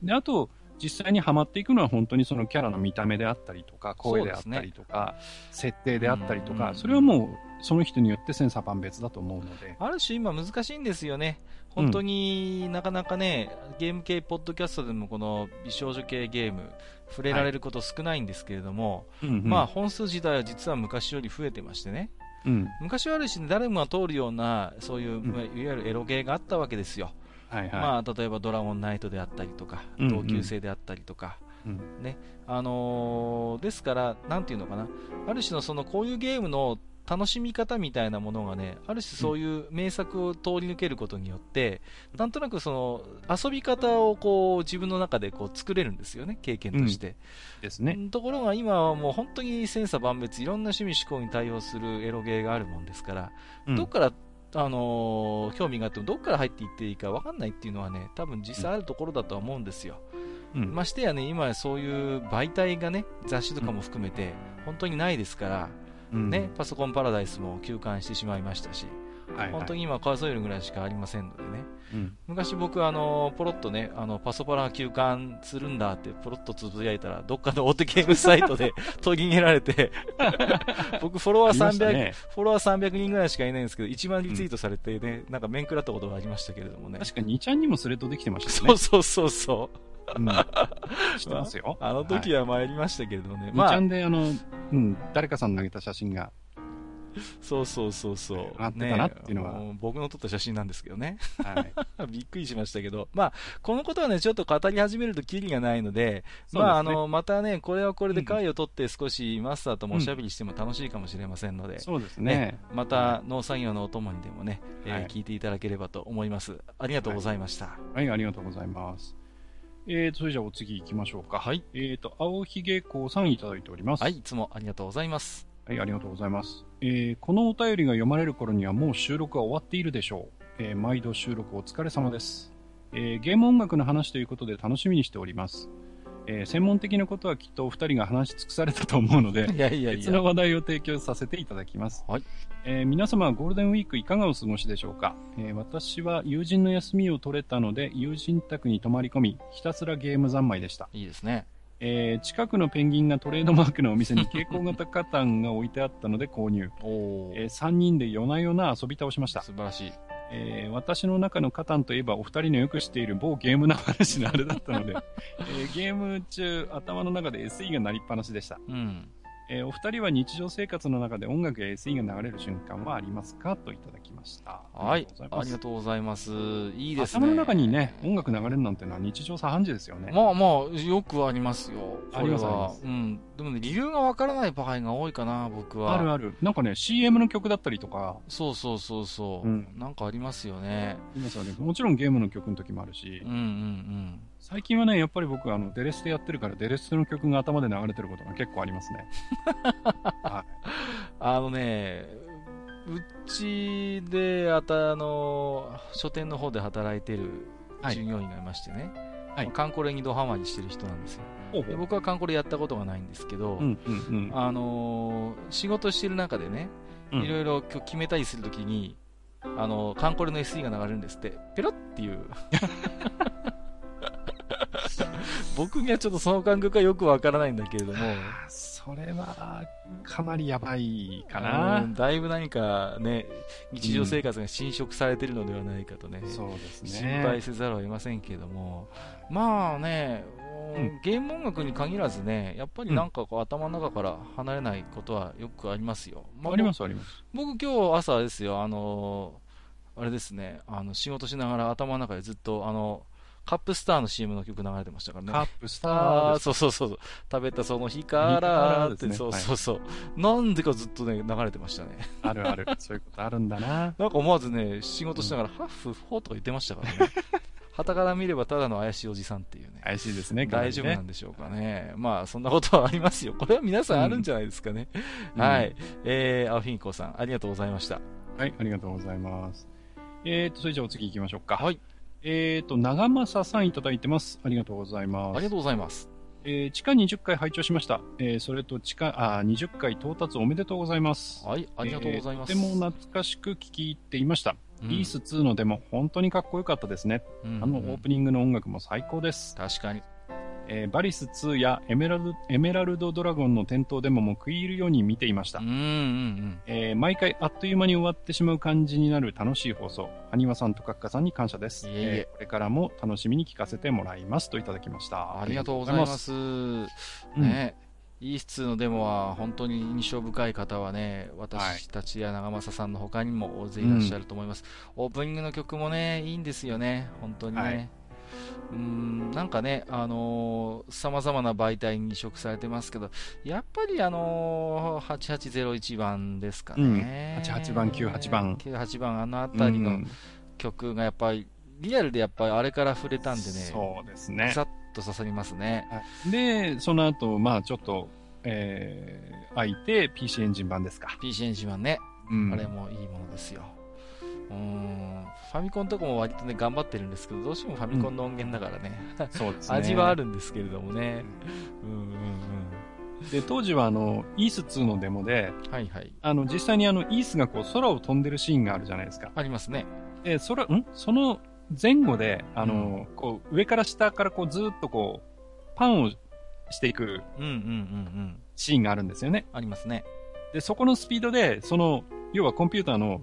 A: で、あと、実際にハマっていくのは本当にそのキャラの見た目であったりとか、声であったりとか、設定であったりとか、
B: うんうんうん
A: それはもうその人によって千差万別だと思うので。
B: ある種今難しいんですよね。本当になかなかね、ゲーム系ポッドキャストでもこの美少女系ゲーム触れられること少ないんですけれども、
A: うんうん
B: まあ本数自体は実は昔より増えてましてね。
A: うん。
B: 昔はある種誰もが通るようなそういう、
A: ん
B: まあいわゆるエロゲーがあったわけですよ。
A: はいはい。
B: まあ例えばドラゴンナイトであったりとか、
A: うんうん
B: 同級生であったりとか、
A: うん
B: ねあのーですから、なんていうのかな、ある種のそのこういうゲームの楽しみ方みたいなものがね、ある種そういう名作を通り抜けることによって、なんとなくその遊び方をこう自分の中でこう作れるんですよね、経験として。
A: ですね。
B: ところが今はもう本当に千差万別、いろんな趣味思考に対応するエロゲーがあるもんですから、
A: うん
B: どっから、あのー興味があっても、どっから入っていっていいか分かんないっていうのはね、多分実際あるところだとは思うんですよ。
A: うん
B: ましてやね、今そういう媒体がね、雑誌とかも含めて、本当にないですから、
A: うん
B: ね、パソコンパラダイスも休館してしまいましたし、
A: はいはい
B: 本当に今数えるぐらいしかありませんのでね。
A: うん
B: 昔僕、あの、ポロッとね、あの、パソパラ休館するんだって、ポロッとつぶやいたら、どっかの大手ゲームサイトで取り入れられて、僕、フォロワー
A: ありました
B: 300、
A: ね
B: フォロワー300人ぐらいしかいないんですけど、1万リツイートされてね、なんか面食らったことがありましたけれどもね。
A: 確かに2ちゃんにもスレッドできてましたね
B: そう。そうそうそう。
A: うん 知ってますよ。
B: あの時は参りましたけれどもね。
A: はい、
B: まあ
A: 2ちゃん、で、あの、うん、誰かさん投げた写真が、
B: そうそうそうそう。
A: あってたなっていうのは
B: も僕の撮った写真なんですけどね。
A: はい。
B: びっくりしましたけど、まあ、このことはね、ちょっと語り始めるとキリがないので、
A: ですね
B: まあ、あの、またね、これはこれで回を取って少しマスターともおしゃべりしても楽しいかもしれませんので、
A: そうです
B: ね
A: ね。
B: また農作業のお供にでもね、えー
A: はい
B: 聞いていただければと思います。ありがとうございました。
A: はい、ありがとうございます。えーと、それじゃあお次行きましょうか。
B: はい。
A: えーと、青ひげこうさんいただいております。
B: はい、いつもありがとうございます。
A: はい、ありがとうございます。えーこのお便りが読まれる頃にはもう収録は終わっているでしょう。えー毎度収録お疲れ様です。えーゲーム音楽の話ということで楽しみにしております。えー専門的なことはきっとお二人が話し尽くされたと思うので、
B: いやいやい
A: 別の
B: や。
A: 話題を提供させていただきます。
B: はい
A: えー皆様はゴールデンウィークいかがお過ごしでしょうか、えー私は友人の休みを取れたので、友人宅に泊まり込み、ひたすらゲーム三昧でした。
B: いいですね。
A: えー近くのペンギンがトレードマークのお店に 蛍光型カタンが置いてあったので購入。
B: おー、
A: え3人で夜な夜な遊び倒しました。
B: 素晴らしい。
A: えー私の中のカタンといえばお二人のよく知っている某ゲームの話のあれだったので、えーゲーム中頭の中で SE が鳴りっぱなしでした。
B: うん。
A: えーお二人は日常生活の中で音楽や SE が流れる瞬間はありますか？といただきました。
B: はい。
A: ありが
B: とうございます。いい。ですね。
A: 頭の中にね、音楽流れるなんてのは日常茶飯事ですよね。
B: まあまあ、よくありますよ。
A: ありますあります
B: うん。でもね、理由がわからない場合が多いかな、僕は。
A: あるある。なんかね、CM の曲だったりとか、
B: そうそうそうそう。
A: うん
B: なんかありますよね。
A: いますよねもちろんゲームの曲の時もあるし
B: うん、うんうん。
A: 最近はね、やっぱり僕、あの、デレステやってるから、デレステの曲が頭で流れてることが結構ありますね。は
B: あのね、うちで、あた、あの、書店の方で働いてる
A: はい
B: 従業員がいましてね。
A: はい
B: まあカンコレにドハマりしてる人なんですよ。
A: い。
B: で僕はカンコレやったことがないんですけど、
A: うんうんうん。
B: あのー仕事してる中でね、
A: うん
B: いろいろ決めたりするときに、あのカンコレの SE が流れるんですって、ペロっていう。僕にはちょっとその感覚はよくわからないんだけれども、
A: それは、かなりやばいか
B: う
A: な。
B: んだいぶ何かね、日常生活が侵食されてるのではないかとね、
A: そうですね。
B: 心配せざるを得ませんけれども、まあね、
A: うん
B: ゲーム音楽に限らずね、やっぱりなんかこう頭の中から離れないことはよくありますよ。ま
A: ありますあります。
B: 僕今日朝ですよ、あのあれですね、あの仕事しながら頭の中でずっとあのカップスターの CM の曲流れてましたからね。
A: カップスタ
B: あー
A: ー。
B: そうそうそう。食べたその日か
A: ら
B: らって、
A: ね
B: そうそうそう、なんでかずっとね、流れてましたね。
A: あるある。そういうことあるんだな。
B: なんか思わずね、仕事しながら、ハッフ、フォーとか言ってましたからね。旗から見ればただの怪しいおじさんっていうね。
A: 怪しいですね、
B: 大丈夫なんでしょうかね。まあ、そんなことはありますよ。これは皆さんあるんじゃないですかね。
A: うん
B: はい。えー、アフィンコさん、ありがとうございました。
A: はい、ありがとうございます。えーと、それじゃあお次行きましょうか。
B: はい。
A: えーと、長政さんいただいてます。ありがとうございます。
B: ありがとうございます。
A: えー地下20回拝聴しました。えーそれと地下、あー、20回到達おめでとうございます。
B: はい、ありがとうございます。
A: えーとても懐かしく聞き入っていました。
B: うん
A: リース2のデモ、本当にかっこよかったですね。
B: うん
A: あのオープニングの音楽も最高です。
B: 確かに。
A: えーバリス2やエメラルドエメラルドドラゴンの点灯デモも食い入るように見ていました
B: うん。うんうん。
A: えー毎回あっという間に終わってしまう感じになる楽しい放送。アニワさんとカッカさんに感謝です。
B: いえいえ
A: ーこれからも楽しみに聞かせてもらいますといただきました。
B: ありがとうございます。
A: うん
B: ね、イース2のデモは本当に印象深い方はね、私たちや長政さんの他にも大勢いらっしゃると思います。オープニングの曲もね、いいんですよね、本当にね。
A: はい
B: うん、なんかね、あのー、様々な媒体に移植されてますけど、やっぱりあのー、8801番ですかね。
A: うん、88番、98番。
B: 98番、あのあたりの曲がやっぱり、リアルでやっぱりあれから触れたんでね、
A: そうですね。
B: さっと刺さりますね。
A: で、その後、まあちょっと、えー、空いて PC エンジン版ですか。
B: PC エンジン版ね。うん、あれもいいものですよ。うん、ファミコンとかも割とね、頑張ってるんですけど、どうしてもファミコンの音源だからね。
A: うん、そうですね。
B: 味はあるんですけれどもね。うんうん
A: うん。で、当時はあの、イース2のデモで、はいはい。あの、実際にあの、イースがこう、空を飛んでるシーンがあるじゃないですか。
B: ありますね。
A: え、空、ん？その前後で、あの、うん、こう、上から下からこう、ずっとこう、パンをしていく、うんうんうんうん。シーンがあるんですよね。
B: ありますね。
A: で、そこのスピードで、その、要はコンピューターの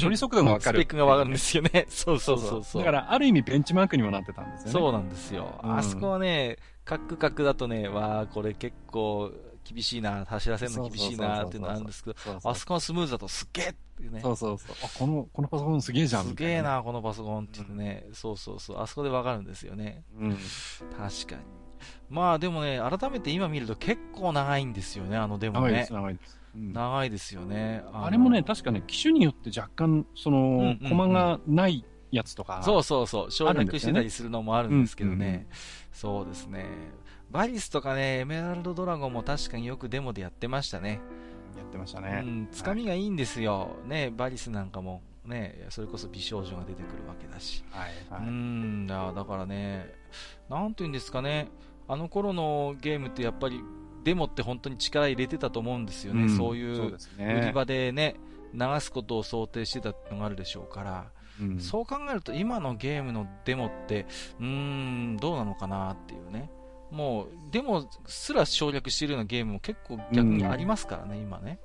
A: 処理速度がわかる。
B: スペックがわかるんですよね。そうそうそうそう。
A: だから、ある意味ベンチマークにもなってたんですよね。
B: そうなんですよ。あそこはね、カクカクだとね、わあこれ結構厳しいな、走らせるの厳しいなっていうのあるんですけど、あそこはスムーズだとすっげえっていうね。
A: そうそうそう。あ、この、このパソコンすげえじゃん。
B: すげえな、このパソコンって言ってね、そうそうそう。あそこでわかるんですよね。うん。確かに。まあでもね、改めて今見ると結構長いんですよね、あのデモね。長いです、長いです。長いですよね。
A: あれもね、確かね、機種によって若干、その、コマがないやつとか、
B: そうそうそう、省略してたりするのもあるんですけどね。そうですね。バリスとかね、エメラルドドラゴンも確かによくデモでやってましたね。
A: やってましたね。うん、
B: つかみがいいんですよ。はい、ね、バリスなんかも。ね、それこそ美少女が出てくるわけだし。はいはい、うんだ、だからね、なんていうんですかね、あの頃のゲームってやっぱりデモって本当に力入れてたと思うんですよね、うん、そういう売り場でね、流すことを想定してたのがあるでしょうから、うん、そう考えると今のゲームのデモって、うーん、どうなのかなっていうね。もう、デモすら省略しているようなゲームも結構逆にありますからね、うん、今ね。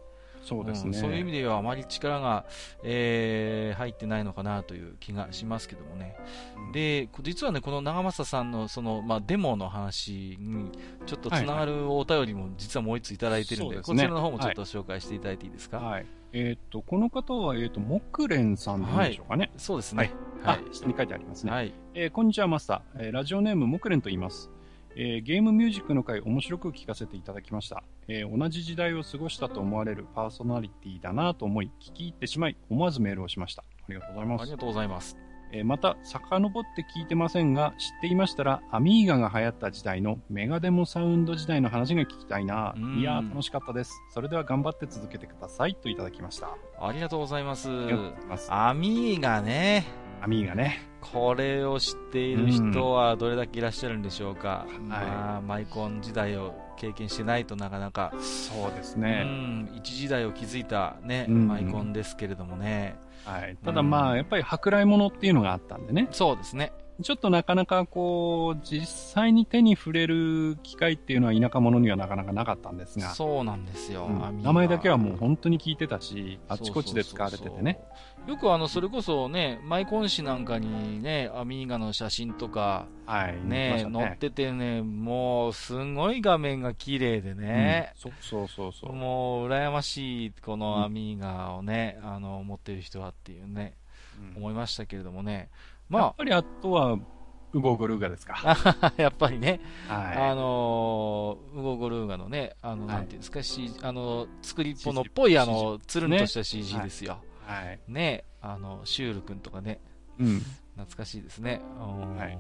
A: そうですね、
B: うん、そういう意味ではあまり力が、えー、入ってないのかなという気がしますけどもね。うん、で、実はね、この長政さんのその、まあ、デモの話にちょっとつながるお便りも実はもう一ついただいてるんで、はいはい、こちらの方もちょっと紹介していただいていいですか？はい、
A: えっ、と、この方は、えっ、ー、と、木蓮さんでしょうかね？はい、
B: そうですね。
A: はい。下に書いてありますね。はい。えー、こんにちは、マスター。えー、ラジオネーム、木蓮と言います。えー、ゲームミュージックの回面白く聞かせていただきました、えー、同じ時代を過ごしたと思われるパーソナリティだなと思い聞き入ってしまい思わずメールをしました。ありがとうございます。
B: ありがとうございます、
A: えー、また遡って聞いてませんが知っていましたらアミーガが流行った時代のメガデモサウンド時代の話が聞きたいな。いやー楽しかったです。それでは頑張って続けてください。といただきました。
B: ありがとうございます。アミーガね。
A: アミーガね。
B: これを知っている人はどれだけいらっしゃるんでしょうか。うん、まあ、マイコン時代を経験してないとなかなか。
A: そうですね。
B: うん、一時代を築いたね、うん、マイコンですけれどもね。
A: はい。ただまあ、やっぱり舶来物っていうのがあったんでね。
B: そうですね。
A: ちょっとなかなかこう、実際に手に触れる機会っていうのは田舎者にはなかなかなかったんですが。
B: そうなんですよ。う
A: ん、名前だけはもう本当に聞いてたし、あちこちで使われててね。
B: よくあの、それこそね、マイコン誌なんかにね、アミーガの写真とか、はい、ね、ね載っててね、もう、すごい画面が綺麗でね、
A: うん、そうそうそう
B: もう、羨ましい、このアミーガをね、あの、持ってる人はっていうね、うん、思いましたけれどもね。
A: まあ。やっぱりあとは、ウゴゴルーガですか。
B: やっぱりね。はい、あのー、ウゴゴルーガのね、あの、はい、なんていうんですか、C、あの、作りっぽのっぽい、あの、つるんとした CG ですよ。はい。ね、あの、シュール君とかね。うん。懐かしいですね。はい、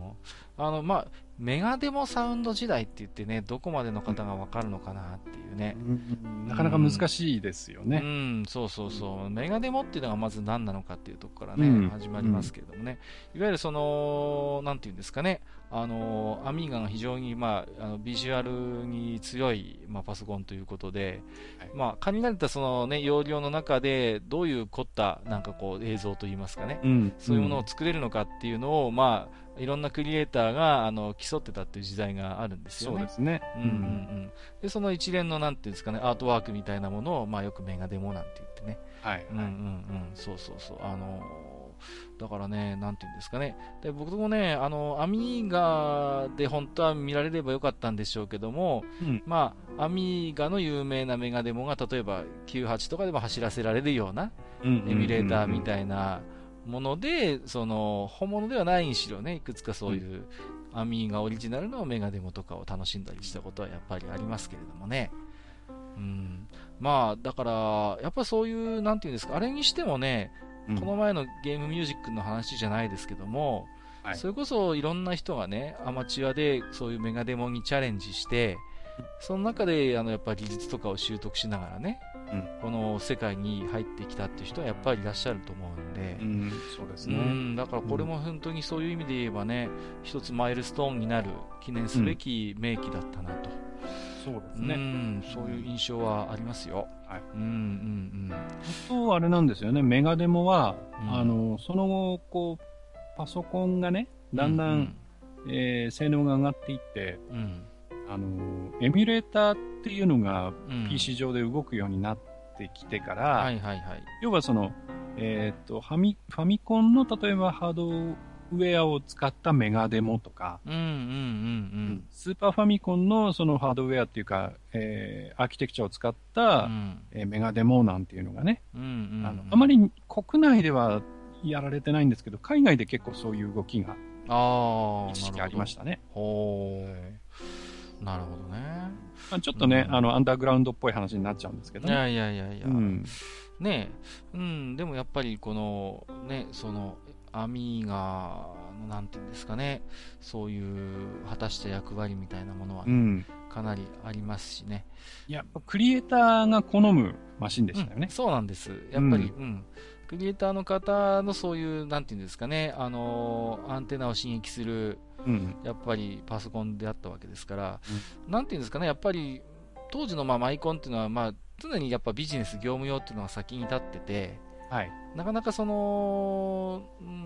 B: あの、まあ、メガデモサウンド時代って言ってね、どこまでの方がわかるのかなっていうね、
A: なかなか難しいですよね。
B: うん、そうそうそう。メガデモっていうのがまず何なのかっていうところからね、うん、始まりますけれどもね。いわゆるその、なんていうんですかね、あの、アミーガが非常に、まあ、あのビジュアルに強い、まあ、パソコンということで、はい、まあ、限られたそのね、容量の中で、どういう凝った、なんかこう、映像といいますかね、うん、そういうものを作れるのかっていうのを、まあ、いろんなクリエイターがあの競ってたっていう時代があるんですよね。
A: そうですね。うんうんう
B: ん。で、その一連のなんていうんですかね、アートワークみたいなものを、まあよくメガデモなんて言ってね。はい。うんうんうん。そうそうそう。あのー、だからね、なんていうんですかね。で、僕もね、あの、アミーガで本当は見られればよかったんでしょうけども、うん、まあ、アミーガの有名なメガデモが、例えば98とかでも走らせられるような、エミュレーターみたいな、もので、その、本物ではないにしろね、いくつかそういう、アミーガオリジナルのメガデモとかを楽しんだりしたことはやっぱりありますけれどもね。うん。まあ、だから、やっぱそういう、なんていうんですか、あれにしてもね、うん、この前のゲームミュージックの話じゃないですけども、はい、それこそいろんな人がね、アマチュアでそういうメガデモにチャレンジして、その中であのやっぱり技術とかを習得しながらね、うん、この世界に入ってきたっていう人はやっぱりいらっしゃると思うんで、
A: うん、そうですね、う
B: ん、だからこれも本当にそういう意味で言えばね、一つマイルストーンになる記念すべき名機だったなと。
A: そうですね、
B: うん、そういう印象はありますよ。はい、うんうんう
A: ん。あと、あれなんですよね、メガデモは、あの、その後、こう、パソコンがね、だんだん、うんうん、えー、性能が上がっていって、うんあの、エミュレーターっていうのが PC 上で動くようになってきてから、はいはいはい。要はその、えっ、ー、と、ファミ、ファミコンの例えばハードウェアを使ったメガデモとか、うんうんうんうん、スーパーファミコンのそのハードウェアっていうか、えー、アーキテクチャを使った、うん、えー、メガデモなんていうのがね、うんうんうん、あのあまり国内ではやられてないんですけど、海外で結構そういう動きが、あ一時期ありましたね。ほ
B: ー。なるほどね。
A: まあ、ちょっとね、うん、あの、アンダーグラウンドっぽい話になっちゃうんですけど
B: ね。いやいやいやいや。うん、ねうん、でもやっぱりこの、ね、その、アミーガの、なんていうんですかね、そういう果たした役割みたいなものは、ね、うん、かなりありますしね。
A: いや、クリエイターが好むマシンでしたよね。
B: そうなんです。やっぱり、うん、クリエイターの方のそういう、なんていうんですかね、あのアンテナを刺激する、うん、やっぱりパソコンであったわけですから、うん、なんていうんですかね、やっぱり当時のまあマイコンっていうのは、まあ、常にやっぱビジネス、業務用っていうのが先に立ってて、はい、なかなかその、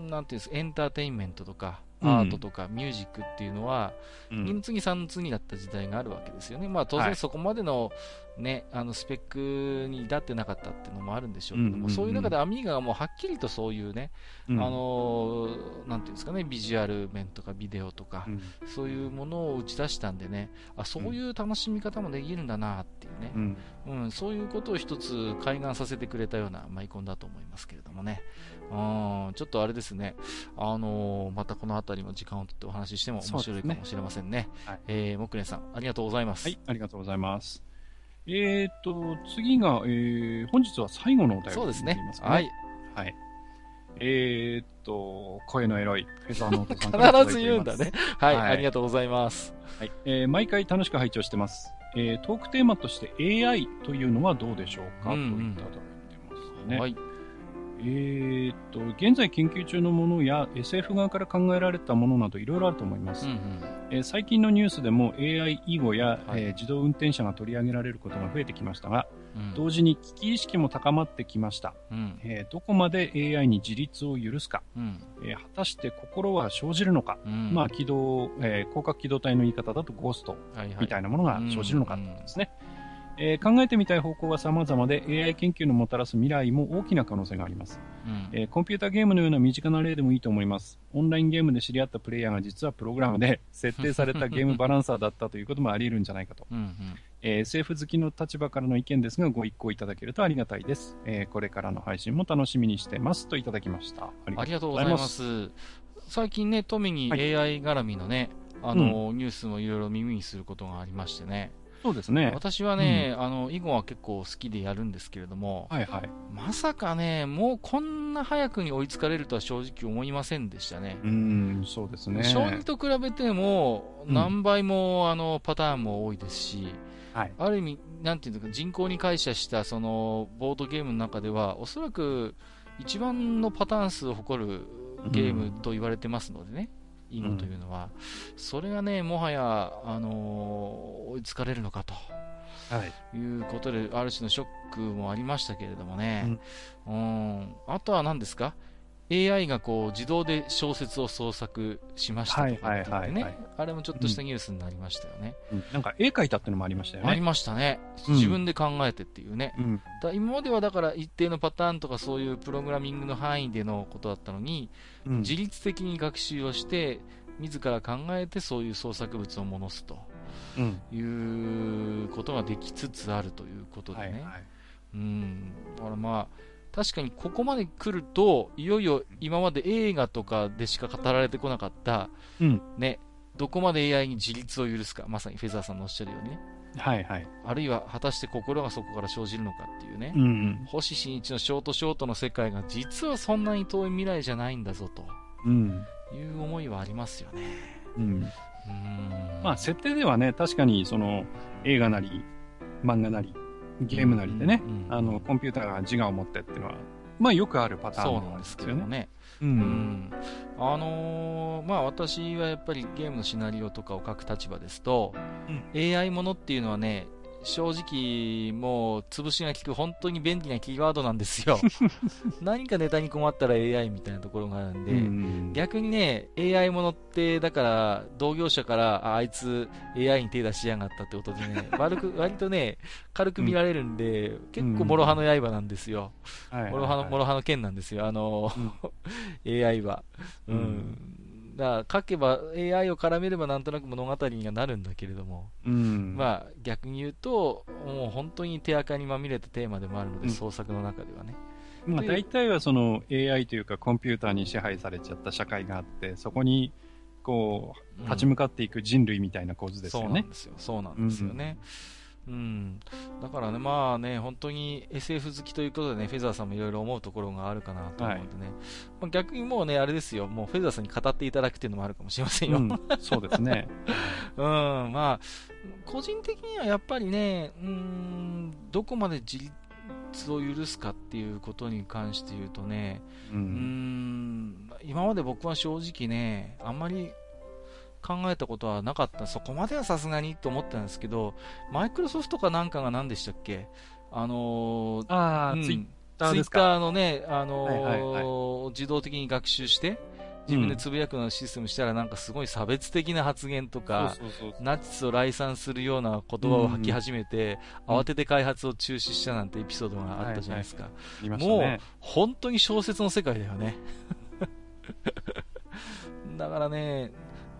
B: なんていうんですか、エンターテインメントとか、アートとかミュージックっていうのは、2の次3の次だった時代があるわけですよね。まあ当然そこまでのね、あのスペックに至ってなかったっていうのもあるんでしょうけども、そういう中でアミーガがもうはっきりとそういうね、うん、あのなんていうんですかね、ビジュアル面とかビデオとか、うん、そういうものを打ち出したんでね、あそういう楽しみ方もできるんだなっていうね、うん、うん、そういうことを一つ開眼させてくれたようなマイコンだと思いますけれどもね、うん、ちょっとあれですね、あのまたこの辺りも時間をとってお話ししても面白いかもしれませんね。ねはい、えー、もくねさん、ありがとうございます。
A: はい、ありがとうございます。えっ、と、次が、えー、本日は最後のお便り、
B: そうですね。はい。
A: はい。えっ、と、声のエロい、フェザーノートさ
B: ん 必ず言うんだね、はい。はい。ありがとうございます。
A: はい。えー、毎回楽しく拝聴してます。えー、トークテーマとして AI というのはどうでしょうか、うんうん、といただいてますね。はい。えー、っと、現在研究中のものや SF 側から考えられたものなどいろいろあると思います、うんうん、えー、最近のニュースでも AI 囲碁や、はい、えー、自動運転車が取り上げられることが増えてきましたが、うん、同時に危機意識も高まってきました、うん、えどこまで AI に自立を許すか、うん、え果たして心は生じるのか、まあ、軌道、え広角機動隊の言い方だとゴーストみたいなものが生じるのかですね。はいはいえー、考えてみたい方向は様々で AI 研究のもたらす未来も大きな可能性があります、うん、えー、コンピューターゲームのような身近な例でもいいと思います。オンラインゲームで知り合ったプレイヤーが実はプログラムで 設定されたゲームバランサーだったということもあり得るんじゃないかと、うんうん。えー、SF 好きの立場からの意見ですがご一行いただけるとありがたいです、えー、これからの配信も楽しみにしてますといただきました。
B: ありがとうございます。最近ね富に AI 絡みのね、はい、あの、うん、ニュースもいろいろ耳にすることがありましてね
A: そうですね。
B: 私はね、うん、あの、囲碁は結構好きでやるんですけれども、はいはい。まさかね、もうこんな早くに追いつかれるとは正直思いませんでしたね。
A: うん、そうですね。
B: 将棋と比べても、何倍も、あの、パターンも多いですし、はい、ある意味、なんていうか、人口に解釈した、その、ボードゲームの中では、おそらく、一番のパターン数を誇るゲームと言われてますのでね。というのは、うん、それがね、もはや、あのー、追いつかれるのかと。はい、いうことで、ある種のショックもありましたけれどもね、うん、うん。あとは何ですか、AI がこう自動で小説を創作しましたとかってってね、あれもちょっとしたニュースになりましたよね。
A: うん、なんか絵描いたってのもありましたよね。
B: ありましたね。自分で考えてっていうね。うん、だ今まではだから一定のパターンとかそういうプログラミングの範囲でのことだったのに、うん、自律的に学習をして、自ら考えてそういう創作物を戻すと、いうことができつつあるということでね。はいはい、うん。だからまあ、確かにここまで来ると、いよいよ今まで映画とかでしか語られてこなかった、
A: うん。
B: ね、どこまで AI に自立を許すか、まさにフェザーさんのおっしゃるようにね、
A: はいはい。
B: あるいは果たして心がそこから生じるのかっていうね、
A: うんうん。
B: 星新一のショートショートの世界が実はそんなに遠い未来じゃないんだぞと
A: うん。
B: いう思いはありますよね。
A: うん。
B: うーん
A: まあ、設定ではね、確かに、その、映画なり、漫画なり、ゲームなりでね、
B: うんうん
A: あの、コンピューターが自我を持ってっていうのは、まあ、よくあるパターン
B: そうなんですけどもね。
A: う。
B: うんん。あのーまあ私はやっぱりゲームのシナリオとかを書く立場ですと、AI ものっていうのはね、正直もう潰しが効く本当に便利なキーワードなんですよ。何かネタに困ったら AI みたいなところがあるんで、
A: うん
B: 逆にね、AI ものって、だから、同業者から、ああいつ AI に手出しやがったってことでね、悪く、割とね、軽く見られるんで、結構諸刃の刃なんですよ。諸刃の、諸刃の剣なんですよ、あの、AI は。う
A: うん
B: ん。だから、書けば、AI を絡めればなんとなく物語にはなるんだけれども、
A: うん。
B: まあ、逆に言うと、もう本当に手垢にまみれたテーマでもあるので、
A: うん
B: 創作の中ではね。
A: まあ、大体はその AI というかコンピューターに支配されちゃった社会があって、そこに、こう、立ち向かっていく人類みたいな構図ですよね
B: そうなん。ですよ。そうなんですよね。うん。だからね、まあね、本当に SF 好きということでね、フェザーさんもいろいろ思うところがあるかなと思うんでね。まあ、逆にもうね、あれですよ、もうフェザーさんに語っていただくっていうのもあるかもしれませんよ。うん、
A: うん、そうですね。
B: まあ、個人的にはやっぱりね、うん、どこまで自立を許すかっていうことに関して言うとね、
A: う。
B: うんん、今まで僕は正直ね、あんまり考えたことはなかった、そこまではさすがにと思ったんですけど、マイクロソフトかなんかが何でしたっけ？あのー
A: ああ、
B: うん。
A: ツイッター
B: のね、あのー
A: はいはい
B: 自動的に学習して、自分でつぶやくようなシステムしたら、なんかすごい差別的な発言とか、
A: そうそうそう
B: ナチスを来賛するような言葉を吐き始めて、
A: うん。
B: 慌てて開発を中止したなんてエピソードがあったじゃないですか。
A: 言いました
B: もう
A: ね。、
B: 本当に小説の世界だよね。だからね、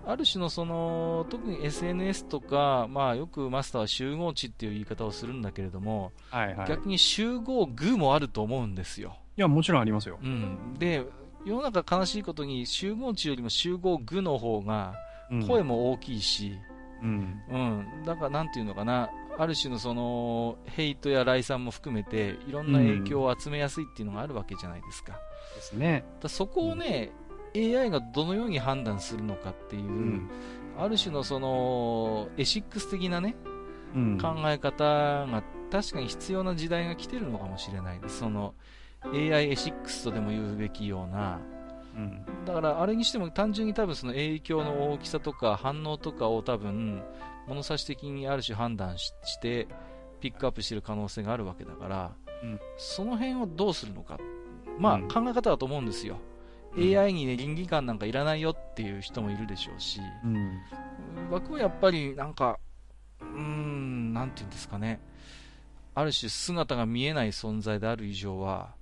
B: ある種のその、特に SNS とか、まあよくマスターは集合値っていう言い方をするんだけれども、
A: はいはい。
B: 逆に集合具もあると思うんですよ。
A: いや、もちろんありますよ。
B: うん。で、世の中悲しいことに集合値よりも集合具の方が
A: うん
B: 声も大きいし、
A: うん。
B: うん。だからなんていうのかな、ある種のその、ヘイトや来賛も含めて、いろんな影響を集めやすいっていうのがあるわけじゃないですか。
A: ですね。
B: だそこをね、AI がどのように判断するのかっていう、
A: うん。
B: ある種のその、エシックス的なね、
A: うん。
B: 考え方が確かに必要な時代が来てるのかもしれないです。その、AI エシックスとでも言うべきような、
A: うん。
B: だからあれにしても単純に多分その影響の大きさとか反応とかを多分、物差し的にある種判断しして、ピックアップしてる可能性があるわけだから、
A: うん
B: その辺をどうするのか。まあ、
A: うん
B: 考え方だと思うんですよ。
A: うん
B: AI にね、倫理観なんかいらないよっていう人もいるでしょうし、
A: うん。
B: 僕はやっぱりなんか、うーん、なんていうんですかね。ある種姿が見えない存在である以上は、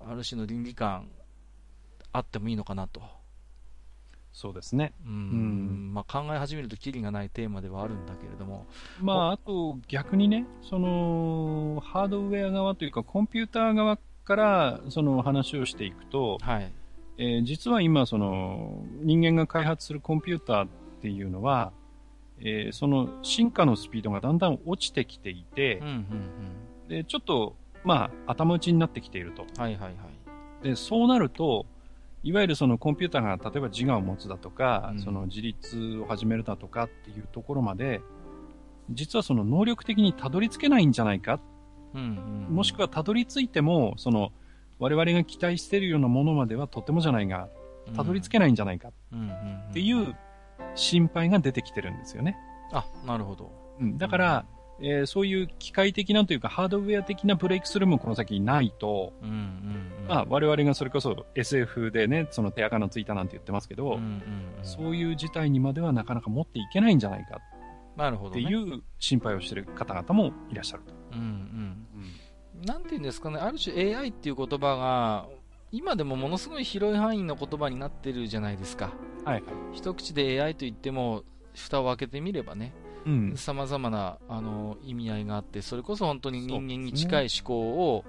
B: ある種の倫理観あってもいいのかなと。
A: そうですね。
B: うん
A: ん
B: まあ、考え始めるとキリがないテーマではあるんだけれども、
A: まあ、あと逆にね、その、ハードウェア側というか、コンピューター側から、その話をしていくと、
B: はい、
A: えー実は今、その、人間が開発するコンピューターっていうのは、えーその進化のスピードがだんだん落ちてきていて
B: うん、うん
A: で、ちょっと、まあ、頭打ちになってきていると。
B: うん、はいはいはい、
A: で、そうなると、いわゆるそのコンピューターが例えば自我を持つだとか、
B: うん。
A: その自立を始めるだとかっていうところまで、実はその能力的にたどり着けないんじゃないか、
B: うんうん、
A: もしくはたどり着いても、その我々が期待しているようなものまではとてもじゃないが、たどり着けないんじゃないか。
B: うんうんうん。
A: っていう心配が出てきてるんですよね。
B: あなるほど。
A: うん、だから、えーそういう機械的なというかハードウェア的なブレイクスルーもこの先ないと、
B: うんうんうん。
A: まあ、我々がそれこそ SF でね、その手垢のついたなんて言ってますけど、
B: うんうんうん。
A: そういう事態にまではなかなか持っていけないんじゃないか。
B: なるほど、ね、
A: っていう心配をしている方々もいらっしゃると。
B: うん。うんなんていうんですかね、ある種 AI っていう言葉が、今でもものすごい広い範囲の言葉になってるじゃないですか。
A: はいはい。
B: 一口で AI と言っても、蓋を開けてみればね、
A: うん。
B: 様々なあの意味合いがあって、それこそ本当に人間に近い思考を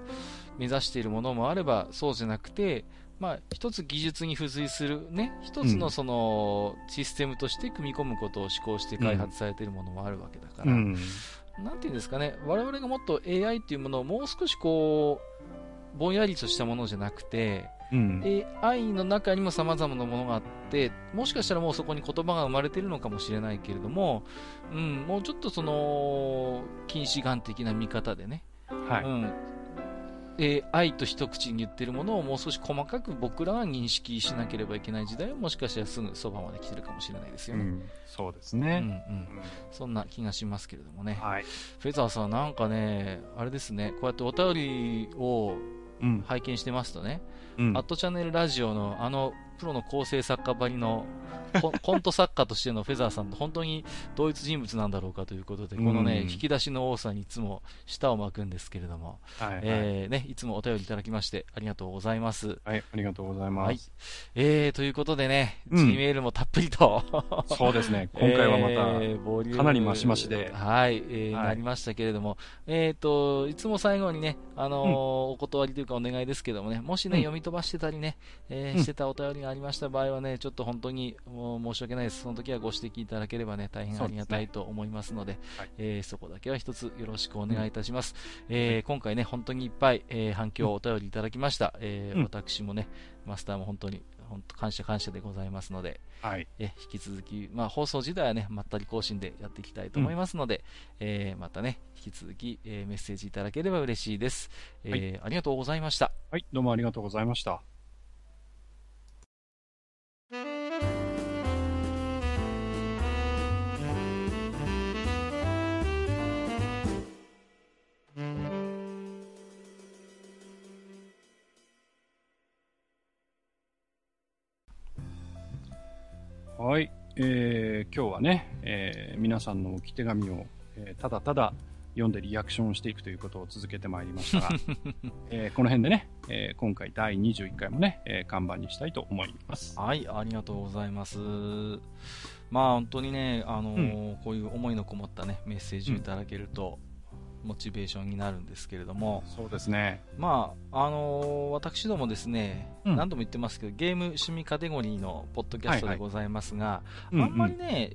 B: 目指しているものもあれば、そうじゃなくて、まあ、一つ技術に付随する、ね、一つのその、システムとして組み込むことを思考して開発されているものもあるわけだから、
A: うん。
B: なんていうんですかね、我々がもっと AI っていうものをもう少しこう、ぼんやりとしたものじゃなくて、
A: うん。
B: AI の中にも様々なものがあって、もしかしたらもうそこに言葉が生まれているのかもしれないけれども、うん、もうちょっとその、近視眼的な見方でね、
A: はい。
B: うん、で愛と一口に言ってるものをもう少し細かく僕らが認識しなければいけない時代はもしかしたらすぐそばまで来てるかもしれないですよね。
A: うん。そうです
B: うん、う
A: ね。
B: ん、
A: うん
B: そんな気がしますけれどもね。
A: はい。
B: フェザーさんなんかね、あれですね、こうやってお便りを
A: うん。
B: 拝見してますとね、
A: うん
B: アットチャンネルラジオのあのプロの構成作家ばりのコ コント作家としてのフェザーさんと本当に同一人物なんだろうかということで、このね、
A: うん
B: 引き出しの多さにいつも舌を巻くんですけれども、
A: はい。はい。
B: えーね、いつもお便りいただきましてありがとうございます。
A: はい。ありがとうございま
B: はい
A: す。
B: えー、ということでね、
A: うん
B: G メールもたっぷりと、
A: そうですね。今回はまた、
B: えー
A: かなり増し増しで
B: はい、えー
A: はい
B: なりましたけれども、えっ、と、いつも最後にね、あのーお断りというかお願いですけどもね、もしね、
A: うん
B: 読み飛ばしてたりね、えー
A: うん
B: してたお便りがありました場合はね、ちょっと本当に申し訳ないです。その時はご指摘いただければね、大変ありがたいと思いますので、
A: はい
B: えーそこだけは一つよろしくお願いいたします。えー今回ね、本当にいっぱい、えー反響お便りいただきました。えー
A: うん
B: 私もね、マスターも本当に、本当感謝感謝でございますので、
A: はい。
B: え引き続き、まあ、放送時代はね、まったり更新でやっていきたいと思いますので、えーまたね、引き続き、えーメッセージいただければ嬉しいです、えーありがとうございました。
A: はい。どうもありがとうございました。はい。えー今日はね、えー皆さんの置き手紙を、えーただただ読んでリアクションしていくということを続けてまいりましたが、えーこの辺でね、えー今回第21回もね、えー看板にしたいと思います。
B: はい、ありがとうございます。まあ、本当にね、あのーこういう思いのこもったね、メッセージをいただけると、モチベーションになるんですけれども、
A: そうですね。
B: まあ、あのー私どもですね、
A: うん
B: 何度も言ってますけど、ゲーム趣味カテゴリーのポッドキャストでございますが、
A: うん
B: あんまりね、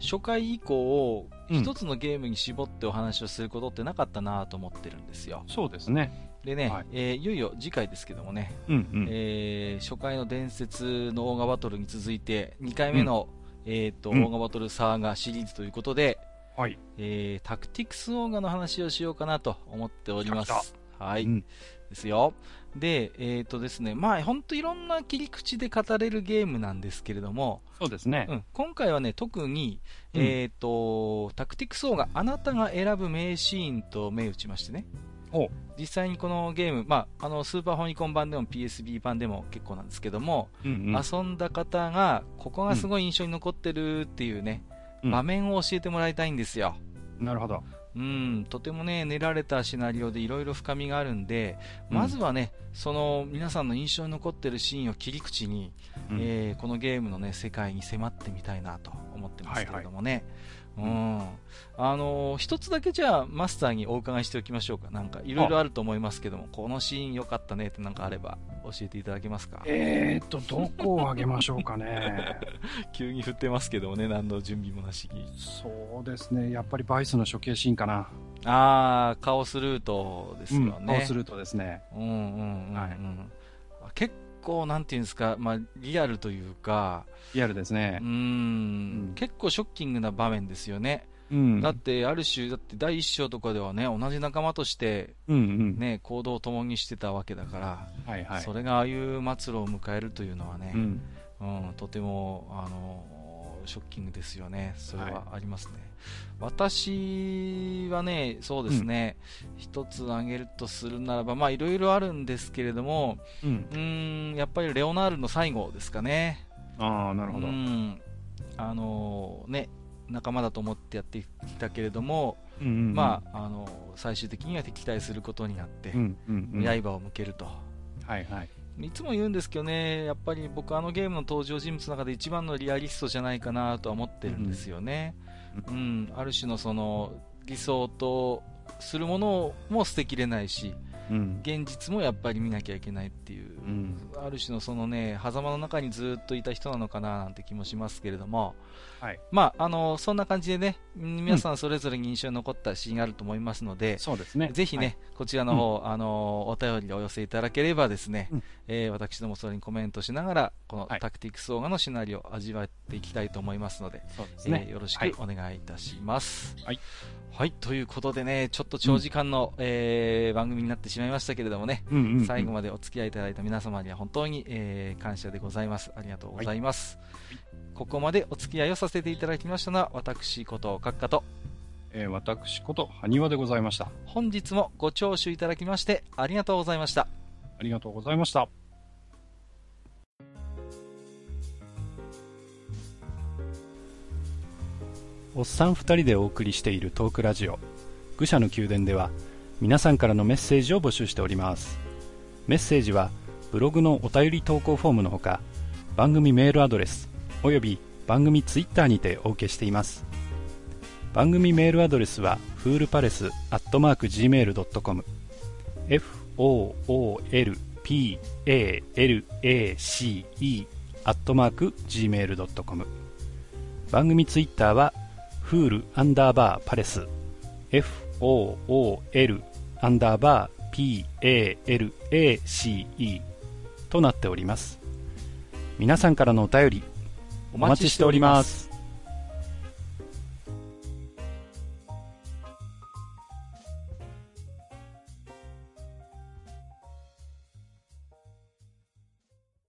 B: 初回以降、
A: うん
B: 一つのゲームに絞ってお話をすることってなかったなと思ってるんですよ。
A: そうですね。
B: でね、
A: はい
B: えーいよいよ次回ですけどもね、
A: うんうん。
B: えー初回の伝説のオーガバトルに続いて、2回目の、えーと
A: うん
B: オーガバトルサーガシリーズということで、
A: はい。
B: えータクティクスオーガの話をしようかなと思っております。はい。
A: うん
B: ですよ。で、えっ、とですね、まあ、ほんといろんな切り口で語れるゲームなんですけれども、
A: そうですね
B: う。ん、今回はね、特に、
A: うん
B: えっ、と、タクティクスオーガ、あなたが選ぶ名シーンと銘打ちましてね、
A: お
B: 実際にこのゲーム、まあ、あの、スーパーファミコン版でも PSB 版でも結構なんですけども、
A: うんうん。
B: 遊んだ方が、ここがすごい印象に残ってるっていうね、
A: うん
B: 場面を教えてもらいたいんですよ。
A: なるほど。
B: うん、とてもね、練られたシナリオでいろいろ深みがあるんで、
A: うん
B: まずはね、その皆さんの印象に残ってるシーンを切り口に、
A: うん
B: えーこのゲームのね、世界に迫ってみたいなと思ってますけれどもね。
A: い
B: うん。あのー一つだけじゃあ、マスターにお伺いしておきましょうか。なんか、いろいろあると思いますけども、このシーン良かったねってなんかあれば、教えていただけますか？
A: えーっと、どこをあげましょうかね。
B: 急に振ってますけどもね、何の準備もなしに。
A: そうですね。やっぱりバイスの処刑シーンかな。
B: あー、カオスルートですよね。
A: うん、そうするとですね。
B: うんうんうんうん、
A: はい
B: 結構なんていうんですか、まあ、リアルというか、
A: リアルですね
B: う。ん
A: うん
B: 結構ショッキングな場面ですよね、
A: うん。
B: だってある種、だって第一章とかではね、同じ仲間として、
A: うんうん。
B: ね、行動を共にしてたわけだから、
A: はいはい。
B: それがああいう末路を迎えるというのはね、
A: うん。
B: うんとてもあのショッキングですよね、それ
A: は
B: はありますね。私はね、そうですね、一つ挙げるとするならば、まあいろいろあるんですけれども、
A: うん。
B: うーん、やっぱりレオナールの最後ですかね。
A: ああ、なるほど
B: う。ん、あのね、仲間だと思ってやってきたけれども、
A: うんうんうん
B: まあ、あの最終的には敵対することになって、
A: うんうんうん。はい
B: 刃を向けると。
A: はい。
B: いつも言うんですけどね、やっぱり僕、あのゲームの登場人物の中で一番のリアリストじゃないかなとは思ってるんですよね。
A: う
B: うん、ある種のその理想とするものも捨てきれないし、
A: うん。
B: 現実もやっぱり見なきゃいけないっていう、
A: うん。
B: ある種のそのね、狭間の中にずっといた人なのかななんて気もしますけれども、
A: はい。
B: まあ、あの、そんな感じでね、ん皆さんそれぞれに印象に残ったシーンがあると思いますので、
A: そうですね。
B: ぜひね、こちらの方、あの、お便りをお寄せいただければですね、
A: うん
B: えー私どもそれにコメントしながら、この
A: はい
B: タクティクスオーガのシナリオを味わっていきたいと思いますので、
A: そうですね。
B: えーよろし
A: はい
B: くお願いいたします。
A: はい。
B: はい、ということでね、ちょっと長時間の、えー番組になってしまいましたけれどもね、
A: うんうんうん
B: 最後までお付き合いいただいた皆様には本当に、えー感謝でございます。ありがとうございます。ここまでお付き合いをさせていただきましたのは、私こと閣下と、
A: えー私こと、埴輪でございました。
B: 本日もご聴取いただきましてありがとうございました。
A: ありがとうございました。おっさん二人でお送りしているトークラジオ愚者の宮殿では皆さんからのメッセージを募集しておりますメッセージはブログのお便り投稿フォームのほか番組メールアドレスおよび番組ツイッターにてお受けしています。番組メールアドレスはフールパレスアットマーク Gmail.com foolpalace アットマーク Gmail.com 番組ツイッターはフールアンダーバーパレス。Fool アンダーバー palace となっております。皆さんからのお便りお待ちしております。